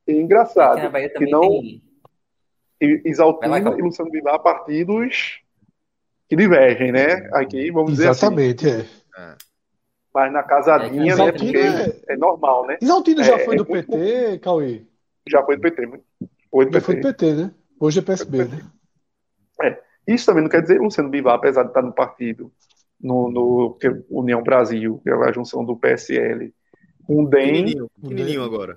É engraçado que não tem... Exaltino e Luciano Bivar partidos que divergem, né? Aqui, vamos Exatamente, dizer assim. Exatamente, é. Mas na casadinha, é, né? Porque é... é... normal, né? Exaltino já é, foi do PT, muito... Cauê? Já foi do PT. Foi do já PT. foi do PT, né? Hoje é PSB, né? É. Isso também não quer dizer Luciano Bivar, apesar de estar no partido, no, no União Brasil, que é a junção do PSL, com o DEM. Pequenininho, pequenininho agora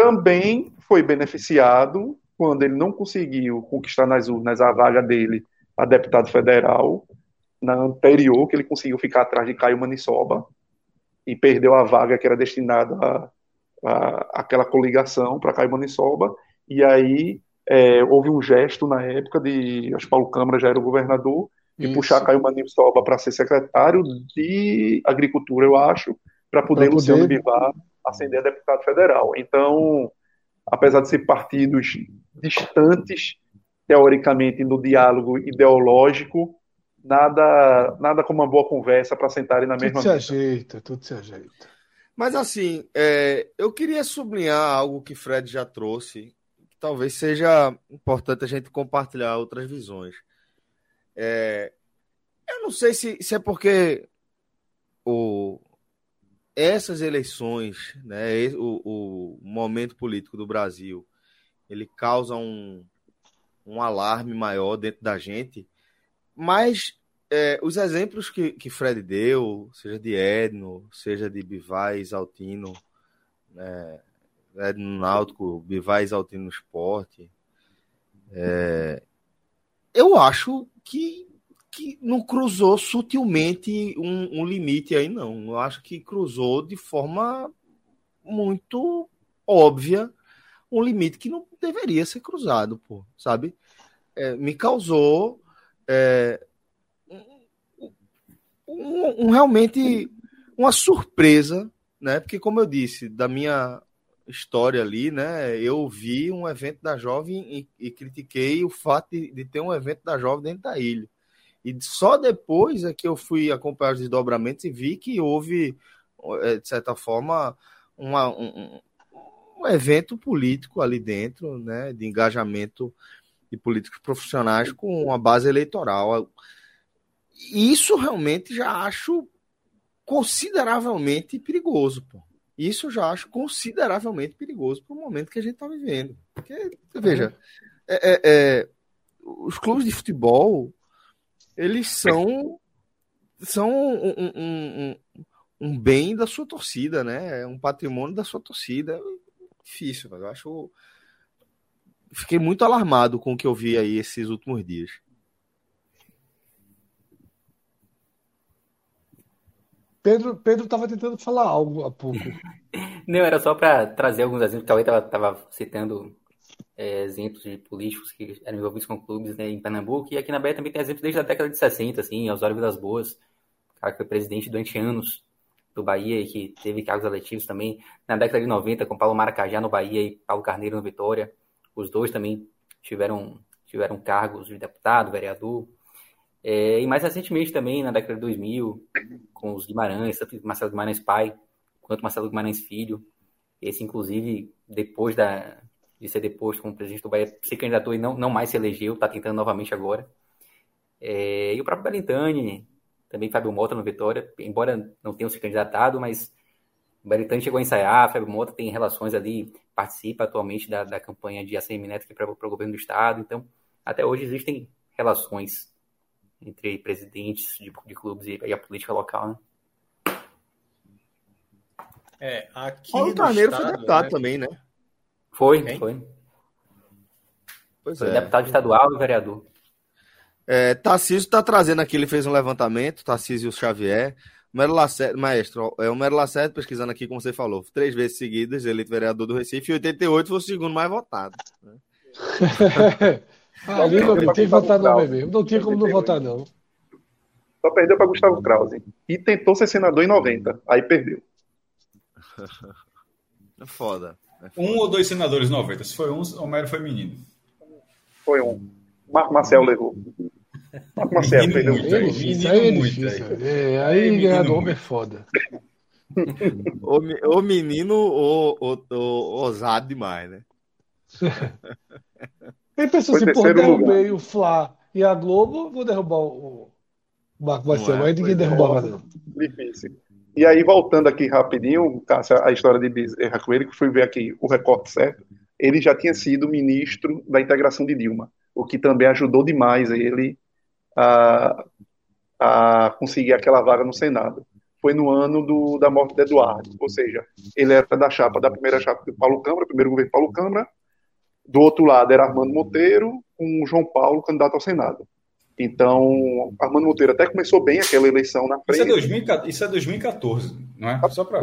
também foi beneficiado quando ele não conseguiu conquistar nas urnas a vaga dele a deputado federal, na anterior, que ele conseguiu ficar atrás de Caio Manissoba e perdeu a vaga que era destinada a, a aquela coligação para Caio Manissoba, e aí é, houve um gesto na época de, acho que Paulo Câmara já era o governador, de Isso. puxar Caio Manissoba para ser secretário de Agricultura, eu acho, para poder, poder Luciano Bivar ascender a deputado federal. Então, apesar de ser partidos distantes, teoricamente, no diálogo ideológico, nada, nada como uma boa conversa para sentarem na mesma mesa. Tudo se ajeita, tudo se ajeita. Mas assim, é, eu queria sublinhar algo que Fred já trouxe, que talvez seja importante a gente compartilhar outras visões. É, eu não sei se, se é porque o, essas eleições, né, o, o momento político do Brasil, ele causa um, um alarme maior dentro da gente, mas é, os exemplos que, que Fred deu, seja de Edno, seja de Bivais Altino, né, Edno Náutico, Bivais Altino no esporte, é, eu acho que que não cruzou sutilmente um, um, limite aí, não. Eu acho que cruzou de forma muito óbvia um limite que não deveria ser cruzado, pô, sabe? É, me causou é, um, um, realmente uma surpresa, né? Porque, como eu disse, da minha história ali, né? Eu vi um evento da Jovem e, e critiquei o fato de, de, ter um evento da Jovem dentro da ilha. E só depois é que eu fui acompanhar os desdobramentos e vi que houve, é, de certa forma, uma, um, um evento político ali dentro, né? De engajamento de políticos profissionais com uma base eleitoral. Isso realmente já acho consideravelmente perigoso, pô. Isso eu já acho consideravelmente perigoso para o momento que a gente está vivendo. Porque, veja, é, é, é, os clubes de futebol, eles são, são um, um, um, um, bem da sua torcida, né? É um patrimônio da sua torcida. Difícil, mas eu acho. Fiquei muito alarmado com o que eu vi aí esses últimos dias. Pedro Pedro estava tentando falar algo há pouco. Não, era só para trazer alguns exemplos. Talvez estava citando é, exemplos de políticos que eram envolvidos com clubes né, em Pernambuco. E aqui na Bahia também tem exemplos desde a década de 60, assim, Osório Vilas Boas, cara que foi presidente durante anos do Bahia e que teve cargos eletivos também. Na década de 90, com Paulo Maracajá no Bahia e Paulo Carneiro no Vitória. Os dois também tiveram, tiveram cargos de deputado, vereador. É, e mais recentemente também, na década de 2000, com os Guimarães, tanto Marcelo Guimarães pai, quanto Marcelo Guimarães filho. Esse, inclusive, depois da, de ser deposto como presidente do Bahia, se candidatou e não, não mais se elegeu, está tentando novamente agora. É, e o próprio Belintani, também Fábio Mota no Vitória, embora não tenha se candidatado, mas o Belintani chegou a ensaiar, Fábio Mota tem relações ali, participa atualmente da, da campanha de ACM Neto para o governo do Estado, então até hoje existem relações entre presidentes de, de clubes e, e, a política local, né? É, aqui o Carneiro foi deputado né? também, né? Foi, Quem? foi. Pois foi é. deputado estadual e vereador. É, Tarcísio está trazendo aqui, ele fez um levantamento, Tarcísio Xavier. Mero Lacerda, maestro, é o Mero Lacerda, pesquisando aqui, como você falou, três vezes seguidas, eleito vereador do Recife, e 88 foi o segundo mais votado. Né? Ali, meu tem que votar no mesmo. Não tinha como não votar, não. Só perdeu para Gustavo Krause. E tentou ser senador em 90. Aí perdeu. É foda. É. Um ou dois senadores em 90. Se foi um, Homero foi menino. Foi um. Marco Marcel levou. Marco Marcel perdeu. Muito, é difícil, aí é difícil. É, aí ganhar do homem é foda. o, o menino o, o, o, ousado demais, né? Ele pensou assim, pô, derrubei lugar. o Fla e a Globo, vou derrubar o Marco Marcelo. É, aí ninguém derrubava, não. Difícil. E aí, voltando aqui rapidinho, a história de Bezerra Coelho, que fui ver aqui o recorte certo, ele já tinha sido ministro da integração de Dilma, o que também ajudou demais ele a, a conseguir aquela vaga no Senado. Foi no ano do, da morte de Eduardo, ou seja, ele era da chapa, da primeira chapa do Paulo Câmara, primeiro governo Paulo Câmara, do outro lado era Armando Monteiro, com João Paulo, candidato ao Senado. Então, Armando Monteiro até começou bem aquela eleição na frente. Isso é, 2014, isso é 2014, não é? 14. Só pra...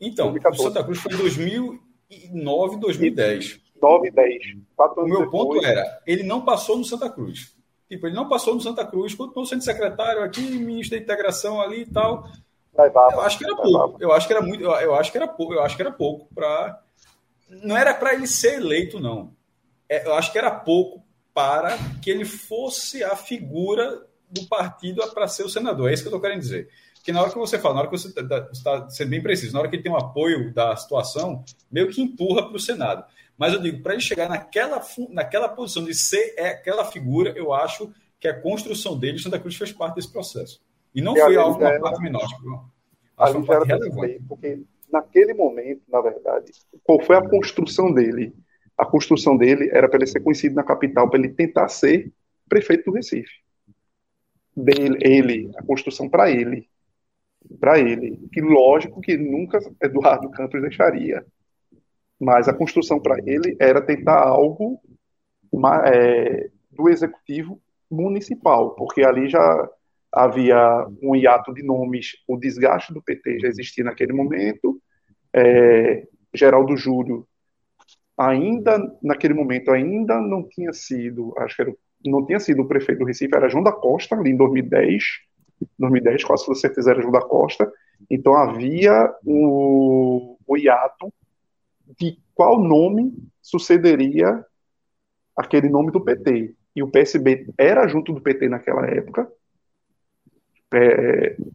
Então, 2014. o Santa Cruz foi 2009, 2010. 9 e 10. o meu depois. ponto era, ele não passou no Santa Cruz. Tipo, ele não passou no Santa Cruz, continuou sendo secretário aqui, ministro da integração ali e tal. Vai, vai, eu acho que era pouco. Eu acho que era muito. Eu acho que era pouco. Eu acho que era pouco para não era para ele ser eleito, não. É, eu acho que era pouco para que ele fosse a figura do partido para ser o senador. É isso que eu estou querendo dizer. Porque na hora que você fala, na hora que você está tá sendo bem preciso, na hora que ele tem um apoio da situação, meio que empurra para o Senado. Mas eu digo, para ele chegar naquela, naquela posição de ser é aquela figura, eu acho que a construção dele, Santa Cruz fez parte desse processo. E não e foi algo uma parte menor. Acho que uma parte relevante. Porque naquele momento, na verdade, qual foi a construção dele? A construção dele era para ele ser conhecido na capital, para ele tentar ser prefeito do Recife. Dele, ele, a construção para ele. Para ele. Que lógico que nunca Eduardo Campos deixaria. Mas a construção para ele era tentar algo é, do executivo municipal, porque ali já havia um hiato de nomes, o desgaste do PT já existia naquele momento, é, Geraldo Júlio ainda, naquele momento, ainda não tinha sido, acho que era, não tinha sido o prefeito do Recife, era João da Costa, ali em 2010, 2010, quase com certeza era João da Costa. Então havia o, o hiato de qual nome sucederia aquele nome do PT. E o PSB era junto do PT naquela época,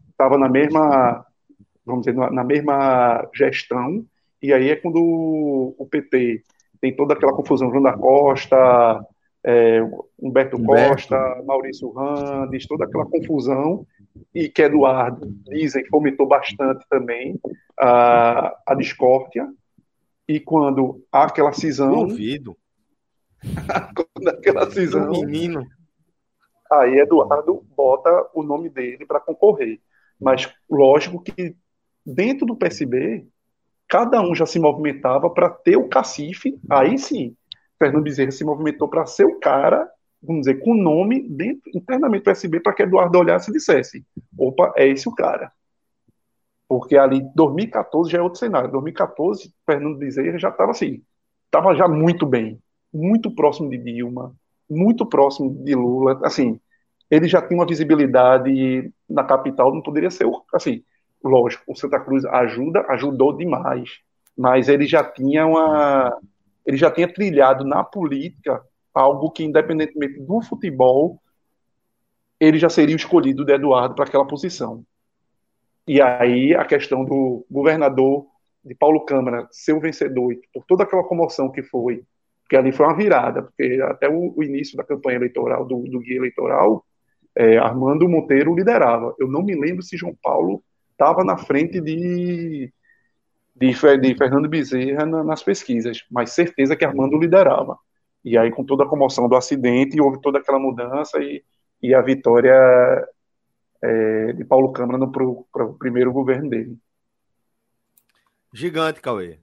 estava é, na mesma, vamos dizer, na mesma gestão, e aí é quando o PT tem toda aquela confusão, João da Costa, é, Humberto, Humberto, Costa, Maurício Randes, toda aquela confusão, e que Eduardo, dizem, fomentou bastante também a, a discórdia, e quando há aquela cisão... Duvido. quando aquela cisão... menino. Aí Eduardo bota o nome dele para concorrer. Mas lógico que dentro do PSB, cada um já se movimentava para ter o cacife, aí sim, Fernando Bezerra se movimentou para ser o cara, vamos dizer, com nome dentro, internamente do PSB, para que Eduardo olhasse e dissesse: opa, é esse o cara. Porque ali, 2014 já é outro cenário. 2014, Fernando Bezerra já estava assim, estava já muito bem, muito próximo de Dilma, muito próximo de Lula. Assim, ele já tinha uma visibilidade na capital, não poderia ser, assim, lógico, o Santa Cruz ajuda, ajudou demais, mas ele já tinha uma ele já tinha trilhado na política algo que, independentemente do futebol, ele já seria o escolhido de Eduardo para aquela posição. E aí a questão do governador de Paulo Câmara ser o vencedor, por toda aquela comoção que foi, porque ali foi uma virada, porque até o, o início da campanha eleitoral, do, do guia eleitoral, é, Armando Monteiro liderava. Eu não me lembro se João Paulo estava na frente de de, de Fernando Bezerra na, nas pesquisas, mas certeza que Armando liderava. E aí, com toda a comoção do acidente, houve toda aquela mudança e, e a vitória é, de Paulo Câmara no pro, pro primeiro governo dele. Gigante, Cauê.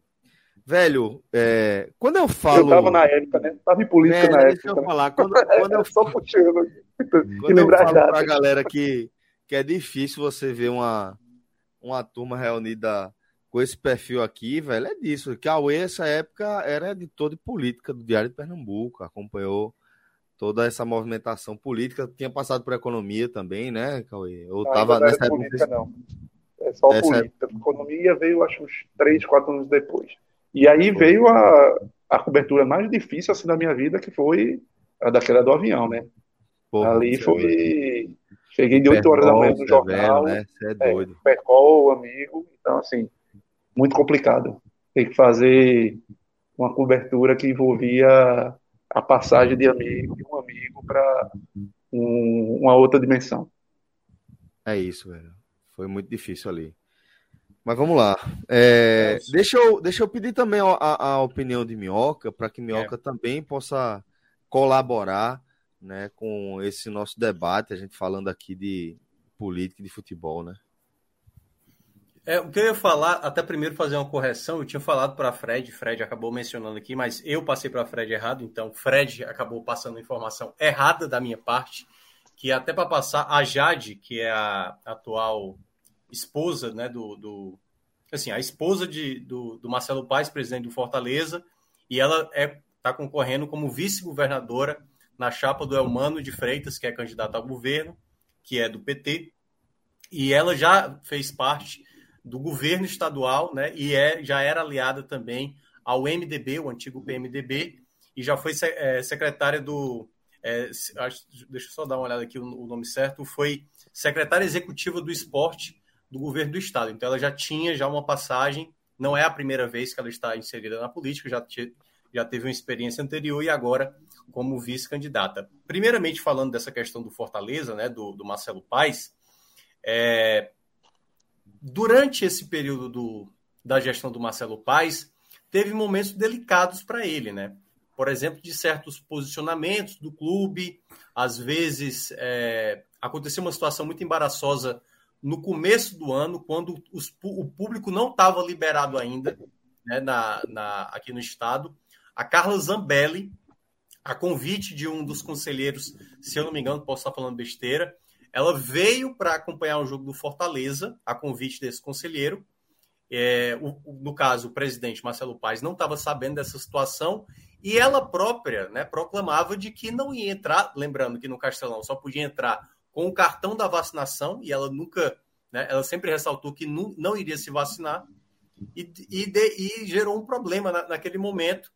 Velho, é, quando eu falo. Eu tava na época, né? Tava em política na época. Deixa eu né? falar. Quando, quando eu só puxando quando eu falo pra galera que, que é difícil você ver uma, uma turma reunida com esse perfil aqui, velho, é disso. Cauê, essa época, era editor de política do Diário de Pernambuco, acompanhou toda essa movimentação política, tinha passado por economia também, né, Cauê? Ou não, tava nessa época. Política, não. É só essa política. Época... Economia veio, acho, uns três, quatro anos depois. E aí veio a, a cobertura mais difícil assim da minha vida, que foi a daquela do avião, né? Porra, Ali foi. Cheguei de 8 horas da manhã no jornal. Velho, né? Você é, é doido. É, Percol, amigo. Então, assim, muito complicado. Tem que fazer uma cobertura que envolvia a passagem de amigo de um amigo para um, uma outra dimensão. É isso, velho. Foi muito difícil ali. Mas vamos lá. É, deixa, eu, deixa eu pedir também a, a opinião de Minhoca, para que Minhoca é. também possa colaborar né, com esse nosso debate, a gente falando aqui de política e de futebol, né? É, o que eu ia falar, até primeiro fazer uma correção, eu tinha falado para Fred, Fred acabou mencionando aqui, mas eu passei para Fred errado, então Fred acabou passando informação errada da minha parte, que até para passar a Jade, que é a atual esposa, né, do, do assim, a esposa de, do, do Marcelo Paes, presidente do Fortaleza, e ela é está concorrendo como vice-governadora na chapa do Elmano de Freitas, que é candidato ao governo, que é do PT, e ela já fez parte do governo estadual, né? E é, já era aliada também ao MDB, o antigo PMDB, e já foi é, secretária do. É, deixa eu só dar uma olhada aqui o, nome certo. Foi secretária executiva do esporte do governo do estado. Então ela já tinha já uma passagem. Não é a primeira vez que ela está inserida na política, já, já teve uma experiência anterior e agora como vice-candidata. Primeiramente, falando dessa questão do Fortaleza, né, do, do Marcelo Paes, é, durante esse período do, da gestão do Marcelo Paes, teve momentos delicados para ele, né? Por exemplo, de certos posicionamentos do clube, às vezes é, aconteceu uma situação muito embaraçosa no começo do ano, quando os, o público não estava liberado ainda né, na, na, aqui no estado. A Carla Zambelli, a convite de um dos conselheiros, se eu não me engano, posso estar falando besteira, ela veio para acompanhar o jogo do Fortaleza, a convite desse conselheiro. É, o, no caso, o presidente Marcelo Paes não estava sabendo dessa situação e ela própria né, proclamava de que não ia entrar, lembrando que no Castelão só podia entrar com o cartão da vacinação, e ela nunca, né, ela sempre ressaltou que não, não iria se vacinar, e, e, de, e gerou um problema na, naquele momento,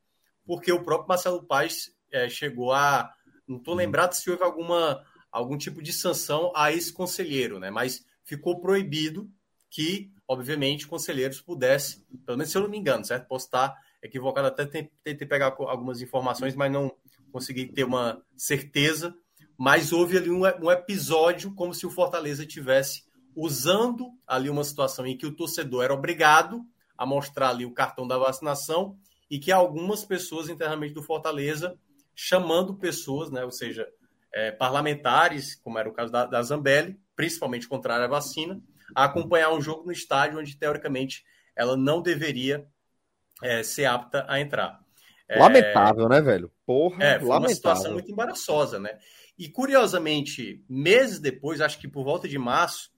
porque o próprio Marcelo Paes é, chegou a. Não estou lembrado se houve alguma, algum tipo de sanção a esse conselheiro, né? Mas ficou proibido que, obviamente, conselheiros pudessem, pelo menos se eu não me engano, certo? Posso estar equivocado, até tentei pegar algumas informações, mas não consegui ter uma certeza. Mas houve ali um, um episódio como se o Fortaleza tivesse usando ali uma situação em que o torcedor era obrigado a mostrar ali o cartão da vacinação e que algumas pessoas internamente do Fortaleza chamando pessoas, né, ou seja, é, parlamentares, como era o caso da, da Zambelli, principalmente contrária à vacina, a acompanhar um jogo no estádio onde, teoricamente, ela não deveria é, ser apta a entrar. É, lamentável, é, né, velho? Porra, é, foi lamentável. uma situação muito embaraçosa, né? E, curiosamente, meses depois, acho que por volta de março,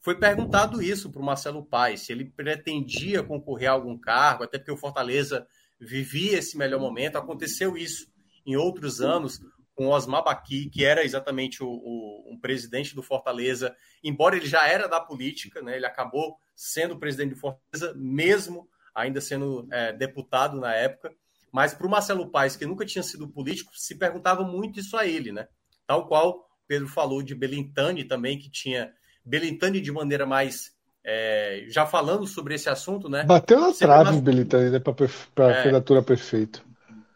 foi perguntado isso para o Marcelo Paes, se ele pretendia concorrer a algum cargo, até porque o Fortaleza vivia esse melhor momento. Aconteceu isso em outros anos com Osmar Baqui, que era exatamente o, o, um presidente do Fortaleza, embora ele já era da política, né, ele acabou sendo presidente do Fortaleza, mesmo ainda sendo é, deputado na época. Mas para o Marcelo Paes, que nunca tinha sido político, se perguntava muito isso a ele, né? Tal qual Pedro falou de Belintani também, que tinha Belintani de maneira mais. É, já falando sobre esse assunto, né? Bateu na trave o Belintani, né? Para a candidatura perfeito.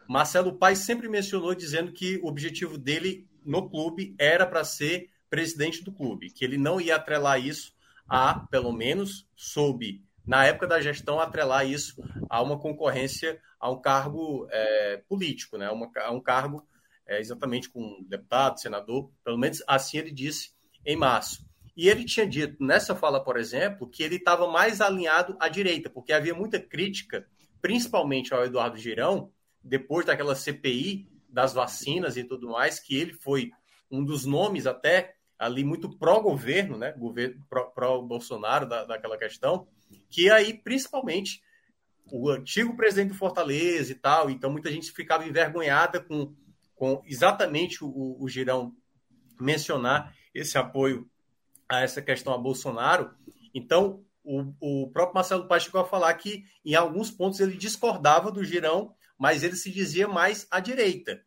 Marcelo Paes sempre mencionou dizendo que o objetivo dele no clube era para ser presidente do clube, que ele não ia atrelar isso a, pelo menos, soube, na época da gestão, atrelar isso a uma concorrência a um cargo é, político, né? Uma, a um cargo é, exatamente com deputado, senador, pelo menos assim ele disse em março. E ele tinha dito nessa fala, por exemplo, que ele estava mais alinhado à direita, porque havia muita crítica, principalmente ao Eduardo Girão, depois daquela CPI das vacinas e tudo mais, que ele foi um dos nomes até ali muito pró-governo, né? Governo pró-Bolsonaro da, daquela questão, que aí, principalmente, o antigo presidente do Fortaleza e tal, então muita gente ficava envergonhada com, com exatamente o, o Girão mencionar esse apoio a essa questão a Bolsonaro. Então, o, o próprio Marcelo Paes chegou a falar que, em alguns pontos, ele discordava do Girão, mas ele se dizia mais à direita.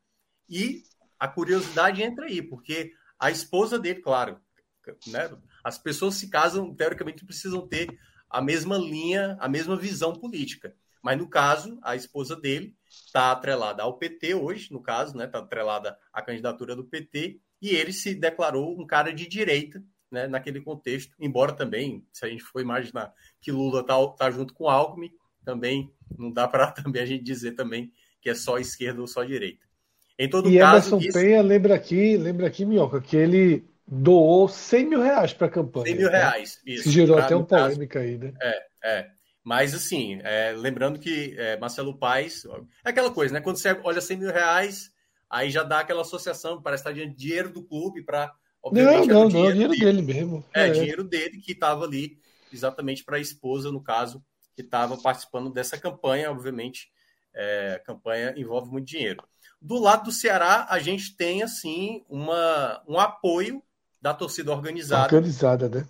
E a curiosidade entra aí, porque a esposa dele, claro, né, as pessoas se casam, teoricamente, precisam ter a mesma linha, a mesma visão política. Mas, no caso, a esposa dele está atrelada ao PT hoje, no caso, está né, tá atrelada à candidatura do PT, e ele se declarou um cara de direita, né, naquele contexto, embora também, se a gente for imaginar que Lula está tá junto com Alckmin, também não dá para também a gente dizer também que é só esquerda ou só direita. Em todo e caso. Emerson isso... Penha lembra aqui, lembra aqui, Minhoca, que ele doou 100 mil reais para a campanha. 100 mil né? reais, isso. Se gerou até uma polêmica aí, né? É, é. Mas, assim, é, lembrando que é, Marcelo Paes. É aquela coisa, né? Quando você olha 100 mil reais, aí já dá aquela associação, parece estar de dinheiro do clube para Obviamente, não, não, não, dinheiro dele, dele mesmo. É, é, dinheiro dele que estava ali exatamente para a esposa, no caso, que estava participando dessa campanha, obviamente, é, a campanha envolve muito dinheiro. Do lado do Ceará, a gente tem, assim, uma, um apoio da torcida organizada. Organizada, né?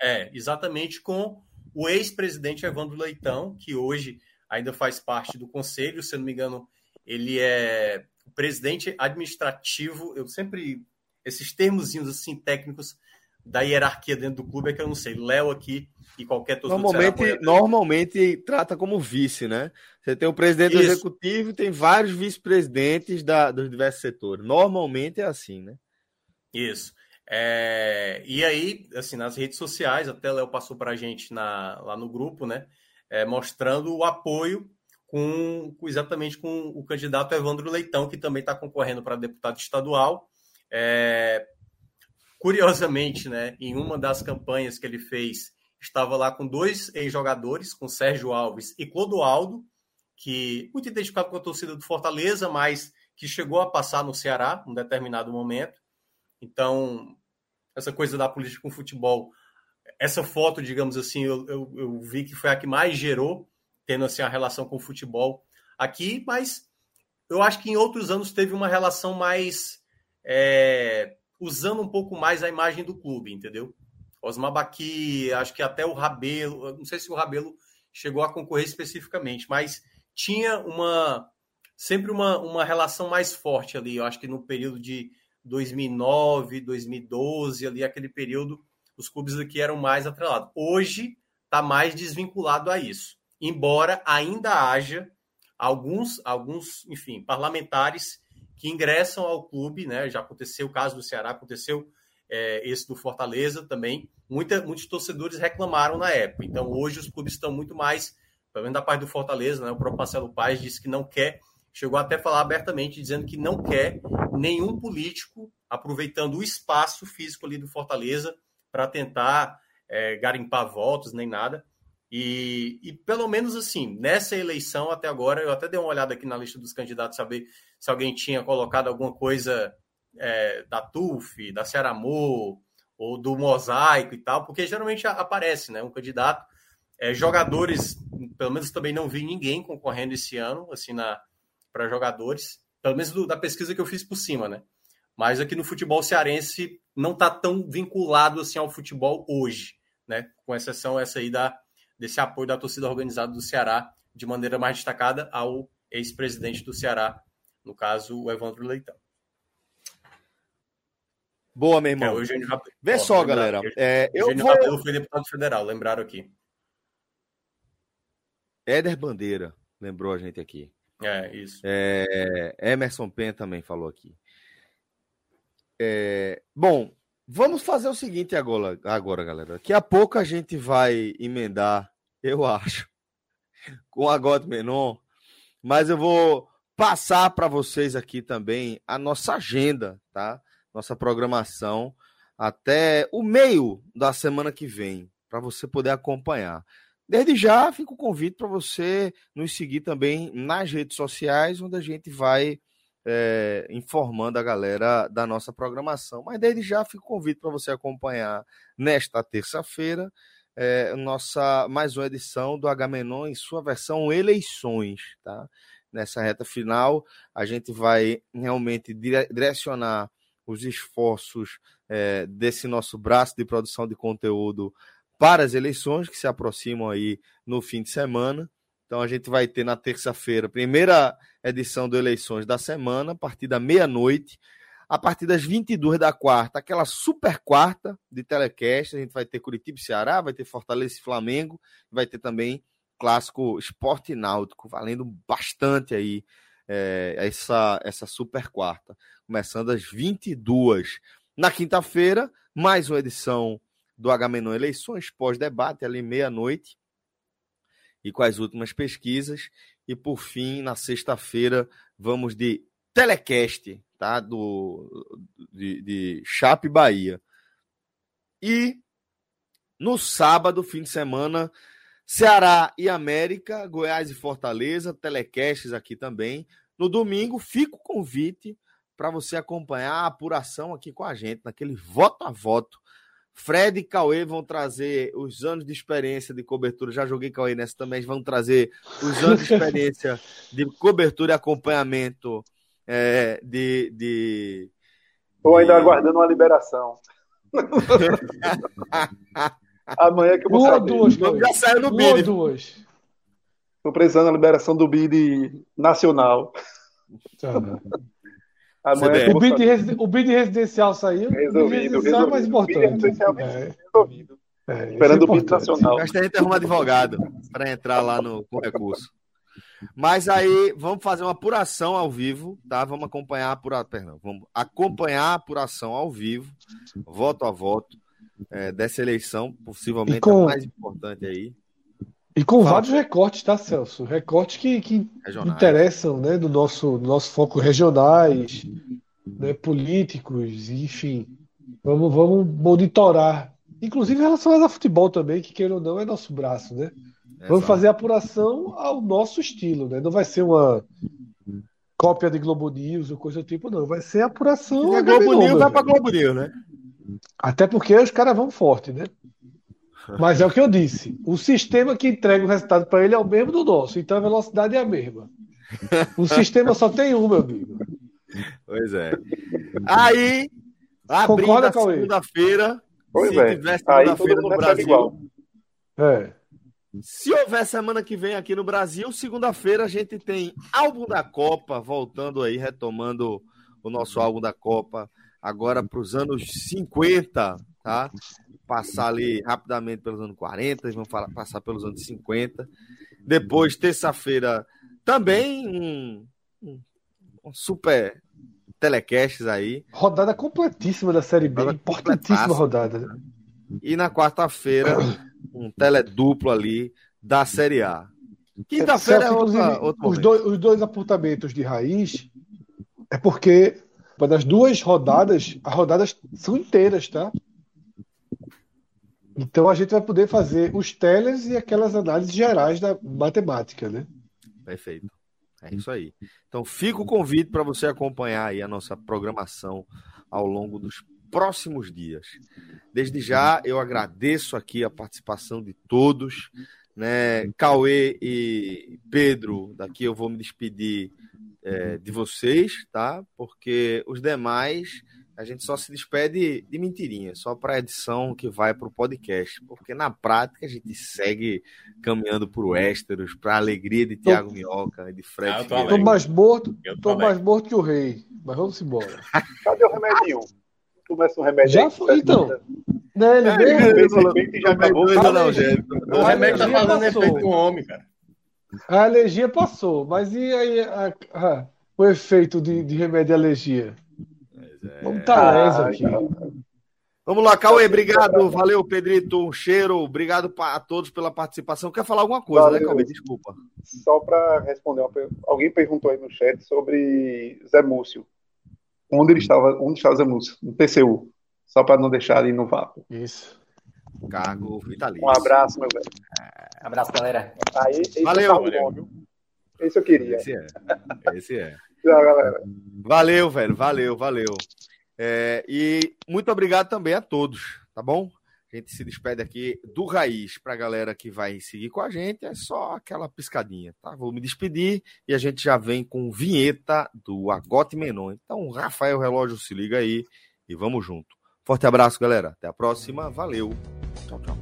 É, exatamente com o ex-presidente Evandro Leitão, que hoje ainda faz parte do conselho, se eu não me engano, ele é o presidente administrativo, eu sempre esses termozinhos assim técnicos da hierarquia dentro do clube é que eu não sei. Léo aqui e qualquer torcedor normalmente, normalmente trata como vice, né? Você tem o presidente Isso. executivo e tem vários vice-presidentes dos diversos setores. Normalmente é assim, né? Isso. É, e aí, assim, nas redes sociais, até Léo passou para a gente na, lá no grupo, né? É, mostrando o apoio com, exatamente com o candidato Evandro Leitão, que também está concorrendo para deputado estadual é, curiosamente, né, em uma das campanhas que ele fez, estava lá com dois ex-jogadores, com Sérgio Alves e Clodoaldo, que muito identificado com a torcida do Fortaleza, mas que chegou a passar no Ceará em um determinado momento. Então, essa coisa da política com futebol, essa foto, digamos assim, eu, eu, eu, vi que foi a que mais gerou, tendo assim a relação com o futebol aqui, mas eu acho que em outros anos teve uma relação mais é, usando um pouco mais a imagem do clube, entendeu? Osmar Baqui, acho que até o Rabelo, não sei se o Rabelo chegou a concorrer especificamente, mas tinha uma sempre uma, uma relação mais forte ali. Eu acho que no período de 2009, 2012, ali aquele período, os clubes aqui eram mais atrelados. Hoje está mais desvinculado a isso, embora ainda haja alguns, alguns, enfim, parlamentares que ingressam ao clube, né? Já aconteceu o caso do Ceará, aconteceu é, esse do Fortaleza também. Muita, muitos torcedores reclamaram na época. Então, hoje os clubes estão muito mais, pelo menos da parte do Fortaleza, né? O próprio Marcelo Paes disse que não quer, chegou até a falar abertamente, dizendo que não quer nenhum político aproveitando o espaço físico ali do Fortaleza para tentar é, garimpar votos nem nada. E, e, pelo menos assim, nessa eleição até agora, eu até dei uma olhada aqui na lista dos candidatos, saber se alguém tinha colocado alguma coisa é, da TUF, da Ceramô, ou do Mosaico e tal, porque geralmente aparece né, um candidato. É, jogadores, pelo menos também não vi ninguém concorrendo esse ano, assim, para jogadores, pelo menos do, da pesquisa que eu fiz por cima, né? Mas aqui no futebol cearense não está tão vinculado assim ao futebol hoje, né? Com exceção essa aí da desse apoio da torcida organizada do Ceará, de maneira mais destacada ao ex-presidente do Ceará, no caso, o Evandro Leitão. Boa, meu irmão. É, Vê só, galera. É, eu Eugênio vou... Rabelo foi deputado federal, lembraram aqui. Éder Bandeira lembrou a gente aqui. É, isso. É, Emerson Pen também falou aqui. É, bom, vamos fazer o seguinte agora, agora, galera. Daqui a pouco a gente vai emendar eu acho, com a God Menon, mas eu vou passar para vocês aqui também a nossa agenda, tá? Nossa programação até o meio da semana que vem, para você poder acompanhar. Desde já, fica o convite para você nos seguir também nas redes sociais, onde a gente vai é, informando a galera da nossa programação. Mas desde já, fica o convite para você acompanhar nesta terça-feira é, nossa mais uma edição do Agamenon em sua versão eleições, tá? Nessa reta final, a gente vai realmente direcionar os esforços é, desse nosso braço de produção de conteúdo para as eleições que se aproximam aí no fim de semana. Então a gente vai ter na terça-feira, primeira edição do Eleições da semana, a partir da meia-noite a partir das 22 da quarta, aquela super quarta de telecast. A gente vai ter Curitiba e Ceará, vai ter Fortaleza e Flamengo, vai ter também clássico esporte náutico, valendo bastante aí é, essa, essa super quarta. Começando às 22. Na quinta-feira, mais uma edição do H-Menon Eleições, pós-debate, ali meia-noite, e com as últimas pesquisas. E por fim, na sexta-feira, vamos de telecast tá? Do, de, de Chape Bahia. E no sábado, fim de semana, Ceará e América, Goiás e Fortaleza, telecasts aqui também. No domingo, fica o convite para você acompanhar a apuração aqui com a gente, naquele voto a voto. Fred e Cauê vão trazer os anos de experiência de cobertura. Já joguei Cauê nessa também. Vão trazer os anos de experiência de cobertura e acompanhamento é, de, de. Estou ainda aguardando uma liberação. Amanhã que eu vou uma saber. Duas, já saiu no BID. duas. Estou precisando da liberação do BID nacional. Tá. Amanhã o, BID o BID residencial saiu. Resolvido, o BID residencial é mais importante. É. Resolvido. É, Esperando é o BID nacional. Acho que a gente arruma advogado para entrar lá no com recurso. Mas aí vamos fazer uma apuração ao vivo, tá? Vamos acompanhar a apuração, perdão, vamos acompanhar a apuração ao vivo, voto a voto, é, dessa eleição, possivelmente com... a mais importante aí. E com Fala. vários recortes, tá, Celso? Recortes que, que interessam, né, do nosso, do nosso foco regionais, né, políticos, enfim. Vamos, vamos monitorar. Inclusive relacionados a futebol também, que queira ou não é nosso braço, né? Vamos fazer a apuração ao nosso estilo, né? Não vai ser uma cópia de Globo News ou coisa do tipo, não. Vai ser a apuração. Se Globo News, vai para Globo News, né? Até porque os caras vão forte, né? Mas é o que eu disse. O sistema que entrega o resultado para ele é o mesmo do nosso, então a velocidade é a mesma. O sistema só tem um, meu amigo. Pois é. Aí, Abrindo a segunda-feira. Se é. tiver segunda-feira no Brasil. Igual. É. Se houver semana que vem aqui no Brasil, segunda-feira a gente tem álbum da Copa, voltando aí, retomando o nosso álbum da Copa, agora para os anos 50, tá? Passar ali rapidamente pelos anos 40, vamos falar, passar pelos anos 50. Depois, terça-feira, também um, um, super telecasts aí. Rodada completíssima da Série B, importantíssima rodada. E na quarta-feira, um teleduplo ali da Série A. Quinta-feira é outra, outro os, dois, os dois apontamentos de raiz é porque das duas rodadas, as rodadas são inteiras, tá? Então a gente vai poder fazer os teles e aquelas análises gerais da matemática, né? Perfeito. É isso aí. Então fica o convite para você acompanhar aí a nossa programação ao longo dos próximos dias. Desde já eu agradeço aqui a participação de todos, né? Cauê e Pedro, daqui eu vou me despedir é, de vocês, tá? Porque os demais a gente só se despede de mentirinha, só para a edição que vai para o podcast, porque na prática a gente segue caminhando para o Westeros, para a alegria de Tiago tô... Minhoca e de Fred. Estou tô mais morto, tô, mais morto que o rei, mas vamos embora. Cadê o remédio? Começa um remédio. Já foi, então. Né, ele é, mesmo, já acabou. O remédio tá fazendo efeito no homem, cara. A alergia passou, mas e aí a, a, o efeito de, de remédio de alergia? É... Vamos tá aqui. Vamos lá, Cauê, obrigado. Valeu, Pedrito. Um cheiro. Obrigado a todos pela participação. Quer falar alguma coisa, né, Valeu. né, Cauê? Desculpa. Só para responder, alguém perguntou aí no chat sobre Zé Múcio. Onde ele estava, onde estava Múcio? No TCU. Só para não deixar ele no vácuo. Isso. Cargo vitalício. Um abraço, meu velho. É... Abraço, galera. Aí, Valeu. Tá bom, esse eu queria. Esse é. Esse é. Tchau, galera. Valeu, velho. Valeu, valeu. É, e muito obrigado também a todos, tá bom? A gente se despede aqui do Raiz para a galera que vai seguir com a gente. É só aquela piscadinha, tá? Vou me despedir e a gente já vem com vinheta do Agote Menon. Então, Rafael Relógio, se liga aí e vamos junto. Forte abraço, galera. Até a próxima. Valeu. Tchau, tchau.